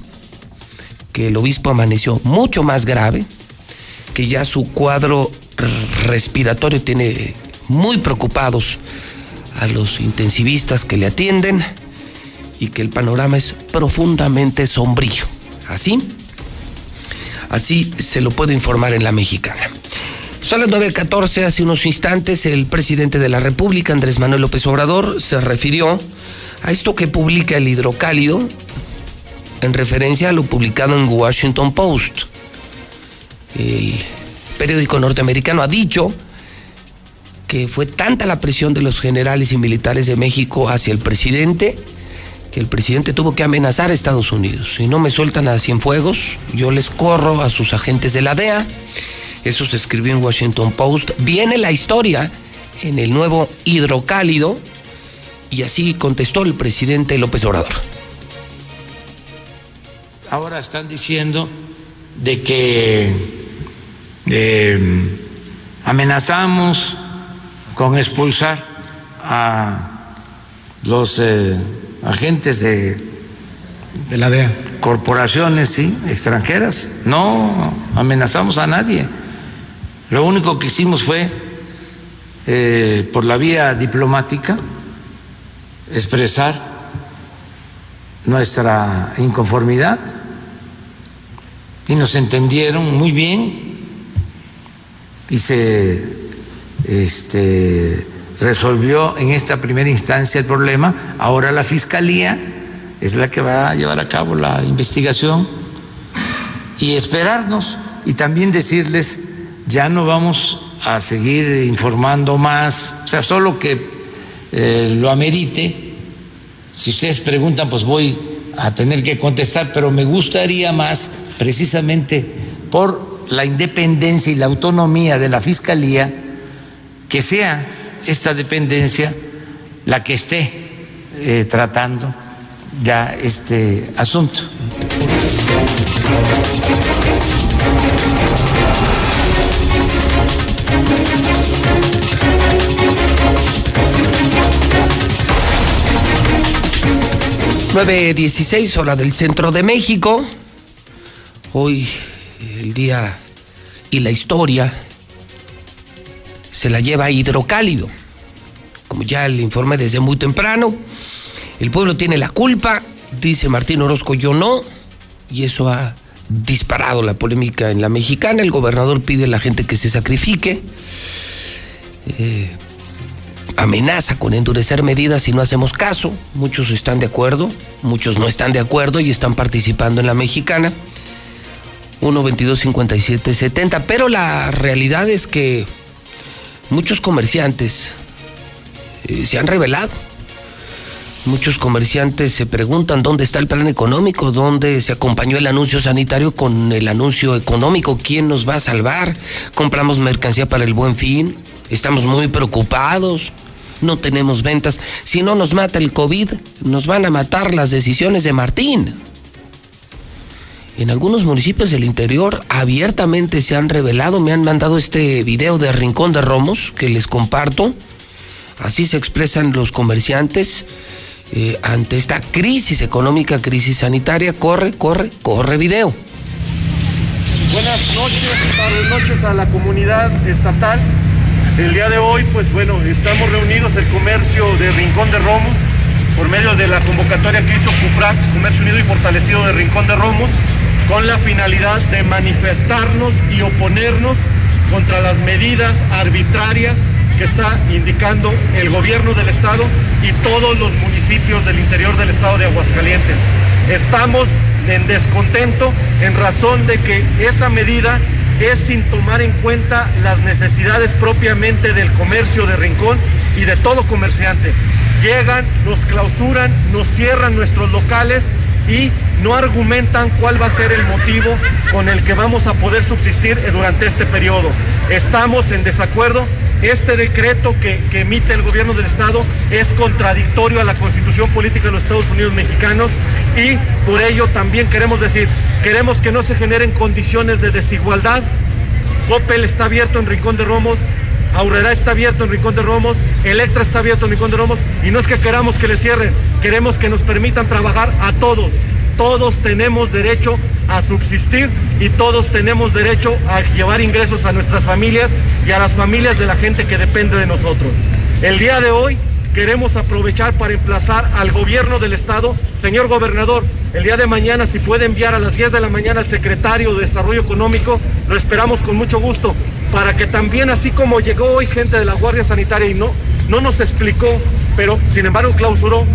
que el obispo amaneció mucho más grave, que ya su cuadro respiratorio tiene muy preocupados a los intensivistas que le atienden y que el panorama es profundamente sombrío. ¿Así? Así se lo puedo informar en la mexicana. Son las 9.14, hace unos instantes el presidente de la República, Andrés Manuel López Obrador, se refirió a esto que publica el hidrocálido en referencia a lo publicado en Washington Post. El periódico norteamericano ha dicho que fue tanta la presión de los generales y militares de México hacia el presidente que el presidente tuvo que amenazar a Estados Unidos. Si no me sueltan a Cienfuegos, yo les corro a sus agentes de la DEA. Eso se escribió en Washington Post. Viene la historia en el nuevo hidrocálido y así contestó el presidente López Obrador. Ahora están diciendo de que eh, amenazamos con expulsar a los eh, agentes de, de la DEA. Corporaciones, sí, extranjeras. No amenazamos a nadie. Lo único que hicimos fue, eh, por la vía diplomática, expresar nuestra inconformidad y nos entendieron muy bien y se este, resolvió en esta primera instancia el problema. Ahora la Fiscalía es la que va a llevar a cabo la investigación y esperarnos y también decirles, ya no vamos a seguir informando más, o sea, solo que eh, lo amerite. Si ustedes preguntan, pues voy a tener que contestar, pero me gustaría más, precisamente por la independencia y la autonomía de la Fiscalía, que sea esta dependencia la que esté eh, tratando ya este asunto. ...9.16 hora del centro de México. Hoy el día y la historia se la lleva hidrocálido. Como ya le informé desde muy temprano, el pueblo tiene la culpa, dice Martín Orozco, yo no, y eso ha disparado la polémica en la mexicana. El gobernador pide a la gente que se sacrifique, eh, amenaza con endurecer medidas si no hacemos caso. Muchos están de acuerdo, muchos no están de acuerdo y están participando en la mexicana. 1 22 57 70, pero la realidad es que muchos comerciantes eh, se han revelado. Muchos comerciantes se preguntan dónde está el plan económico, dónde se acompañó el anuncio sanitario con el anuncio económico, quién nos va a salvar. Compramos mercancía para el buen fin, estamos muy preocupados, no tenemos ventas. Si no nos mata el COVID, nos van a matar las decisiones de Martín. En algunos municipios del interior abiertamente se han revelado, me han mandado este video de Rincón de Romos que les comparto. Así se expresan los comerciantes eh, ante esta crisis económica, crisis sanitaria. Corre, corre, corre video. Buenas noches, tardes noches a la comunidad estatal. El día de hoy, pues bueno, estamos reunidos el comercio de Rincón de Romos por medio de la convocatoria que hizo CUFRAC, Comercio Unido y Fortalecido de Rincón de Romos, con la finalidad de manifestarnos y oponernos contra las medidas arbitrarias que está indicando el gobierno del estado y todos los municipios del interior del estado de Aguascalientes. Estamos en descontento en razón de que esa medida es sin tomar en cuenta las necesidades propiamente del comercio de Rincón y de todo comerciante. Llegan, nos clausuran, nos cierran nuestros locales y no argumentan cuál va a ser el motivo con el que vamos a poder subsistir durante este periodo. Estamos en desacuerdo. Este decreto que, que, emite el gobierno del Estado es contradictorio a la constitución política de los Estados Unidos mexicanos y por ello también queremos decir, queremos que no se generen condiciones de desigualdad. Coppel está abierto en Rincón de Romos, Aurrera está abierto en Rincón de Romos, Electra está abierto en Rincón de Romos y no es que queramos que le cierren, queremos que nos permitan trabajar a todos. Todos tenemos derecho a subsistir y todos tenemos derecho a llevar ingresos a nuestras familias y a las familias de la gente que depende de nosotros. El día de hoy queremos aprovechar para emplazar al gobierno del estado, señor gobernador, el día de mañana si puede enviar a las 10 de la mañana al secretario de Desarrollo Económico, lo esperamos con mucho gusto, para que también así como llegó hoy gente de la Guardia Sanitaria y no, no nos explicó, pero sin embargo clausuró,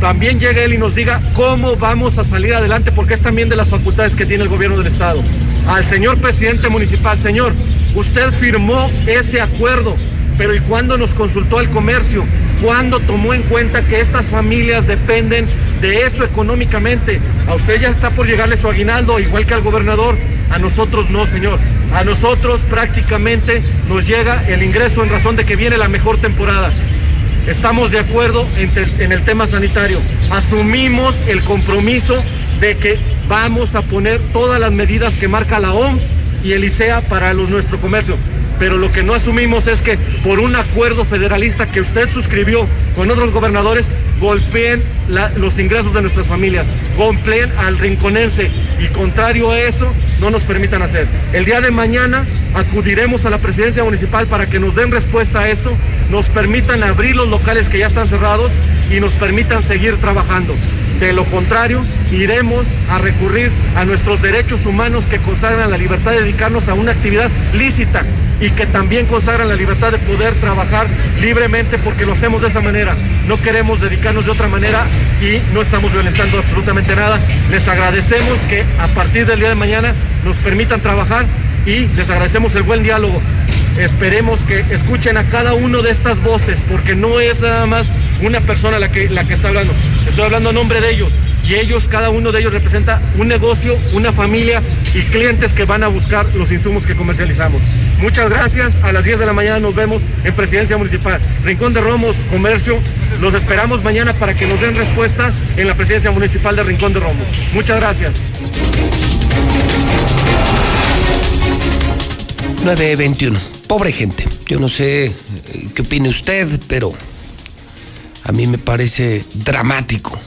también llegue él y nos diga cómo vamos a salir adelante, porque es también de las facultades que tiene el gobierno del Estado. Al señor presidente municipal, señor, usted firmó ese acuerdo, pero ¿y cuándo nos consultó el comercio? ¿Cuándo tomó en cuenta que estas familias dependen de eso económicamente? A usted ya está por llegarle su aguinaldo, igual que al gobernador. A nosotros no, señor. A nosotros prácticamente nos llega el ingreso en razón de que viene la mejor temporada estamos de acuerdo en, el tema sanitario. Asumimos el compromiso de que vamos a poner todas las medidas que marca la OMS y el ICEA para nuestro comercio. Pero lo que no asumimos es que por un acuerdo federalista que usted suscribió con otros gobernadores, golpeen los ingresos de nuestras familias, golpeen al rinconense y contrario a eso, no nos permitan hacer. El día de mañana acudiremos a la presidencia municipal para que nos den respuesta a esto, nos permitan abrir los locales que ya están cerrados y nos permitan seguir trabajando. De lo contrario, iremos a recurrir a nuestros derechos humanos que consagran la libertad de dedicarnos a una actividad lícita y que también consagran la libertad de poder trabajar libremente porque lo hacemos de esa manera. No queremos dedicarnos de otra manera y no estamos violentando absolutamente nada. Les agradecemos que a partir del día de mañana nos permitan trabajar y les agradecemos el buen diálogo. Esperemos que escuchen a cada uno de estas voces, porque no es nada más una persona la que, la que está hablando. Estoy hablando a nombre de ellos. Y ellos, cada uno de ellos representa un negocio, una familia y clientes que van a buscar los insumos que comercializamos. Muchas gracias. A las 10 de la mañana nos vemos en Presidencia Municipal. Rincón de Romos, Comercio. Los esperamos mañana para que nos den respuesta en la Presidencia Municipal de Rincón de Romos. Muchas gracias. 921. Pobre gente. Yo no sé eh, qué opine usted, pero a mí me parece dramático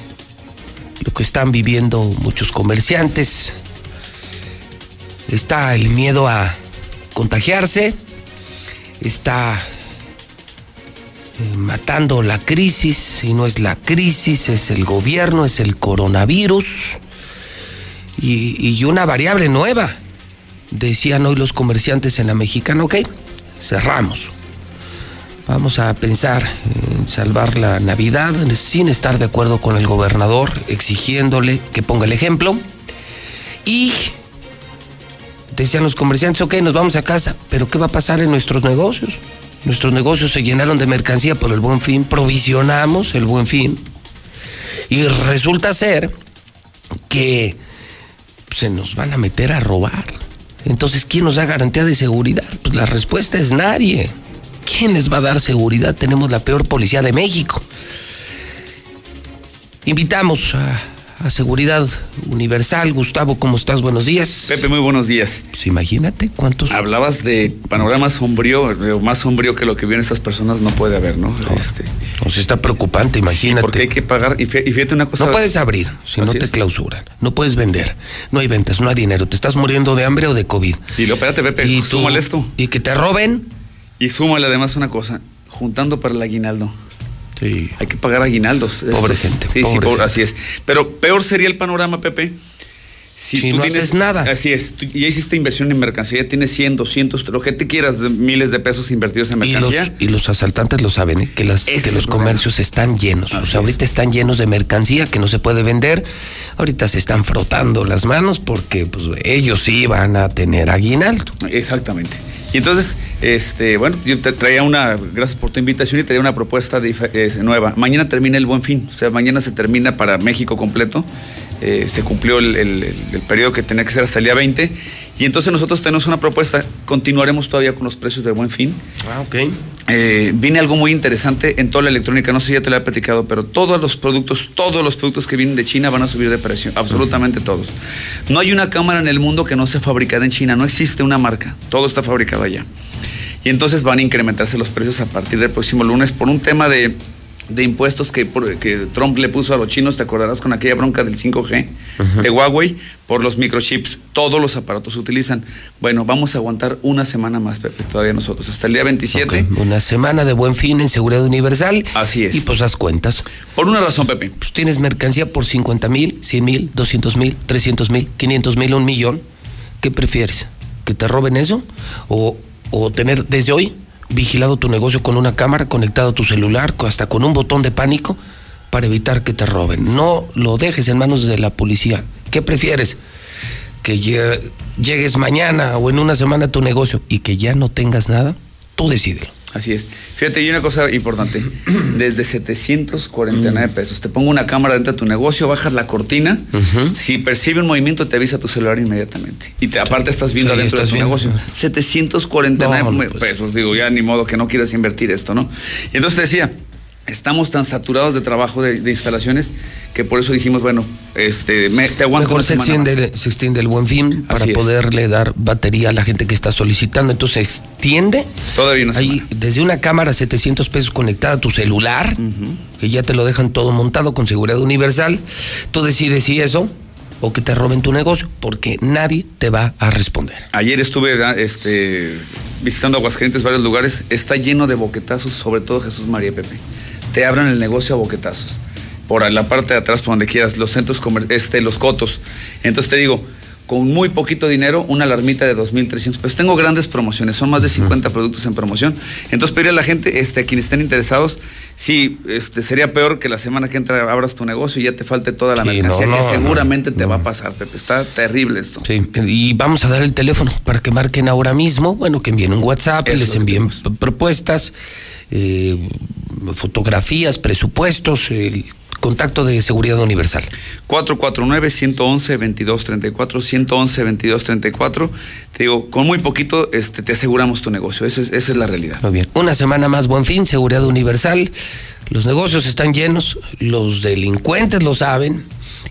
lo que están viviendo muchos comerciantes. Está el miedo a contagiarse, está eh, matando la crisis, y no es la crisis, es el gobierno, es el coronavirus y, y una variable nueva. Decían hoy los comerciantes en la mexicana, ok, cerramos. Vamos a pensar en salvar la Navidad sin estar de acuerdo con el gobernador, exigiéndole que ponga el ejemplo. Y decían los comerciantes, ok, nos vamos a casa, pero ¿qué va a pasar en nuestros negocios? Nuestros negocios se llenaron de mercancía por el buen fin, provisionamos el buen fin. Y resulta ser que se nos van a meter a robar. Entonces, ¿quién nos da garantía de seguridad? Pues la respuesta es nadie. ¿Quién les va a dar seguridad? Tenemos la peor policía de México. Invitamos a, a Seguridad Universal. Gustavo, ¿cómo estás? Buenos días. Pepe, muy buenos días. Pues imagínate cuántos. Hablabas de panorama sombrío, eh, más sombrío que lo que viven estas personas no puede haber, ¿no? Este, Pues está preocupante, imagínate. porque hay que pagar. Y fí- y fíjate una cosa. No puedes abrir si no te es. clausuran. No puedes vender. No hay ventas, no hay dinero. Te estás muriendo de hambre o de COVID. Y luego, espérate, Pepe, Y tú- súmale esto. Y que te roben. Y súmale además una cosa, juntando para el aguinaldo. Sí. Hay que pagar aguinaldos. Pobre gente, Sí, sí, pobre pobre- gente. así es. Pero peor sería el panorama, Pepe. Si, Si tú no tienes haces nada. Así es. Tú ya hiciste inversión en mercancía, ya tienes 100, 200, lo que te quieras, miles de pesos invertidos en Y los, mercancía. y los asaltantes lo saben, ¿eh? que, las, que los problema. comercios están llenos. o sea, ahorita están llenos de mercancía que no se puede vender. Ahorita se están frotando las manos porque pues, ellos sí van a tener aguinaldo. Exactamente. Y entonces, este, bueno, yo te traía una, gracias por tu invitación y traía una propuesta eh, nueva. Mañana termina el buen fin, o sea, mañana se termina para México completo. Eh, se cumplió el, el- el- el periodo que tenía que ser hasta el día 20. Y entonces nosotros tenemos una propuesta, continuaremos todavía con los precios del buen fin. Ah, ok. Eh, viene algo muy interesante en toda la electrónica, no sé si ya te lo he platicado, pero todos los productos, todos los productos que vienen de China van a subir de precio, absolutamente todos. No hay una cámara en el mundo que no sea fabricada en China, no existe una marca, todo está fabricado allá. Y entonces van a incrementarse los precios a partir del próximo lunes por un tema de, de impuestos que, que Trump le puso a los chinos, te acordarás con aquella bronca del 5G de Huawei por los microchips. Todos los aparatos se utilizan. Bueno, vamos a aguantar una semana más, Pepe, todavía nosotros, hasta el día 27. Ok, Una semana de buen fin en seguridad universal. Así es. Y pues haz cuentas. Por una razón, Pepe. Pues tienes mercancía por 50 mil, 100 mil, 200 mil, 300 mil, 500 mil, un millón. ¿Qué prefieres? ¿Que te roben eso? ¿O, o tener desde hoy vigilado tu negocio con una cámara, conectado a tu celular, hasta con un botón de pánico para evitar que te roben? No lo dejes en manos de la policía. ¿Qué prefieres? Que lle- llegues mañana o en una semana a tu negocio y que ya no tengas nada. Tú decídelo. Así es. Fíjate, y una cosa importante. Desde 749 pesos. Te pongo una cámara dentro de tu negocio, bajas la cortina. Si percibe un movimiento, te avisa tu celular inmediatamente. Y te- aparte estás viendo Sí, adentro estás de tu viendo. negocio. 749 No, no, pesos. Digo, ya ni modo que no quieras invertir esto, ¿no? Y entonces te decía. Estamos tan saturados de trabajo de, de instalaciones que por eso dijimos, bueno, este, me- te aguanto Mejor se extiende, se extiende el buen fin para Así es. poderle dar batería a la gente que está solicitando. Entonces se extiende. Todavía una Ahí, desde una cámara 700 pesos conectada a tu celular, que ya te lo dejan todo montado con seguridad universal. Tú decides si eso o que te roben tu negocio, porque nadie te va a responder. Ayer estuve este, visitando Aguascalientes, varios lugares. Está lleno de boquetazos, sobre todo Jesús María Pepe. Te abran el negocio a boquetazos. Por la parte de atrás, por donde quieras, los centros, este, los cotos. Entonces te digo, con muy poquito dinero, una alarmita de 2.300 pesos. Tengo grandes promociones, son más de 50 productos en promoción. Entonces pedirle a la gente, este, a quienes estén interesados, sí, este, sería peor que la semana que entra abras tu negocio y ya te falte toda la Sí, mercancía, no, que no, seguramente te va a pasar, Pepe. Está terrible esto. Sí, y vamos a dar el teléfono para que marquen ahora mismo, bueno, que envíen un WhatsApp, Eso les envíen propuestas, eh, fotografías, presupuestos, el contacto de seguridad universal. 449-111-2234, 111-2234. Te digo, con muy poquito este, te aseguramos tu negocio. Esa es, esa es la realidad. Muy bien. Una semana más, buen fin, seguridad universal. Los negocios están llenos, los delincuentes lo saben.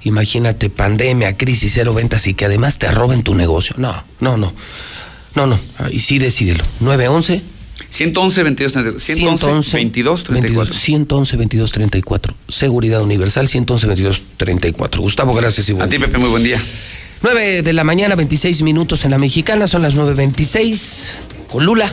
Imagínate pandemia, crisis, cero ventas y que además te roben tu negocio. No, no, no. No, no. Y sí, decídelo. 911 111 22 34. 111 22 34. 111 22 34. Seguridad Universal 111 22 34. Gustavo, gracias y buen A ti, día. Pepe, muy buen día. 9 de la mañana, 26 minutos en la mexicana, son las 9.26 con Lula.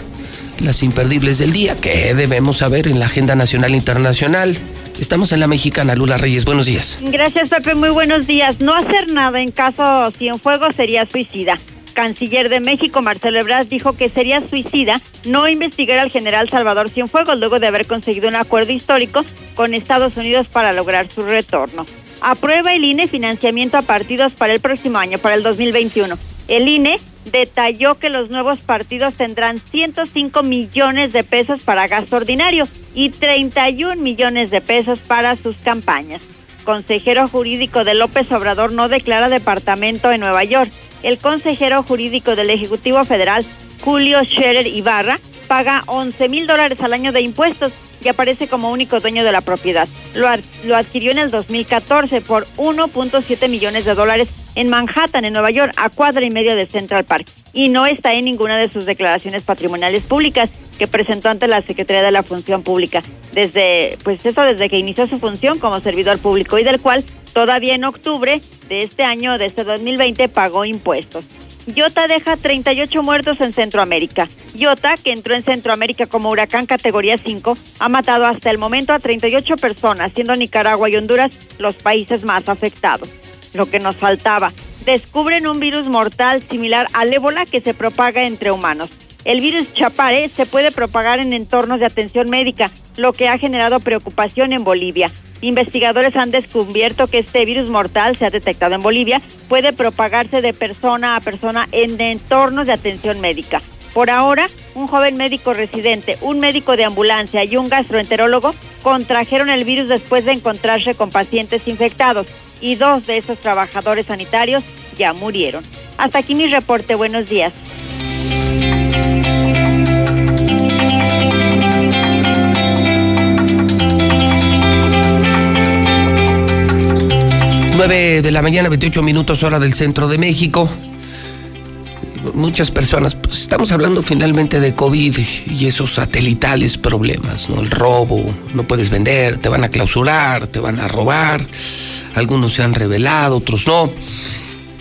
Las imperdibles del día que debemos saber en la agenda nacional e internacional. Estamos en la mexicana, Lula Reyes, buenos días. Gracias, Pepe. Muy buenos días. No hacer nada en caso Cienfuegos sería suicida. Canciller de México, Marcelo Ebrard, dijo que sería suicida no investigar al general Salvador Cienfuegos luego de haber conseguido un acuerdo histórico con Estados Unidos para lograr su retorno. Aprueba el INE financiamiento a partidos para el próximo año, para el 2021. El INE detalló que los nuevos partidos tendrán 105 millones de pesos para gasto ordinario y 31 millones de pesos para sus campañas. Consejero jurídico de López Obrador no declara departamento en Nueva York. El consejero jurídico del Ejecutivo Federal, Julio Scherer Ibarra, paga 11 mil dólares al año de impuestos y aparece como único dueño de la propiedad. Lo, lo adquirió en el 2014 por 1.7 millones de dólares en Manhattan, en Nueva York, a cuadra y media de Central Park. Y no está en ninguna de sus declaraciones patrimoniales públicas que presentó ante la Secretaría de la Función Pública. Desde, pues eso desde que inició su función como servidor público y del cual todavía en octubre de este año, de este 2020, pagó impuestos. Iota deja 38 muertos en Centroamérica. Iota, que entró en Centroamérica como huracán categoría 5, ha matado hasta el momento a 38 personas, siendo Nicaragua y Honduras los países más afectados. Lo que nos faltaba, descubren un virus mortal similar al ébola que se propaga entre humanos. El virus Chapare se puede propagar en entornos de atención médica, lo que ha generado preocupación en Bolivia. Investigadores han descubierto que este virus mortal se ha detectado en Bolivia, puede propagarse de persona a persona en entornos de atención médica. Por ahora, un joven médico residente, un médico de ambulancia y un gastroenterólogo contrajeron el virus después de encontrarse con pacientes infectados y dos de esos trabajadores sanitarios ya murieron. Hasta aquí mi reporte. Buenos días. 9 de la mañana, 28 minutos hora del centro de México. Muchas personas, pues estamos hablando finalmente de COVID y esos satelitales problemas, ¿no? El robo, no puedes vender, te van a clausurar, te van a robar. Algunos se han revelado, otros no.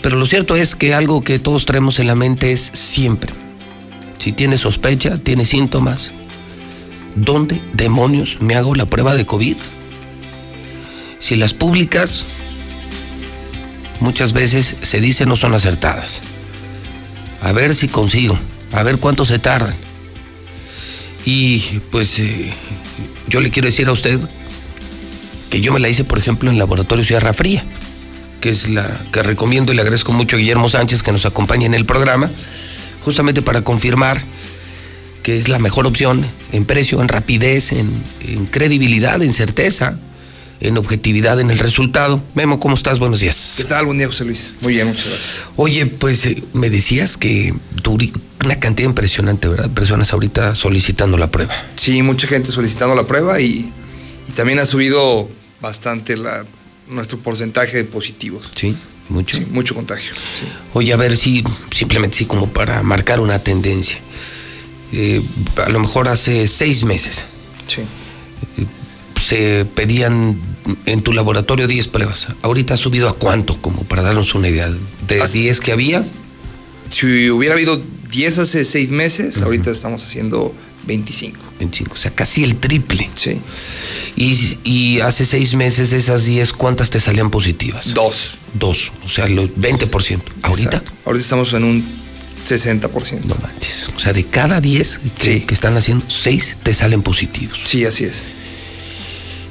Pero lo cierto es que algo que todos traemos en la mente es siempre. Si tienes sospecha, tienes síntomas, ¿dónde demonios me hago la prueba de COVID? Si las públicas muchas veces se dice no son acertadas. A ver si consigo, a ver cuánto se tardan. Y pues eh, yo le quiero decir a usted que yo me la hice, por ejemplo, en Laboratorio Sierra Fría, que es la que recomiendo y le agradezco mucho a Guillermo Sánchez que nos acompañe en el programa, justamente para confirmar que es la mejor opción en precio, en rapidez, en, en credibilidad, en certeza, en objetividad en el resultado. Memo, ¿cómo estás? Buenos días. ¿Qué tal? Buen día, José Luis. Muy bien, muchas gracias. Oye, pues eh, me decías que una cantidad impresionante, ¿verdad? Personas ahorita solicitando la prueba. Sí, mucha gente solicitando la prueba y, Y también ha subido bastante la, nuestro porcentaje de positivos. Sí, mucho. Sí, mucho contagio. sí. Oye, a ver si, simplemente sí, como para marcar una tendencia. Eh, a lo mejor hace seis meses Sí. Se pedían en tu laboratorio 10 pruebas. Ahorita ha subido a cuánto, como para darnos una idea. De 10 que había, Si hubiera habido 10 hace 6 meses, ahorita estamos haciendo 25. 25, o sea, casi el triple. Sí. Y, y hace seis meses esas 10, ¿cuántas te salían positivas? Dos. Dos, o sea, los 20%. ¿Ahorita? Exacto. Ahorita estamos en un 60%. No manches. O sea, de cada 10 que, que están haciendo, 6 te salen positivos. Sí, así es.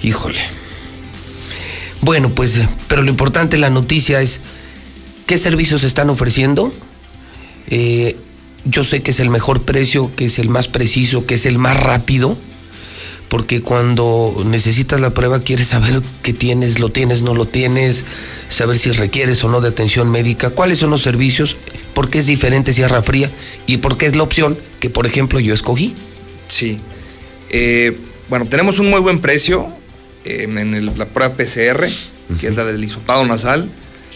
Híjole. Bueno, pues, eh, pero lo importante en la noticia es qué servicios están ofreciendo. Eh, yo sé que es el mejor precio, que es el más preciso, que es el más rápido, porque cuando necesitas la prueba quieres saber qué tienes, lo tienes, no lo tienes, saber si requieres o no de atención médica, cuáles son los servicios, por qué es diferente Sierra Fría y por qué es la opción que, por ejemplo, yo escogí. Sí. Eh, bueno, tenemos un muy buen precio eh, en el- la prueba PCR, que es la del hisopado nasal.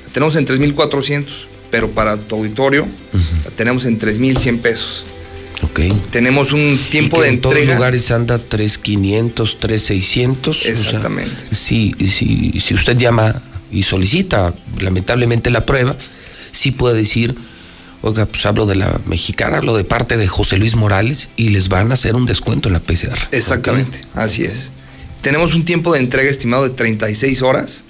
La tenemos en 3,400, pero para tu auditorio la tenemos en 3,100 pesos. Ok. Tenemos un tiempo Y que de en todos entrega. lugares anda 3500, 3600. o sea, Exactamente. si, si, si usted llama y solicita lamentablemente la prueba, sí puede decir, oiga, pues hablo de la mexicana, hablo de parte de José Luis Morales y les van a hacer un descuento en la PCR. Exactamente, así es. Tenemos un tiempo de entrega estimado de 36 horas.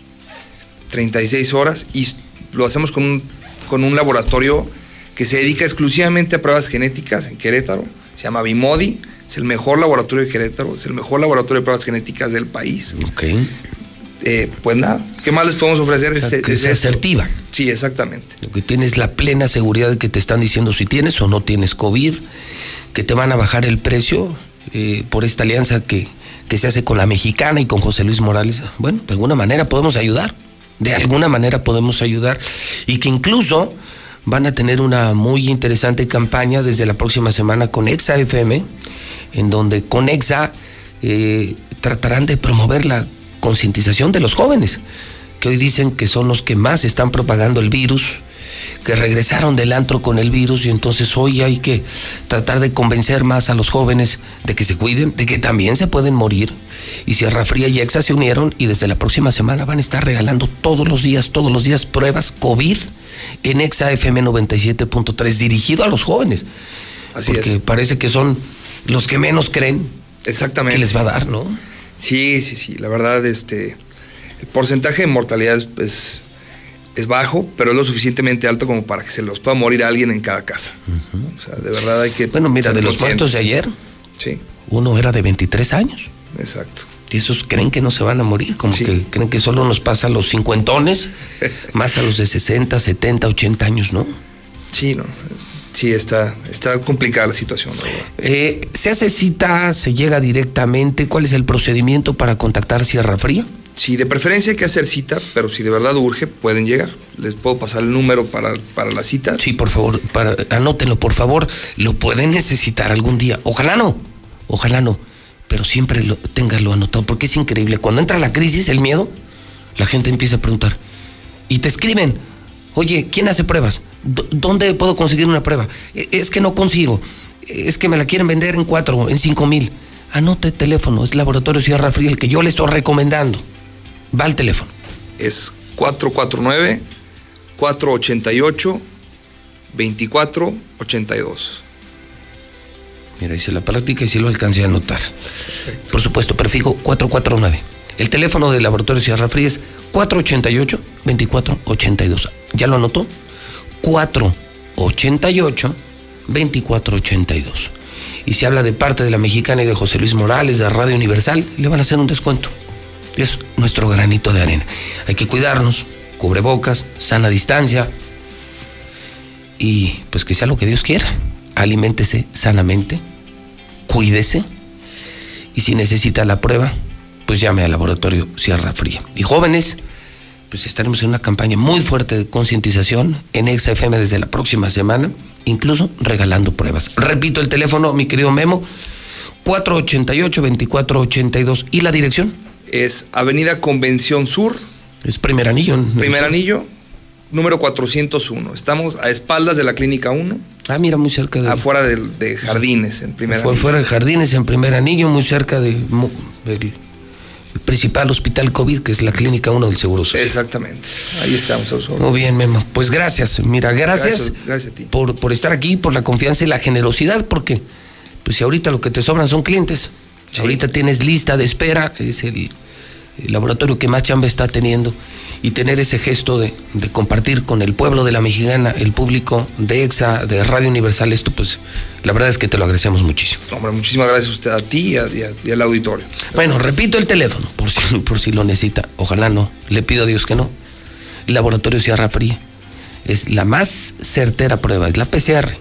36 horas y lo hacemos con un, con un laboratorio que se dedica exclusivamente a pruebas genéticas en Querétaro. Se llama Bimodi. Es el mejor laboratorio de Querétaro. Es el mejor laboratorio de pruebas genéticas del país. Ok. Eh, pues nada, ¿qué más les podemos ofrecer? O sea, Es- que es asertiva. Sí, exactamente. Lo que tienes la plena seguridad de que te están diciendo si tienes o no tienes COVID, que te van a bajar el precio eh, por esta alianza que, que se hace con la mexicana y con José Luis Morales. Bueno, de alguna manera podemos ayudar. De alguna manera podemos ayudar. Y que incluso van a tener una muy interesante campaña desde la próxima semana con Exa FM, en donde con Exa eh, tratarán de promover la concientización de los jóvenes, que hoy dicen que son los que más están propagando el virus, que regresaron del antro con el virus y entonces hoy hay que tratar de convencer más a los jóvenes de que se cuiden, de que también se pueden morir. Y Sierra Fría y Exa se unieron y desde la próxima semana van a estar regalando todos los días, todos los días pruebas COVID en Exa FM 97.3 dirigido a los jóvenes. Así Porque es. parece que son los que menos creen Exactamente. que les va a dar, ¿no? Sí, sí, sí. La verdad, este, el porcentaje de mortalidad es, es, es bajo, pero es lo suficientemente alto como para que se los pueda morir a alguien en cada casa. O sea, de verdad hay que. Bueno, mira, de los muertos de ayer, Sí, uno era de 23 años. exacto. Y esos creen que no se van a morir, como que creen que solo nos pasa a los cincuentones, más a los de 60, 70, 80 años, ¿no? Sí, no. Sí, está, está complicada la situación. Eh, ¿Se hace cita? ¿Se llega directamente? ¿Cuál es el procedimiento para contactar Sierra Fría? Sí, de preferencia hay que hacer cita, pero si de verdad urge, pueden llegar. Les puedo pasar el número para, para la cita. Sí, por favor, para, anótenlo, por favor. Lo pueden necesitar algún día. Ojalá no, ojalá no, pero siempre lo, téngalo anotado, porque es increíble. Cuando entra la crisis, el miedo, la gente empieza a preguntar. Y te escriben, oye, ¿quién hace pruebas? ¿Dónde puedo conseguir una prueba? "E- Es que no consigo. Es que me la quieren vender en cuatro, en cinco mil. Anote el teléfono, es Laboratorio Sierra Fría el que yo le estoy recomendando. Va al teléfono. Es 449-488-2482. Mira, hice la práctica y sí lo alcancé a anotar. Por supuesto, prefijo 449. El teléfono del laboratorio Sierra Fría es 488-2482. ¿Ya lo anotó? 488-2482. Y si habla de parte de la mexicana y de José Luis Morales, de Radio Universal, le van a hacer un descuento. Es nuestro granito de arena. Hay que cuidarnos, cubrebocas, sana distancia, y pues que sea lo que Dios quiera. Aliméntese sanamente, cuídese y si necesita la prueba, pues llame al laboratorio Sierra Fría. Y jóvenes, pues estaremos en una campaña muy fuerte de concientización en XFM desde la próxima semana, incluso regalando pruebas. Repito el teléfono, mi querido Memo, 488-2482 y la dirección, Es Avenida Convención Sur. Es primer anillo. ¿no? Primer anillo, número 401. Estamos a espaldas de la Clínica 1. Ah, mira, muy cerca de... Afuera de, de Jardines, en primer anillo. fuera de Jardines, en primer anillo, muy cerca de, del principal hospital COVID, que es la Clínica 1 del Seguro Social. Exactamente. Ahí estamos. Muy bien, Memo. Pues gracias. Mira, gracias, Gracias, gracias a ti. por, por estar aquí, por la confianza y la generosidad, porque pues si ahorita lo que te sobran son clientes, si ahorita tienes lista de espera, es el, el laboratorio que más chamba está teniendo, y tener ese gesto de, de compartir con el pueblo de la mexicana, el público de EXA, de Radio Universal, esto pues la verdad es que te lo agradecemos muchísimo. Hombre, muchísimas gracias a usted, a ti y, a- y a- y al auditorio. Bueno, repito el teléfono, por si, por si lo necesita. Ojalá no. Le pido a Dios que no. El laboratorio Sierra Fría es la más certera prueba, es la PCR,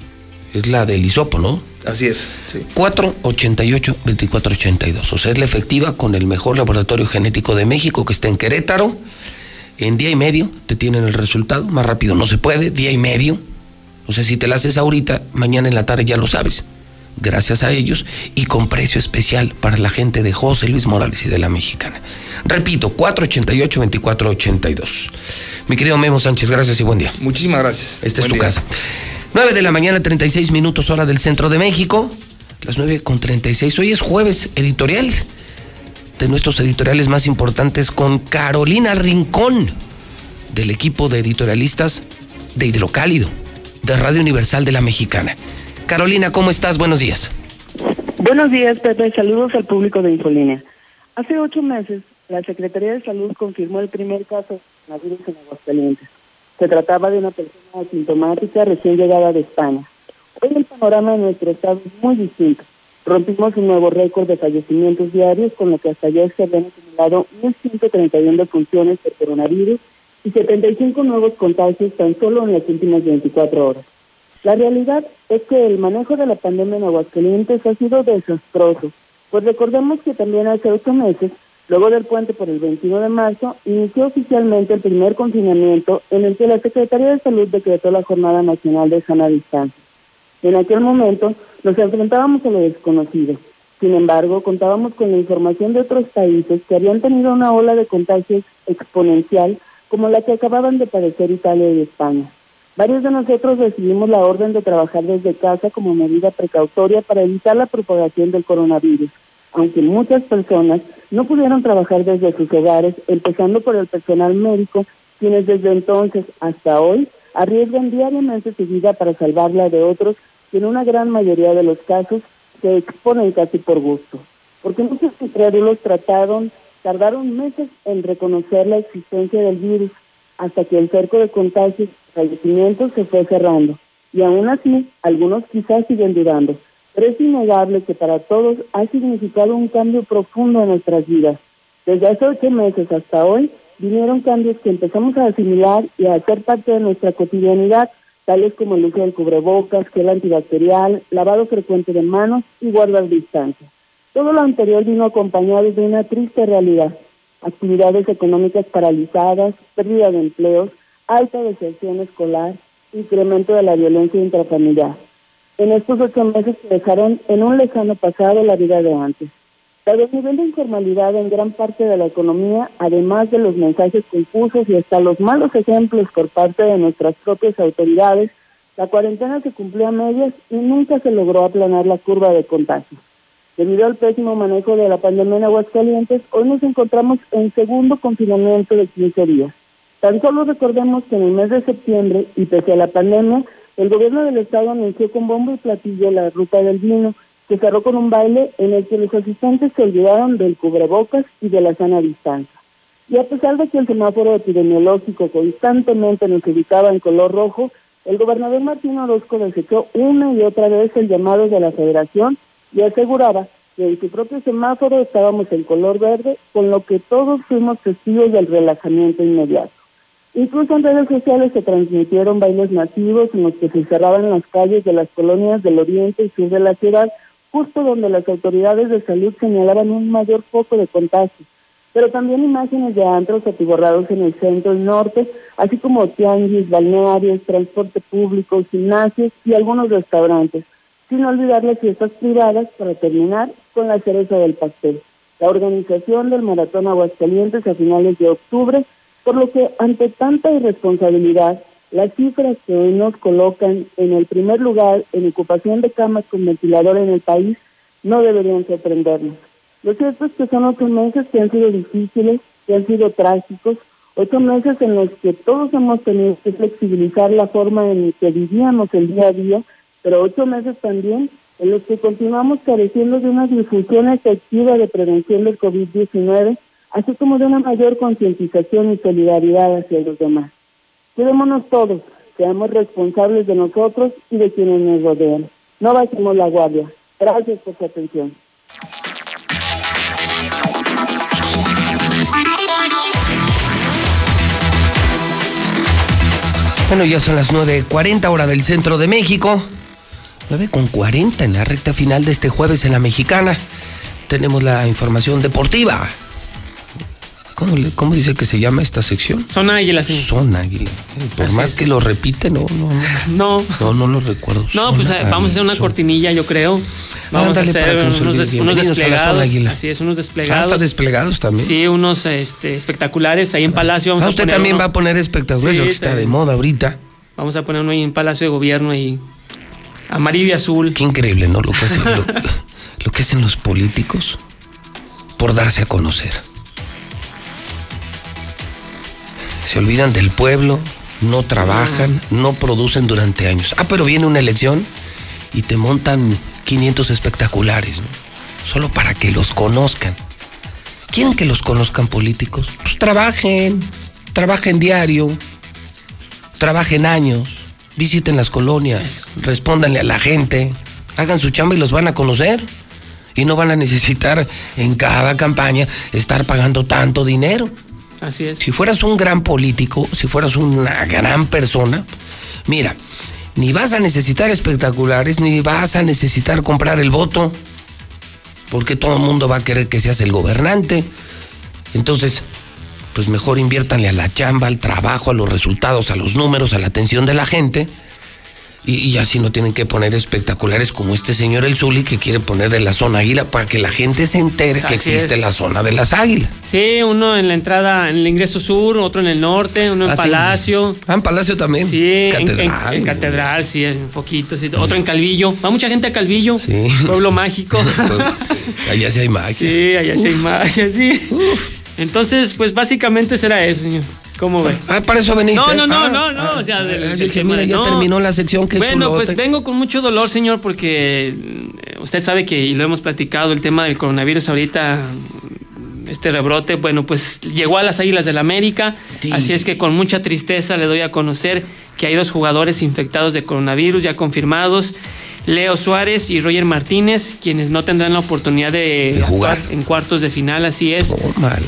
es la del hisopo, ¿no? Así es. Sí. 488-2482. O sea, es la efectiva con el mejor laboratorio genético de México que está en Querétaro. En día y medio te tienen el resultado. Más rápido no se puede, día y medio. O sea, si te la haces ahorita, mañana en la tarde ya lo sabes. Gracias a ellos y con precio especial para la gente de José Luis Morales y de la Mexicana. Repito, 488-2482. Mi querido Memo Sánchez, gracias y buen día. Muchísimas gracias. Esta es tu día. casa. 9 de la mañana, 36 minutos, hora del centro de México. Las 9 con 36. Hoy es jueves editorial. De nuestros editoriales más importantes con Carolina Rincón, del equipo de editorialistas de Hidrocálido, de Radio Universal de la Mexicana. Carolina, ¿cómo estás? Buenos días. Buenos días, Pepe. Saludos al público de Infolínea. Hace ocho meses, la Secretaría de Salud confirmó el primer caso de coronavirus en Aguascalientes. Se trataba de una persona asintomática recién llegada de España. Hoy el panorama de nuestro estado es muy distinto. Rompimos un nuevo récord de fallecimientos diarios, con lo que hasta ayer se habían acumulado 1.131 defunciones por coronavirus y 75 nuevos contagios tan solo en las últimas 24 horas. La realidad es que el manejo de la pandemia en Aguascalientes ha sido desastroso, pues recordemos que también hace ocho meses, luego del puente por el 21 de marzo, inició oficialmente el primer confinamiento en el que la Secretaría de Salud decretó la Jornada Nacional de Sana Distancia. En aquel momento nos enfrentábamos a lo desconocido. Sin embargo, contábamos con la información de otros países que habían tenido una ola de contagios exponencial como la que acababan de padecer Italia y España. Varios de nosotros recibimos la orden de trabajar desde casa como medida precautoria para evitar la propagación del coronavirus, aunque muchas personas no pudieron trabajar desde sus hogares, empezando por el personal médico, quienes desde entonces hasta hoy arriesgan diariamente su vida para salvarla de otros que en una gran mayoría de los casos se exponen casi por gusto. Porque muchos incrédulos trataron, tardaron meses en reconocer la existencia del virus hasta que el cerco de contagios y fallecimientos se fue cerrando. Y aún así, algunos quizás siguen dudando. Pero es innegable que para todos ha significado un cambio profundo en nuestras vidas. Desde hace ocho meses hasta hoy, vinieron cambios que empezamos a asimilar y a hacer parte de nuestra cotidianidad, tales como el uso del cubrebocas, gel antibacterial, lavado frecuente de manos y guardar distancia. Todo lo anterior vino acompañado de una triste realidad. Actividades económicas paralizadas, pérdida de empleos, alta deserción escolar, incremento de la violencia intrafamiliar. En estos ocho meses se dejaron en un lejano pasado la vida de antes. Dado el nivel de informalidad en gran parte de la economía, además de los mensajes confusos y hasta los malos ejemplos por parte de nuestras propias autoridades, la cuarentena se cumplió a medias y nunca se logró aplanar la curva de contagios. Debido al pésimo manejo de la pandemia en Aguascalientes, hoy nos encontramos en segundo confinamiento de 15 días. Tan solo recordemos que en el mes de septiembre, y pese a la pandemia, el gobierno del estado anunció con bombo y platillo la ruta del vino, que cerró con un baile en el que los asistentes se olvidaron del cubrebocas y de la sana distancia. Y a pesar de que el semáforo epidemiológico constantemente nos ubicaba en color rojo, el gobernador Martín Orozco desechó una y otra vez el llamado de la federación y aseguraba que en su propio semáforo estábamos en color verde, con lo que todos fuimos testigos del relajamiento inmediato. Incluso en redes sociales se transmitieron bailes masivos en los que se cerraban las calles de las colonias del oriente y sur de la ciudad, justo donde las autoridades de salud señalaban un mayor foco de contagio, pero también imágenes de antros atiborrados en el centro y norte, así como tianguis, balnearios, transporte público, gimnasios y algunos restaurantes, sin olvidar las fiestas privadas para terminar con la cereza del pastel. la organización del Maratón Aguascalientes a finales de octubre, por lo que ante tanta irresponsabilidad, las cifras que hoy nos colocan en el primer lugar en ocupación de camas con ventilador en el país no deberían sorprendernos. Lo cierto es que son ocho meses que han sido difíciles, que han sido trágicos, ocho meses en los que todos hemos tenido que flexibilizar la forma en que vivíamos el día a día, pero ocho meses también en los que continuamos careciendo de una difusión efectiva de prevención del COVID-19, así como de una mayor concientización y solidaridad hacia los demás. Cuidémonos todos, seamos responsables de nosotros y de quienes nos rodean. No bajemos la guardia. Gracias por su atención. Bueno, ya son las 9.40 hora del centro de México. 9.40 en la recta final de este jueves en la mexicana. Tenemos la información deportiva. ¿Cómo, le- cómo dice que se llama esta sección? Son águilas, señor. Son águila. Por Así más es. que lo repite, no, no, no. No. No, lo recuerdo. No, Son pues eh, vamos a hacer una cortinilla, yo creo. Vamos a para hacer que nos unos, des- unos desplegados. Así es, unos Ah, desplegados. ¿está desplegados también? Sí, unos este, espectaculares ahí en Palacio. Vamos Ah, a usted poner también uno. va a poner espectaculares, Sí, que está de moda ahorita. Vamos a poner uno ahí en Palacio de Gobierno ahí. Amarillo y azul. Qué increíble, ¿no? Lo que hacen, lo, lo que hacen los políticos por darse a conocer. Se olvidan del pueblo, no trabajan, no producen durante años. Ah, pero viene una elección y te montan 500 espectaculares, ¿no? Solo para que los conozcan. ¿Quieren que los conozcan políticos? Pues trabajen, trabajen diario, trabajen años, visiten las colonias, respóndanle a la gente, hagan su chamba y los van a conocer. Y no van a necesitar en cada campaña estar pagando tanto dinero. Así es. Si fueras un gran político, si fueras una gran persona, mira, ni vas a necesitar espectaculares, ni vas a necesitar comprar el voto, porque todo el mundo va a querer que seas el gobernante. Entonces, pues mejor inviértanle a la chamba, al trabajo, a los resultados, a los números, a la atención de la gente. Y, y así no tienen que poner espectaculares como este señor El Zuli que quiere poner de la zona águila para que la gente se entere que existe es. la zona de las águilas. Sí, uno en la entrada, en el ingreso sur, otro en el norte, uno en Ah, sí. Palacio. Ah, en Palacio también. Sí, en- en, Catedral. en Catedral, sí, en Foquitos. sí. Otro en Calvillo. Va mucha gente a Calvillo. Sí. Pueblo mágico. Allá sí hay magia. Sí, allá sí hay Uf. magia, sí. Entonces, pues básicamente será eso, señor. ¿Cómo ve? Ah, para eso veniste. No, no, no, Ah, no, no. o sea, del, ah, yo del dije, tema mira, ya no. terminó la sección, qué Bueno, chulote. pues vengo con mucho dolor, señor, porque eh, usted sabe que, y lo hemos platicado, el tema del coronavirus ahorita, este rebrote, bueno, pues llegó a las Águilas del América, así es que con mucha tristeza le doy a conocer que hay dos jugadores infectados de coronavirus ya confirmados. Leo Suárez y Roger Martínez, quienes no tendrán la oportunidad de, jugar. en cuartos de final, así es.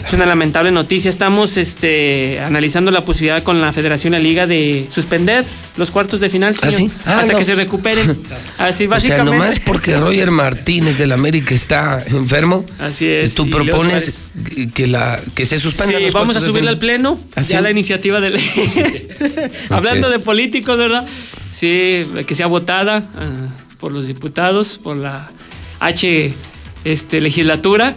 Es una lamentable noticia. Estamos este, analizando la posibilidad con la Federación la Liga de suspender los cuartos de final, señor, sí? Ah, hasta no. que se recuperen. Así O sea, básicamente. nomás porque Roger Martínez del América está enfermo. Así es, Tú propones que, la, que se suspenda. Sí, vamos a subirla al pleno. ¿Ah, Ya la iniciativa de ley. Hablando de políticos, ¿verdad? Sí, que sea votada ah, por los diputados, por la H este, legislatura.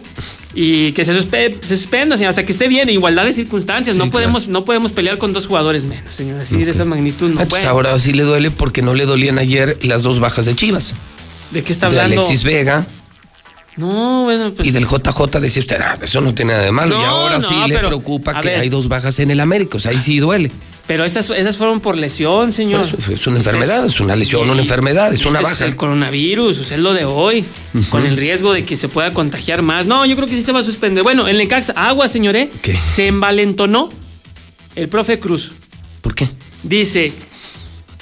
Y que se, suspe- se suspenda, señor, hasta que esté bien, igualdad de circunstancias. no, podemos, no podemos pelear con dos jugadores menos, señor. Así de esa magnitud no Ah, puede. ahora sí le duele porque no le dolían ayer las dos bajas de Chivas. ¿De qué está de hablando? Alexis Vega No, bueno, pues. y del JJ decía usted, ah, eso no tiene nada de malo. y ahora no, sí le preocupa que ver. hay dos bajas en el América. O sea, ahí sí duele. Pero esas, esas fueron por lesión, señor. Es una enfermedad, es una lesión, una enfermedad, es una baja. el coronavirus, o sea, es lo de hoy, con el riesgo de que se pueda contagiar más. No, yo creo que sí se va a suspender. Bueno, en Necaxa, agua, señoré. Se envalentonó el profe Cruz. ¿Por qué? Dice,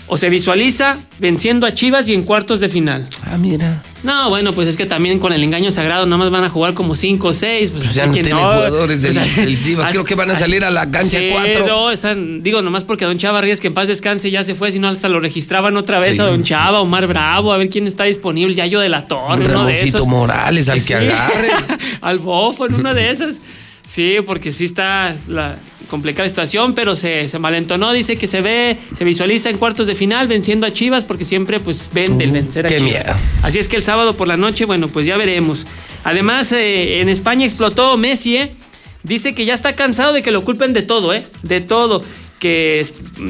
o se visualiza venciendo a Chivas y en cuartos de final. Ah, mira. No, bueno, pues es que también con el engaño sagrado nada más van a jugar como cinco o seis. Pues, Pues ya no que tiene jugadores del- del Chivas. así- Creo que van a salir a la cancha Sí, cuatro. no, están, digo, nomás porque Don Chava Ríos, que en paz descanse, ya se fue, si no hasta lo registraban otra vez Sí. a Don Chava, Omar Bravo, a ver quién está disponible, Yayo de la Torre, Un uno de esos. Morales, al que agarre. al bofo, en una de esas. Sí, porque sí está la, complicada situación, pero se, se malentonó, dice que se ve, se visualiza en cuartos de final venciendo a Chivas porque siempre pues vende el vencer a qué Chivas. miedo. Así es que el sábado por la noche, bueno, pues ya veremos. Además, eh, en España explotó Messi, ¿eh? Dice que ya está cansado de que lo culpen de todo, ¿eh? De todo. Que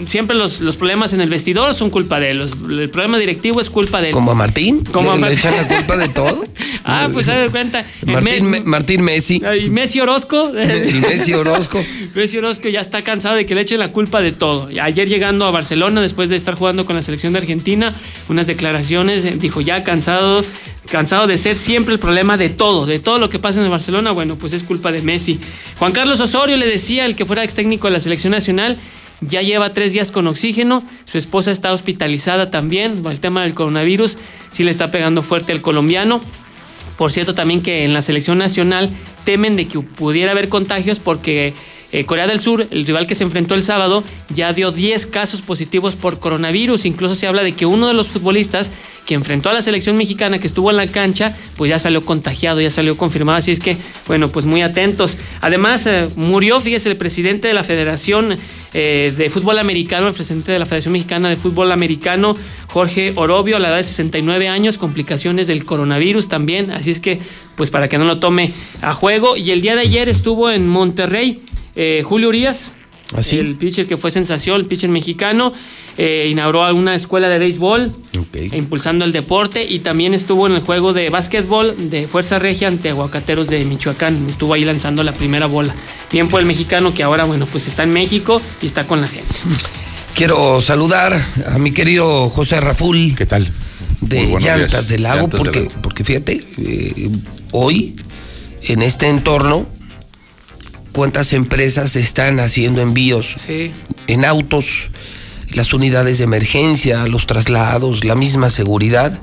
siempre los, los problemas en el vestidor son culpa de él. los- el problema directivo es culpa de él. ¿Como a Martín? Como a ¿Le, le echan la culpa de todo? Ah, pues se da cuenta. Martín, Me- Me- Martín Messi. y Messi Orozco. El Messi Orozco. Messi Orozco ya está cansado de que le echen la culpa de todo. Ayer llegando a Barcelona, después de estar jugando con la selección de Argentina, unas declaraciones, eh, dijo ya cansado, cansado de ser siempre el problema de todo, de todo lo que pasa en el Barcelona, bueno, pues es culpa de Messi. Juan Carlos Osorio le decía, el que fuera ex técnico de la selección nacional, ya lleva tres días con oxígeno, su esposa está hospitalizada también, el tema del coronavirus sí le está pegando fuerte al colombiano. Por cierto, también que en la selección nacional temen de que pudiera haber contagios porque eh, Corea del Sur, el rival que se enfrentó el sábado, ya dio 10 casos positivos por coronavirus. Incluso se habla de que uno de los futbolistas que enfrentó a la selección mexicana, que estuvo en la cancha, pues ya salió contagiado, ya salió confirmado. Así es que, bueno, pues muy atentos. Además, eh, murió, fíjese, el presidente de la Federación eh, de Fútbol Americano, el presidente de la Federación Mexicana de Fútbol Americano, Jorge Orobio, a la edad de 69 años, complicaciones del coronavirus también. Así es que, pues para que no lo tome a juego. Y el día de ayer estuvo en Monterrey eh, Julio Urias. El pitcher que fue sensación, el pitcher mexicano, eh, inauguró una escuela de béisbol, impulsando el deporte y también estuvo en el juego de básquetbol de Fuerza Regia ante Aguacateros de Michoacán. Estuvo ahí lanzando la primera bola. Bien por el mexicano que ahora, bueno, pues está en México y está con la gente. Quiero saludar a mi querido José Raful. ¿Qué tal? De Llantas días. del Lago, Llantas porque, porque fíjate, eh, hoy en este entorno, cuántas empresas están haciendo envíos Sí. en autos, las unidades de emergencia, los traslados, la misma seguridad.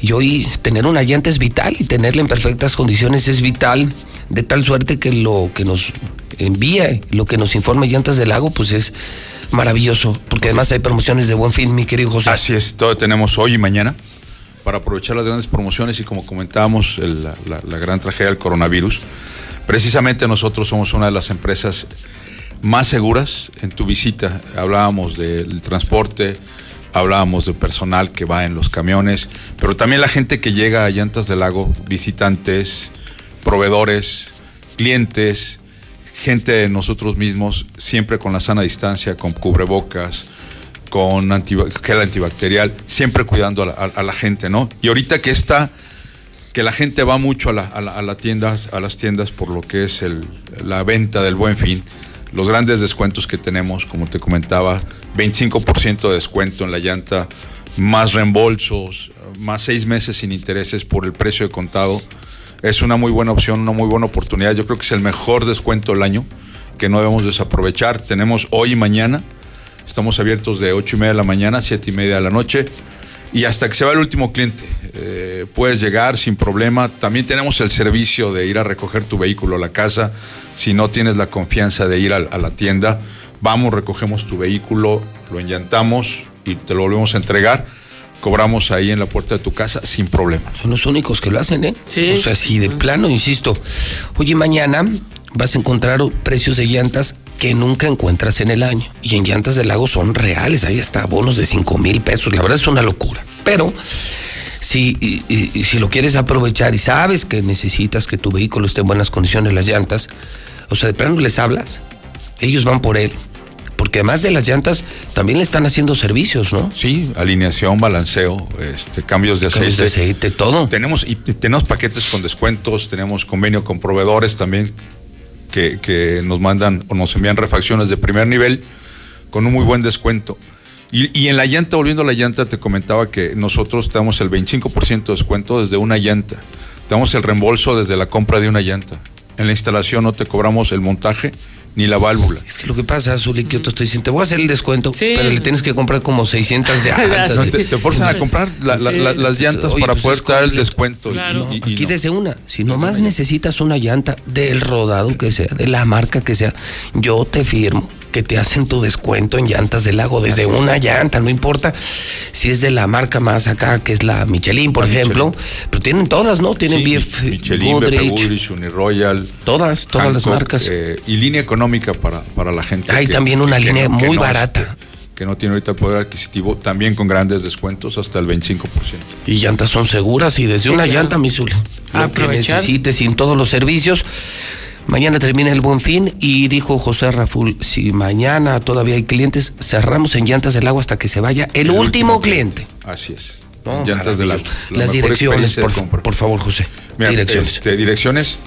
Y hoy tener una llanta es vital y tenerla en perfectas condiciones es vital, de tal suerte que lo que nos envía, lo que nos informa Llantas del Lago, pues es maravilloso, porque además hay promociones de buen fin, mi querido José. Así es, todo tenemos hoy y mañana para aprovechar las grandes promociones y como comentábamos, el- la, la- la gran tragedia del coronavirus. Precisamente nosotros somos una de las empresas más seguras en tu visita. Hablábamos del transporte, hablábamos del personal que va en los camiones, pero también la gente que llega a Llantas del Lago, visitantes, proveedores, clientes, gente de nosotros mismos, siempre con la sana distancia, con cubrebocas, con antiba- gel antibacterial, siempre cuidando a la, a la gente, ¿no? Y ahorita que está, que la gente va mucho a, la, a, tiendas, a las tiendas por lo que es la venta del buen fin, los grandes descuentos que tenemos, como te comentaba, 25% de descuento en la llanta, más reembolsos, más seis meses sin intereses por el precio de contado. Es una muy buena opción, una muy buena oportunidad. Yo creo que es el mejor descuento del año que no debemos desaprovechar. Tenemos hoy y mañana. Estamos abiertos de 8 y media de la mañana a 7 y media de la noche y hasta que se va el último cliente. Eh, puedes llegar sin problema. También tenemos el servicio de ir a recoger tu vehículo a la casa. Si no tienes la confianza de ir a, a la tienda, vamos, recogemos tu vehículo, lo enllantamos y te lo volvemos a entregar. Cobramos ahí en la puerta de tu casa sin problema. Son los únicos que lo hacen, ¿eh? Sí. O sea, si de plano, insisto. Oye, mañana vas a encontrar precios de llantas que nunca encuentras en el año. Y en llantas del lago son reales. Ahí está, bonos de 5 mil pesos. La verdad es una locura. Pero si, y- y- y si lo quieres aprovechar y sabes que necesitas que tu vehículo esté en buenas condiciones, las llantas, o sea, de plano les hablas, ellos van por él. Porque además de las llantas, también le están haciendo servicios, ¿no? Sí, alineación, balanceo, este, cambios de Cambios aceite. de aceite, todo. Tenemos, y y tenemos paquetes con descuentos, tenemos convenio con proveedores también que, que nos mandan o nos envían refacciones de primer nivel con un muy buen descuento. Y, y en la llanta, volviendo a la llanta, te comentaba que nosotros te damos el 25% de descuento desde una llanta. Te damos el reembolso desde la compra de una llanta. En la instalación no te cobramos el montaje ni la válvula. Es que lo que pasa, Zuli, que yo te estoy diciendo, te voy a hacer el descuento, pero le tienes que comprar como 600 de altas. No, te, te forzan a comprar la- la- la- las llantas Oye, para pues poder dar el descuento. y- y- y aquí no. desde una. Si nomás necesitas una llanta del rodado que sea, de la marca que sea, yo te firmo que te hacen tu descuento en llantas del lago desde una llanta, no importa si es de la marca más acá, que es la Michelin, por ejemplo, pero tienen todas, ¿no? Tienen Sí, BF, Michelin, Goodrich, Goodrich, Uniroyal. Todas, todas las marcas. eh, y línea económica para, para la gente. Hay también una línea muy barata. que no tiene ahorita el poder adquisitivo, también con grandes descuentos hasta el 25%. Y llantas son seguras y desde Sí, una claro. llanta, mi Zuli. Lo que necesites sin todos los servicios. Mañana termina el buen fin y dijo José Raful, si mañana todavía hay clientes, cerramos en llantas del agua hasta que se vaya el, último, cliente. Así es. No, Llantas del la Las direcciones, por, favor, José. Mira, direcciones. este, direcciones.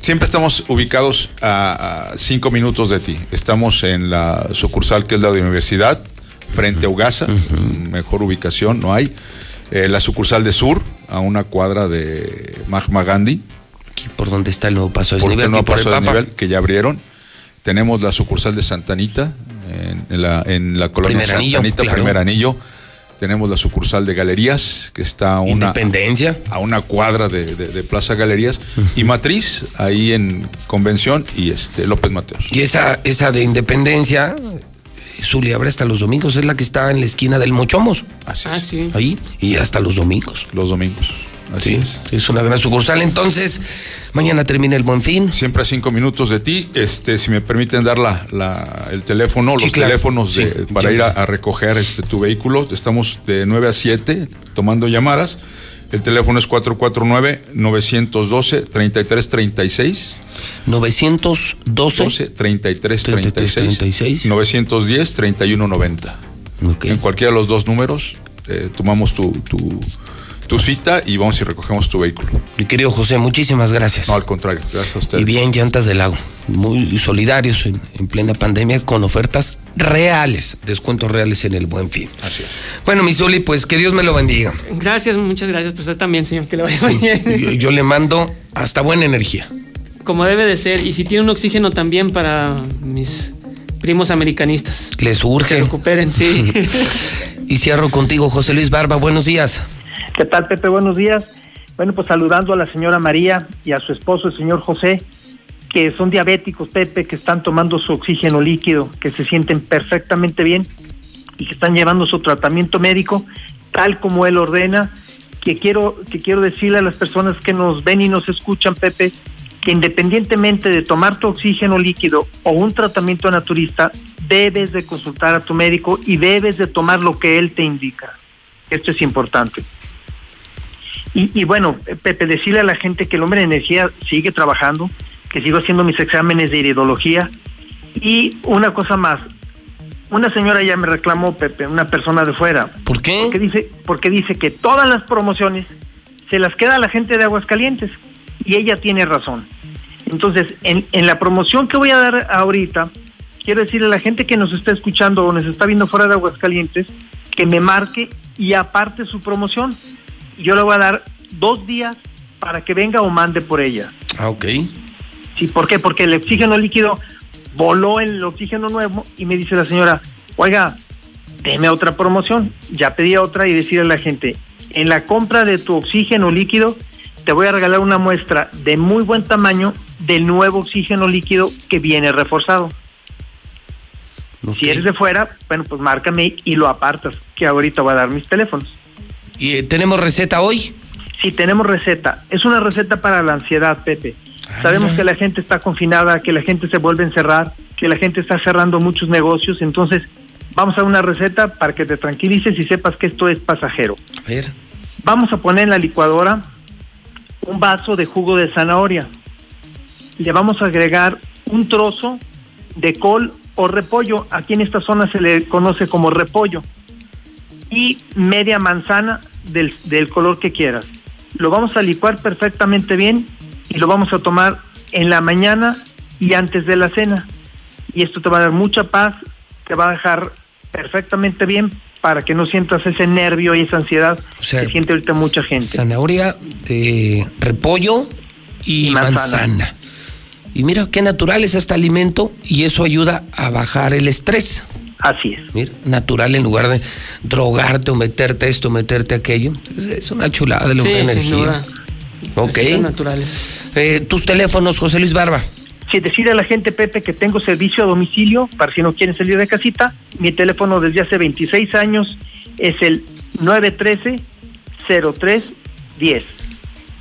Siempre estamos ubicados a, a cinco minutos de ti. Estamos en la sucursal que es la de Universidad, frente a Ugasa, mejor ubicación, no hay. Eh, la sucursal de Sur, a una cuadra de Mahatma Gandhi. Aquí por donde está el nuevo paso de por este nuevo aquí por el paso de Papa. nivel que ya abrieron. Tenemos la sucursal de Santanita, en, en la, en la colonia Primer anillo, Santanita, claro. primer anillo. Tenemos la sucursal de Galerías, que está a una, Independencia. a una cuadra de, de- de Plaza Galerías. Y Matriz, ahí en Convención y este López Mateos. Y esa, esa de Independencia, Zuli abre hasta los domingos, es la que está en la esquina del Mochomos. Así Ah, sí. Ahí, y hasta los domingos. Los domingos. Así sí, es. una gran sucursal. Entonces, mañana termina el buen fin. Siempre a cinco minutos de ti. Este, si me permiten dar la, la- el teléfono, Sí, los claro. teléfonos de, Sí, para ir a, a recoger este, tu vehículo. Estamos de 9 a 7 tomando llamadas. El teléfono es 449-912-3336. 912 3336 910-3190. En cualquiera de los dos números eh, tomamos tu, tu, tu cita y vamos y recogemos tu vehículo. Mi querido José, muchísimas gracias. No, al contrario, gracias a ustedes. Y bien, Llantas del Lago, muy solidarios en, en plena pandemia con ofertas reales, descuentos reales en el buen fin. Así es. Bueno, mi Zuli, pues que Dios me lo bendiga. Gracias, muchas gracias. Pues usted también, señor, que le vaya Sí, bien. yo, yo le mando hasta buena energía. Como debe de ser. Y si tiene un oxígeno también para mis primos americanistas. Les Se urge. recuperen, sí. Y cierro contigo, José Luis Barba, buenos días. ¿Qué tal, Pepe? Buenos días. Bueno, pues saludando a la señora María y a su esposo, el señor José, que son diabéticos, Pepe, que están tomando su oxígeno líquido, que se sienten perfectamente bien y que están llevando su tratamiento médico tal como él ordena. Que quiero, que quiero decirle a las personas que nos ven y nos escuchan, Pepe, que independientemente de tomar tu oxígeno líquido o un tratamiento naturista, debes de consultar a tu médico y debes de tomar lo que él te indica. Esto es importante. Y, y bueno, Pepe, decirle a la gente que el hombre de energía sigue trabajando, que sigo haciendo mis exámenes de iridología. Y una cosa más, una señora ya me reclamó, Pepe, una persona de fuera. ¿Por qué? Porque dice, porque dice que todas las promociones se las queda a la gente de Aguascalientes. Y ella tiene razón. Entonces, en, en la promoción que voy a dar ahorita, quiero decirle a la gente que nos está escuchando o nos está viendo fuera de Aguascalientes, que me marque y aparte su promoción. Yo le voy a dar dos días para que venga o mande por ella. Ah, ok. Sí, ¿por qué? Porque el oxígeno líquido voló el oxígeno nuevo y me dice la señora, oiga, deme otra promoción. Ya pedí otra y decirle a la gente, en la compra de tu oxígeno líquido te voy a regalar una muestra de muy buen tamaño del nuevo oxígeno líquido que viene reforzado. Si eres de fuera, bueno, pues márcame y lo apartas, que ahorita voy a dar mis teléfonos. ¿Y eh, tenemos receta hoy? Sí, tenemos receta. Es una receta para la ansiedad, Pepe. Sabemos que la gente está confinada, que la gente se vuelve a encerrar, que la gente está cerrando muchos negocios. Entonces, vamos a una receta para que te tranquilices y sepas que esto es pasajero. A ver. Vamos a poner en la licuadora un vaso de jugo de zanahoria. Le vamos a agregar un trozo de col o repollo. Aquí en esta zona se le conoce como repollo. Y media manzana del, del color que quieras. Lo vamos a licuar perfectamente bien y lo vamos a tomar en la mañana y antes de la cena. Y esto te va a dar mucha paz, te va a dejar perfectamente bien para que no sientas ese nervio y esa ansiedad sea, que siente ahorita mucha gente. Zanahoria, de repollo y, Y manzana. manzana. Y mira qué natural es este alimento y eso ayuda a bajar el estrés. Así es. Mira, natural en lugar de drogarte o meterte esto, meterte aquello. Es, una chulada de la Sí, sin energía. duda. Ok. Naturales. Eh, tus teléfonos, José Luis Barba. Si decide la gente, Pepe, que tengo servicio a domicilio, para si no quieren salir de casita, mi teléfono desde hace 26 años es el 913-0310.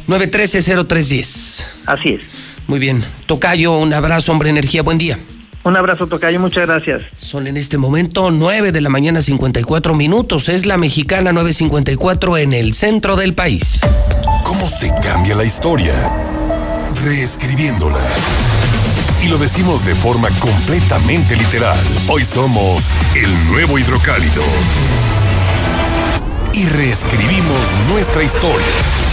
913-0310. Así es. Muy bien. Tocayo, un abrazo, hombre energía, buen día. Un abrazo, Tocayo, muchas gracias. Son en este momento 9 de la mañana 54 minutos. Es la mexicana 954 en el centro del país. ¿Cómo se cambia la historia? Reescribiéndola. Y lo decimos de forma completamente literal. Hoy somos el nuevo hidrocálido. Y reescribimos nuestra historia.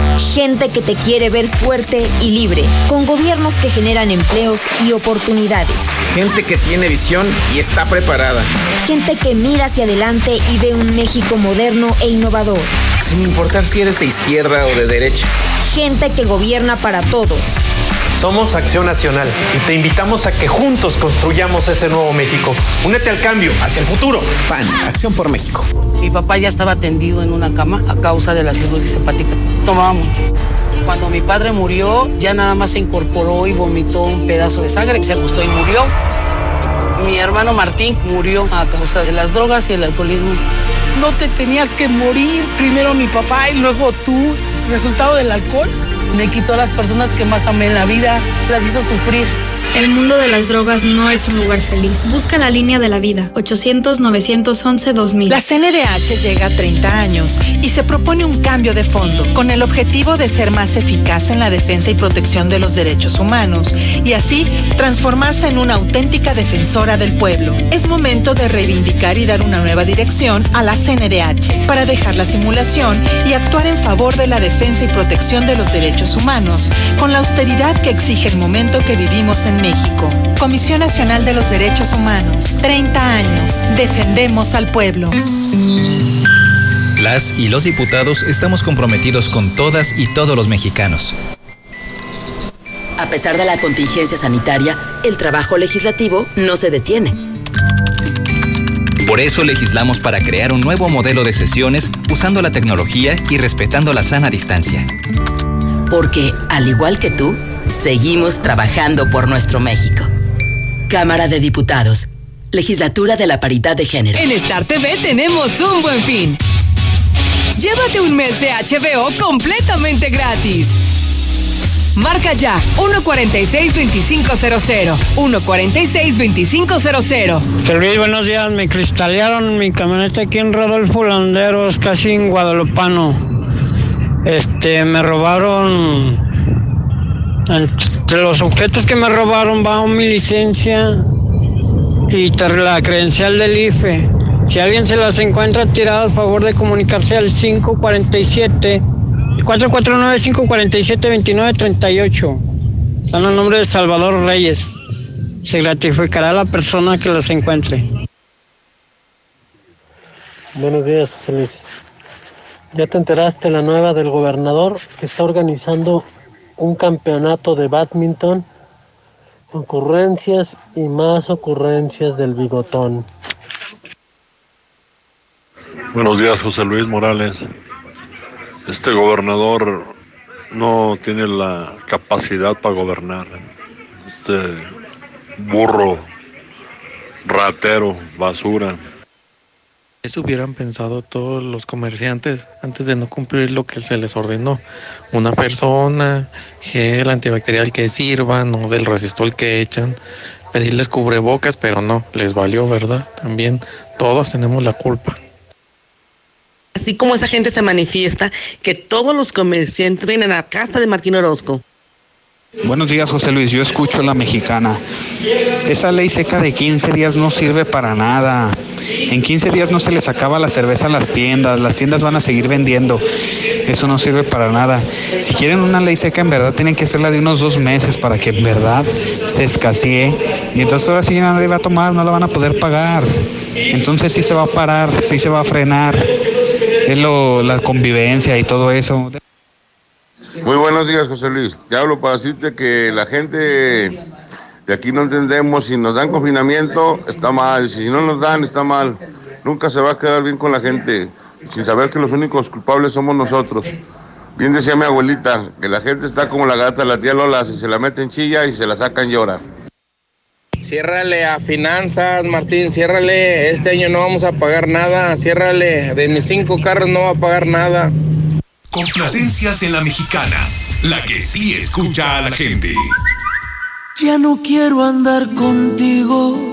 Gente que te quiere ver fuerte y libre, con gobiernos que generan empleos y oportunidades. Gente que tiene visión y está preparada. Gente que mira hacia adelante y ve un México moderno e innovador. Sin importar si eres de izquierda o de derecha. Gente que gobierna para todos. Somos Acción Nacional y te invitamos a que juntos construyamos ese nuevo México. Únete al cambio, hacia el futuro. PAN, Acción por México. Mi papá ya estaba tendido en una cama a causa de la cirrosis hepática. Tomaba mucho. Cuando mi padre murió, ya nada más se incorporó y vomitó un pedazo de sangre, se ajustó y murió. Mi hermano Martín murió a causa de las drogas y el alcoholismo. No te tenías que morir, primero mi papá y luego tú. Resultado del alcohol me quitó a las personas que más amé en la vida, las hizo sufrir. El mundo de las drogas no es un lugar feliz. Busca la línea de la vida. 800-911-2000. La CNDH llega a 30 años y se propone un cambio de fondo con el objetivo de ser más eficaz en la defensa y protección de los derechos humanos y así transformarse en una auténtica defensora del pueblo. Es momento de reivindicar y dar una nueva dirección a la CNDH para dejar la simulación y actuar en favor de la defensa y protección de los derechos humanos con la austeridad que exige el momento que vivimos en México. Comisión Nacional de los Derechos Humanos. 30 años. Defendemos al pueblo. Las y los diputados estamos comprometidos con todas y todos los mexicanos. A pesar de la contingencia sanitaria, el trabajo legislativo no se detiene. Por eso legislamos para crear un nuevo modelo de sesiones usando la tecnología y respetando la sana distancia. Porque, al igual que tú, seguimos trabajando por nuestro México. Cámara de Diputados. Legislatura de la Paridad de Género. En Star TV tenemos un buen fin. Llévate un mes de HBO completamente gratis. Marca ya 146-2500. 146-2500. Serví, buenos días. Me cristalearon mi camioneta aquí en Rodolfo Landeros, casi en Guadalupano. Este, me robaron. Entre los objetos que me robaron va mi licencia y la credencial del IFE. Si alguien se las encuentra tiradas, favor de comunicarse al 547 449-547-2938. Están a nombre de Salvador Reyes. Se gratificará la persona que las encuentre. Buenos días, José Luis. ¿Ya te enteraste la nueva del gobernador que está organizando un campeonato de badminton? Ocurrencias y más ocurrencias del bigotón. Buenos días, José Luis Morales. Este gobernador no tiene la capacidad para gobernar. Este burro, ratero, basura. Eso hubieran pensado todos los comerciantes antes de no cumplir lo que se les ordenó. Una persona, gel antibacterial que sirvan o del resistol que echan, pedirles cubrebocas, pero no, les valió, ¿verdad? También todos tenemos la culpa. Así como esa gente se manifiesta, que todos los comerciantes vienen a la casa de Martín Orozco. Buenos días, José Luis. Yo escucho la mexicana. Esa ley seca de 15 días no sirve para nada. En 15 días no se les acaba la cerveza a las tiendas. Las tiendas van a seguir vendiendo. Eso no sirve para nada. Si quieren una ley seca, en verdad tienen que hacerla de unos dos meses para que en verdad se escasee. Y entonces ahora sí nadie va a tomar, no la van a poder pagar. Entonces sí se va a parar, sí se va a frenar. Es lo, la convivencia y todo eso. Muy buenos días, José Luis. Te hablo para decirte que la gente de aquí no entendemos si nos dan confinamiento, está mal. Si no nos dan, está mal. Nunca se va a quedar bien con la gente, sin saber que los únicos culpables somos nosotros. Bien decía mi abuelita, que la gente está como la gata la tía Lola, si se la meten chilla y se la sacan llora. Ciérrale a finanzas, Martín, ciérrale. Este año no vamos a pagar nada. Ciérrale. De mis cinco carros no va a pagar nada. Complacencias en la mexicana, la que sí escucha a la gente. Ya no quiero andar contigo